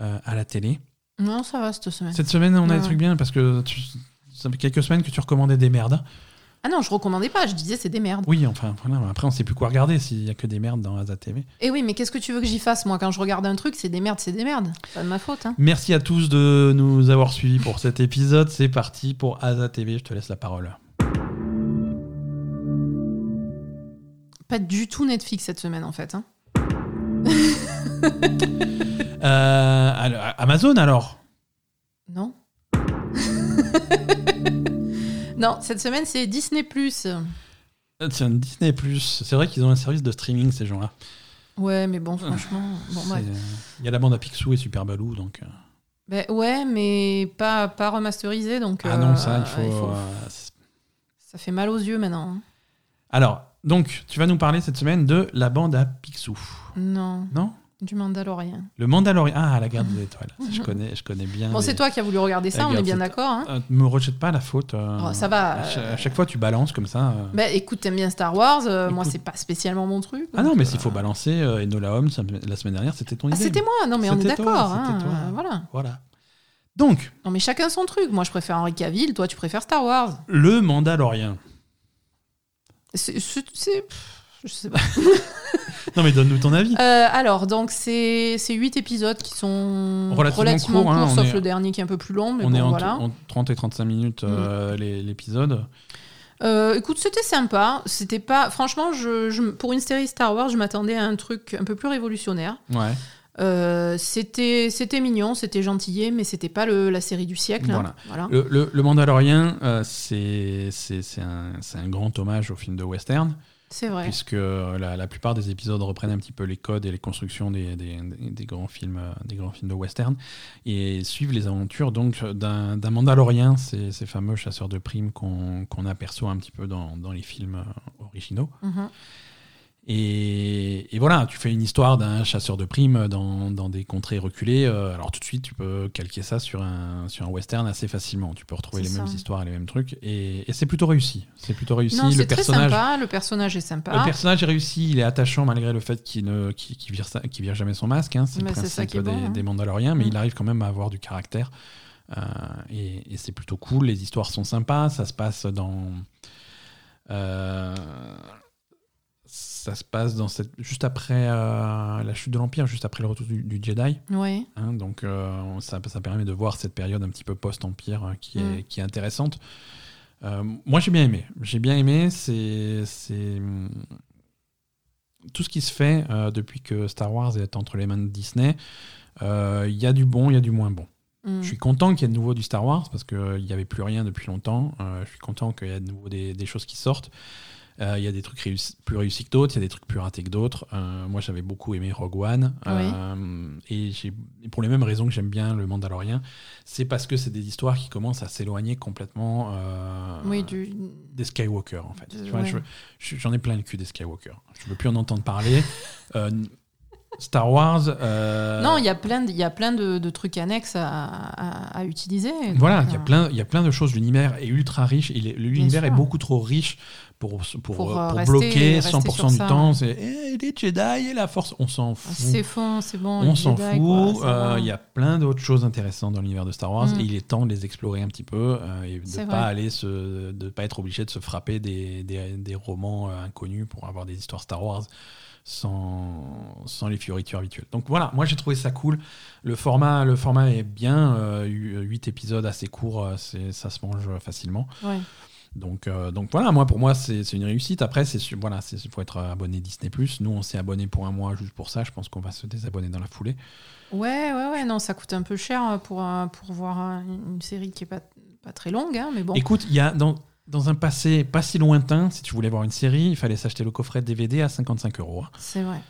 euh, à la télé. Non, ça va cette semaine. Cette semaine, on a Ouais. des trucs bien parce que tu- ça fait quelques semaines que tu recommandais des merdes. Ah non, je recommandais pas, je disais c'est des merdes. Oui, enfin, voilà. Après, on sait plus quoi regarder s'il y a que des merdes dans Asa TV. Et oui, mais qu'est-ce que tu veux que j'y fasse Moi, quand je regarde un truc, c'est des merdes, c'est des merdes. C'est Pas de ma faute. Hein. Merci à tous de nous avoir suivis pour cet épisode. C'est parti pour Asa TV. Je te laisse la parole. Pas du tout Netflix cette semaine, en fait. hein. Euh, alors, Amazon alors? Non Non, cette semaine, c'est Disney+. Un Disney Plus. C'est vrai qu'ils ont un service de streaming ces gens-là. Ouais, mais bon, franchement... Bon. Il y a la bande à Picsou et Super Baloo, donc. euh, Ben, ouais, mais pas, pas remasterisé, donc... Ah non, euh, ça, il faut. euh, c'est- Ça fait mal aux yeux maintenant. hein. Alors, donc, tu vas nous parler cette semaine de la bande à Picsou. Non, Non? Du Mandalorian. Le Mandalorian. Ah, la garde des étoiles. Je connais, je connais bien. Bon, les- c'est toi qui as voulu regarder ça, on est bien d'accord. Hein Euh, me rejette pas la faute. euh, Oh, ça va, À, cha- euh, à chaque fois, tu balances comme ça. euh. Ben, écoute, t'aimes bien Star Wars, euh, moi, c'est pas spécialement mon truc. Ah non, mais euh, s'il faut balancer euh, Enola Holmes la semaine dernière, c'était ton Ah, idée. c'était moi, non, mais on est d'accord. hein, euh, voilà. Voilà. Donc, Non, mais chacun son truc. Moi, je préfère Henri Cavill, toi, tu préfères Star Wars. le Mandalorian. C'est. Je sais pas. Non, mais donne-nous ton avis. Euh, alors, donc, c'est c'est 8 épisodes qui sont Relativement relativement, courts, hein, sauf est- le dernier qui est un peu plus long, mais On bon, est en, voilà. En 30 et 35 minutes euh, les- l'épisode. Euh, écoute, c'était sympa. C'était pas. Franchement, je, je- pour une série Star Wars, je m'attendais à un truc un peu plus révolutionnaire. Ouais. Euh, c'était c'était mignon, c'était gentillé, mais c'était pas le, la série du siècle. hein. Voilà. Le, le- le Mandalorian, euh, c'est un, c'est un grand hommage au film de western, C'est vrai. puisque euh, la, la plupart des épisodes reprennent un petit peu les codes et les constructions des, des- grands, films, euh, des grands films de western et suivent les aventures donc d'un d'un Mandalorien, ces, ces fameux chasseurs de primes qu'on qu'on aperçoit un petit peu dans, dans les films euh, originaux. Mhm. Et, et voilà, tu fais une histoire d'un chasseur de primes dans, dans des contrées reculées. euh, alors tout de suite, tu peux calquer ça sur un, sur un western assez facilement. Tu peux retrouver les mêmes histoires et les mêmes trucs. Et, et c'est plutôt réussi. C'est plutôt réussi. Non, le c'est très personnage, sympa. Le personnage est sympa. le personnage est réussi. Il est attachant malgré le fait qu'il ne qu'il, qu'il vire, jamais son masque. hein. C'est le ça principe qui des, bon, hein. des Mandaloriens. Mais Mm. il arrive quand même à avoir du caractère. Euh, et et c'est plutôt cool. Les histoires sont sympas. Ça se passe dans. euh, ça se passe dans cette, juste après euh, la chute de l'Empire, juste après le retour du, du Jedi. Ouais. hein. donc euh, ça, ça permet de voir cette période un petit peu post-Empire qui, est, Mm. qui est intéressante. Euh, moi j'ai bien aimé. J'ai bien aimé. C'est tout ce qui se fait depuis que Star Wars est entre les mains de Disney. Il y a du bon, il y a du moins bon. Mm. Je suis content qu'il y ait de nouveau du Star Wars parce qu'il n'y avait plus rien depuis longtemps. Je suis content qu'il y ait de nouveau des, des choses qui sortent. Euh, il y a des trucs plus réussis que d'autres, il y a des trucs plus ratés que d'autres. Euh, moi, j'avais beaucoup aimé Rogue One. Euh, et, pour les mêmes raisons que j'aime bien Le Mandalorien, c'est parce que c'est des histoires qui commencent à s'éloigner complètement des Skywalker, en fait. J'en ai plein le cul des Skywalker. Je ne veux plus en entendre parler. Star Wars. Non, il y a plein, de, y a plein de, trucs annexes à, utiliser. Voilà, il y, a plein, y a plein de choses. L'univers est ultra riche. L'univers est beaucoup trop riche pour, pour, euh, bloquer 100% du temps. C'est eh, les Jedi et la Force. On s'en fout. C'est faux, c'est bon. On s'en fout. Euh, il y a plein d'autres choses intéressantes dans l'univers de Star Wars mm. et il est temps de les explorer un petit peu euh, et de ne pas, aller se, de pas être obligé de se frapper des, des, des romans inconnus pour avoir des histoires Star Wars. Sans, sans, les fioritures habituelles. Donc voilà, moi j'ai trouvé ça cool. Le format, le format est bien, 8 épisodes assez courts, ça se mange facilement. Ouais. Donc, euh, donc voilà, moi pour moi c'est une réussite. Après, c'est voilà, il faut être abonné Disney+. Nous, on s'est abonné pour un mois juste pour ça. Je pense qu'on va se désabonner dans la foulée. Ouais, ouais, ouais. Non, ça coûte un peu cher pour, pour voir une série qui est pas, pas très longue, hein, mais bon. Écoute, il y a dans, dans un passé pas si lointain, si tu voulais voir une série, il fallait s'acheter le coffret DVD à 55 euros. Hein. C'est vrai.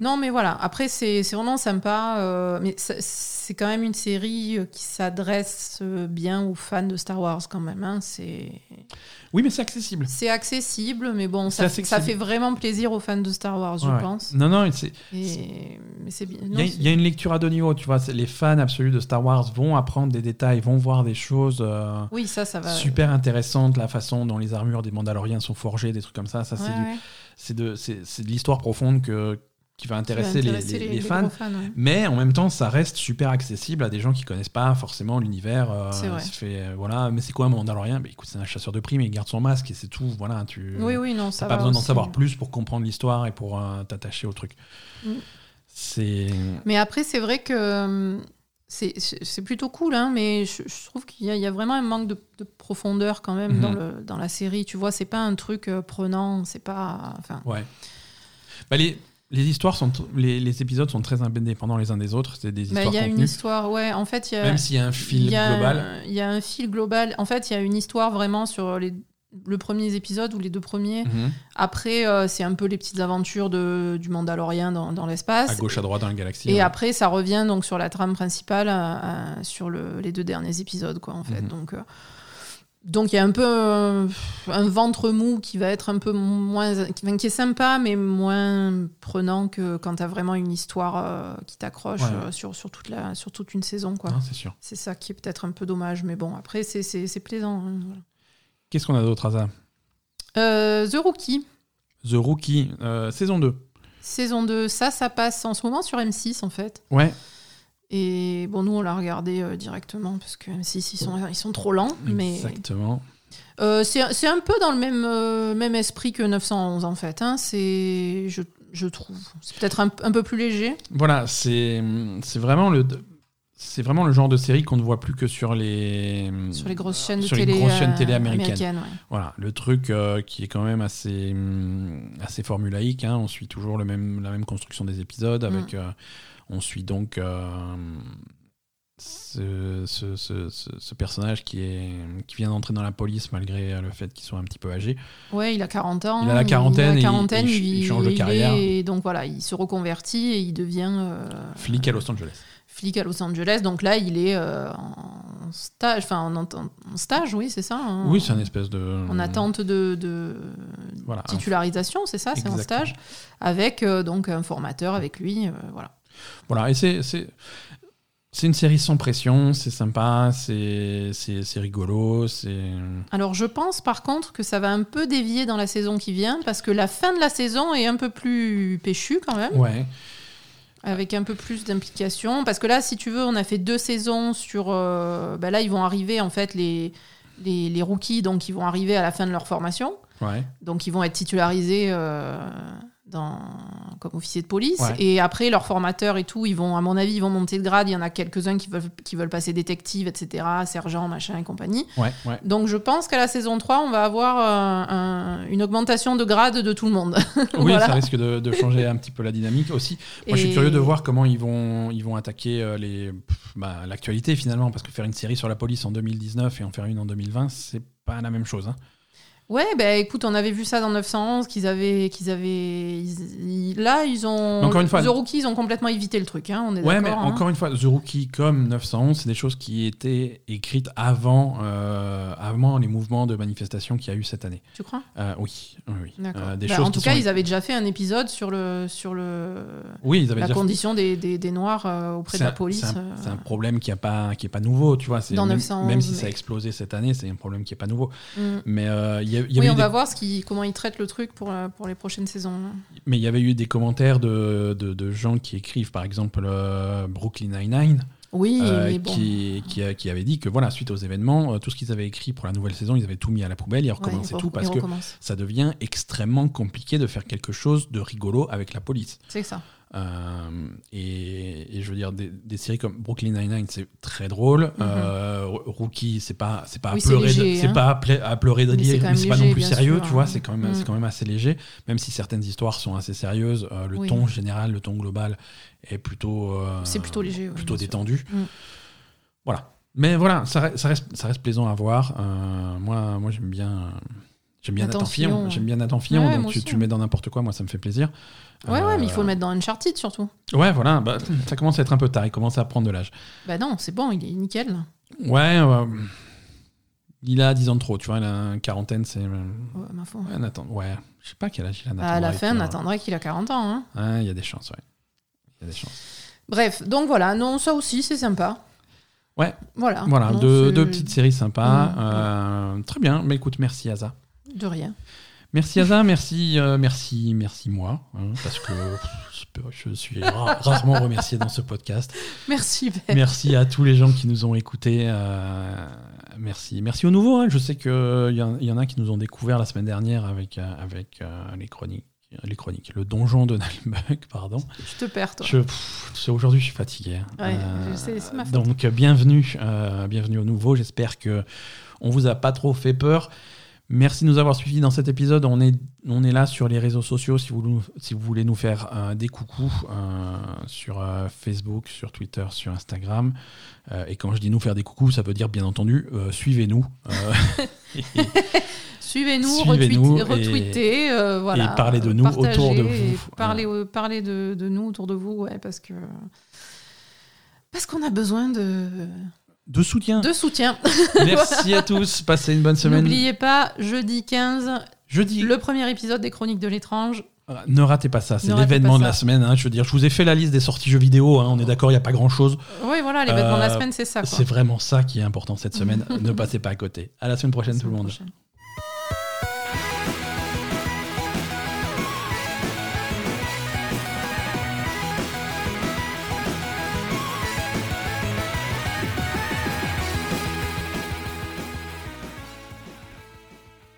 Non, mais voilà. Après, c'est vraiment sympa. Euh, mais c'est quand même une série euh, qui s'adresse euh, bien aux fans de Star Wars, quand même. Hein. C'est. Oui, mais c'est accessible. C'est accessible, mais bon, ça, ça, fait vraiment plaisir aux fans de Star Wars, je pense. Non, non, c'est. Il y, a une lecture à deux niveaux, tu vois. Les fans absolus de Star Wars vont apprendre des détails, vont voir des choses. oui, ça, ça va. Super intéressantes, la façon dont les armures des Mandaloriens sont forgées, des trucs comme ça. Ça, c'est de, de l'histoire profonde que qui va intéresser, les, fans, mais en même temps ça reste super accessible à des gens qui connaissent pas forcément l'univers euh, fait euh, voilà mais c'est quoi un Mandalorian? Bah, écoute c'est un chasseur de primes il garde son masque et c'est tout voilà tu oui oui non ça pas besoin d'en savoir plus pour comprendre l'histoire et pour euh, t'attacher au truc mm. c'est mais après c'est vrai que c'est plutôt cool, hein, mais je, trouve qu'il y, a vraiment un manque de, profondeur quand même dans, mhm. le, dans la série. Tu vois, c'est pas un truc prenant, c'est pas. Enfin... Ouais. Bah les, les histoires sont, les, épisodes sont très indépendants les uns des autres. C'est des bah, histoires. Il y a une histoire, ouais. En fait, il y a, même s'il y a un fil global. Il y a un fil global. En fait, il y a une histoire vraiment sur les le premier épisode ou les deux premiers. Mhm. Après, euh, c'est un peu les petites aventures de, du Mandalorien dans, dans l'espace. À gauche, à droite dans la galaxie. Et après, ça revient donc sur la trame principale euh, sur le, les deux derniers épisodes, quoi, en fait. Mhm. Donc. Euh, donc il y a un peu un, ventre mou qui va être un peu moins qui, est sympa mais moins prenant que quand tu as vraiment une histoire euh, qui t'accroche euh, sur, sur, toute la, sur toute une saison quoi. c'est sûr. C'est ça qui est peut-être un peu dommage mais bon après c'est plaisant. Hein, Qu'est-ce qu'on a d'autre à ça euh, The Rookie. The Rookie saison 2. Saison 2, ça ça passe en ce moment sur M6 en fait. Ouais. Et bon, nous, on l'a regardé euh, directement parce que même si ils sont, ils sont trop lents. Mais... Exactement. Euh, c'est un peu dans le même, euh, même esprit que 911 en fait. Hein. C'est, je, je, trouve. C'est peut-être un, un, peu plus léger. Voilà, c'est vraiment le. C'est vraiment le genre de série qu'on ne voit plus que sur les sur les grosses chaînes de télé, grosses chaînes télé américaines. Voilà, le truc qui est quand même assez assez formulaïque. Hein. On suit toujours le même la même construction des épisodes avec mm. On suit donc euh, ce, personnage qui, est, qui vient d'entrer dans la police malgré le fait qu'il soit un petit peu âgé. Ouais, il a 40 ans. Il a la quarantaine, il, quarantaine, il, change de carrière. Et donc voilà, il se reconvertit et il devient. Euh, flic à Los Angeles. Flic à Los Angeles. Donc là, il est euh, en stage, enfin en, stage, oui, c'est ça. Hein. oui, c'est un espèce de. En attente de, titularisation, c'est ça, c'est en stage, avec donc un formateur avec lui, voilà. Voilà, et c'est. C'est une série sans pression, c'est sympa, c'est rigolo. Alors je pense par contre que ça va un peu dévier dans la saison qui vient parce que la fin de la saison est un peu plus péchue quand même. Ouais. Avec un peu plus d'implication. Parce que là, si tu veux, on a fait deux saisons sur. Euh, bah là, ils vont arriver en fait les, les, les, rookies, donc ils vont arriver à la fin de leur formation. Ouais. Donc ils vont être titularisés. Euh, dans, comme officier de police. Et après, leurs formateurs et tout, ils vont, à mon avis, ils vont monter de grade. Il y en a quelques-uns qui veulent, qui veulent passer détective, etc., sergent, machin et compagnie. Donc je pense qu'à la saison 3, on va avoir euh, une augmentation de grade de tout le monde. oui, ça risque de, changer un petit peu la dynamique aussi. Moi, je suis curieux de voir comment ils vont, ils vont attaquer euh, les, bah, l'actualité finalement, parce que faire une série sur la police en 2019 et en faire une en 2020, c'est pas la même chose. Hein. Ouais, bah écoute, on avait vu ça dans 911, qu'ils avaient, qu'ils avaient, ils- ils- là ils ont, Encore une fois- The Rookie, ils ont complètement évité le truc, hein, on est Ouais, mais hein. encore une fois, The Rookie comme 911, c'est des choses qui étaient écrites avant, euh, avant les mouvements de manifestation qu'il y a eu cette année. Tu crois? Euh, oui, oui, oui. D'accord. Euh, des Bah, choses en tout cas, sont- ils avaient déjà fait un épisode sur le, sur le, Oui, ils avaient la déjà condition des, des, des noirs auprès de la un- police. C'est un, problème qui n'est pas, qui est pas nouveau, tu vois. Dans même, 911, même si ça a explosé cette année, c'est un problème qui n'est pas nouveau. mm. Mais il y, a- y Oui, on des- va voir ce qui, comment ils traitent le truc pour, euh, pour les prochaines saisons. mais il y avait eu des commentaires de, de, de gens qui écrivent, par exemple, euh, Brooklyn Nine-Nine, Oui, euh, bon. qui, qui, avait dit que, voilà, suite aux événements, euh, tout ce qu'ils avaient écrit pour la nouvelle saison, ils avaient tout mis à la poubelle, ils recommençaient tout parce que ça devient extrêmement compliqué de faire quelque chose de rigolo avec la police. C'est ça. Euh, et, et je veux dire, des, des séries comme Brooklyn Nine-Nine, c'est très drôle. Euh, Rookie, c'est pas, c'est pas. Oui, c'est hein. pas à, pleurer de Mais c'est rire, mais c'est pas non plus sérieux, sûr, tu vois. hein. C'est quand même, Mm. c'est quand même assez léger, même si certaines histoires sont assez sérieuses. euh, le Oui. ton général, le ton global est plutôt, C'est plutôt léger, plutôt détendu. Mm. Voilà. Mais voilà, ça, reste- ça reste, ça reste plaisant à voir. Euh, moi, moi, j'aime bien. J'aime bien Nathan Fillon. J'aime bien Nathan Fillon, Ouais, donc tu, tu le mets dans n'importe quoi, moi ça me fait plaisir. Ouais, ouais, mais il faut Euh, le mettre dans Uncharted surtout. Ouais, voilà, bah, ça commence à être un peu tard, il commence à prendre de l'âge. Bah non, c'est bon, il est nickel. Ouais, euh, il a 10 ans de trop, tu vois, il a une quarantaine, c'est. euh, Ouais, ma foi. Ouais, Nathan, ouais, je sais pas quel âge il a Nathan. à la fin, on euh, attendrait qu'il a 40 ans. hein. ouais, Il y a des chances, ouais. Il y a des chances. Bref, donc voilà, non, ça aussi, c'est sympa. Ouais. Voilà. Voilà, Non, deux, deux petites séries sympas. Mm, euh, très bien, mais écoute, merci Asa. De rien. Merci Asa, merci, euh, merci, merci moi, hein, parce que je suis ra- rarement remercié dans ce podcast. Merci, Ben. Merci à tous les gens qui nous ont écoutés. euh, merci. Merci aux nouveaux. hein. Je sais qu'il y, en- il y en a qui nous ont découvert la semaine dernière avec, euh, avec euh, les chroniques. Les chroniques, le donjon de Nalbug, pardon. Je te perds, toi. Aujourd'hui, je suis fatigué. hein. Ouais, c'est ma faute. Donc, bienvenue, euh, bienvenue aux nouveaux. J'espère que on vous a pas trop fait peur. Merci de nous avoir suivis dans cet épisode. On est, on est là sur les réseaux sociaux si vous, nous- si vous voulez nous faire euh, des coucous euh, sur euh, Facebook, sur Twitter, sur Instagram. Et quand je dis nous faire des coucous, ça veut dire bien entendu, suivez-nous. Suivez-nous, retweet- et- retweetez, voilà, et parlez de nous autour de vous. Parlez, parlez de, de nous autour de vous, ouais, parce que parce qu'on a besoin de, de soutien. de soutien. Merci à tous. Passez une bonne semaine. N'oubliez pas, jeudi 15, Jeudi, le premier épisode des Chroniques de l'étrange. Euh, Ne ratez pas ça, c'est l'événement de la semaine. hein. Je veux dire, je vous ai fait la liste des sorties jeux vidéo. hein. On est d'accord, il n'y a pas grand chose. Oui, voilà, l'événement de la Euh, semaine, c'est ça. C'est vraiment ça qui est important cette semaine. ne passez pas à côté. À la semaine prochaine, tout le monde. Prochaine.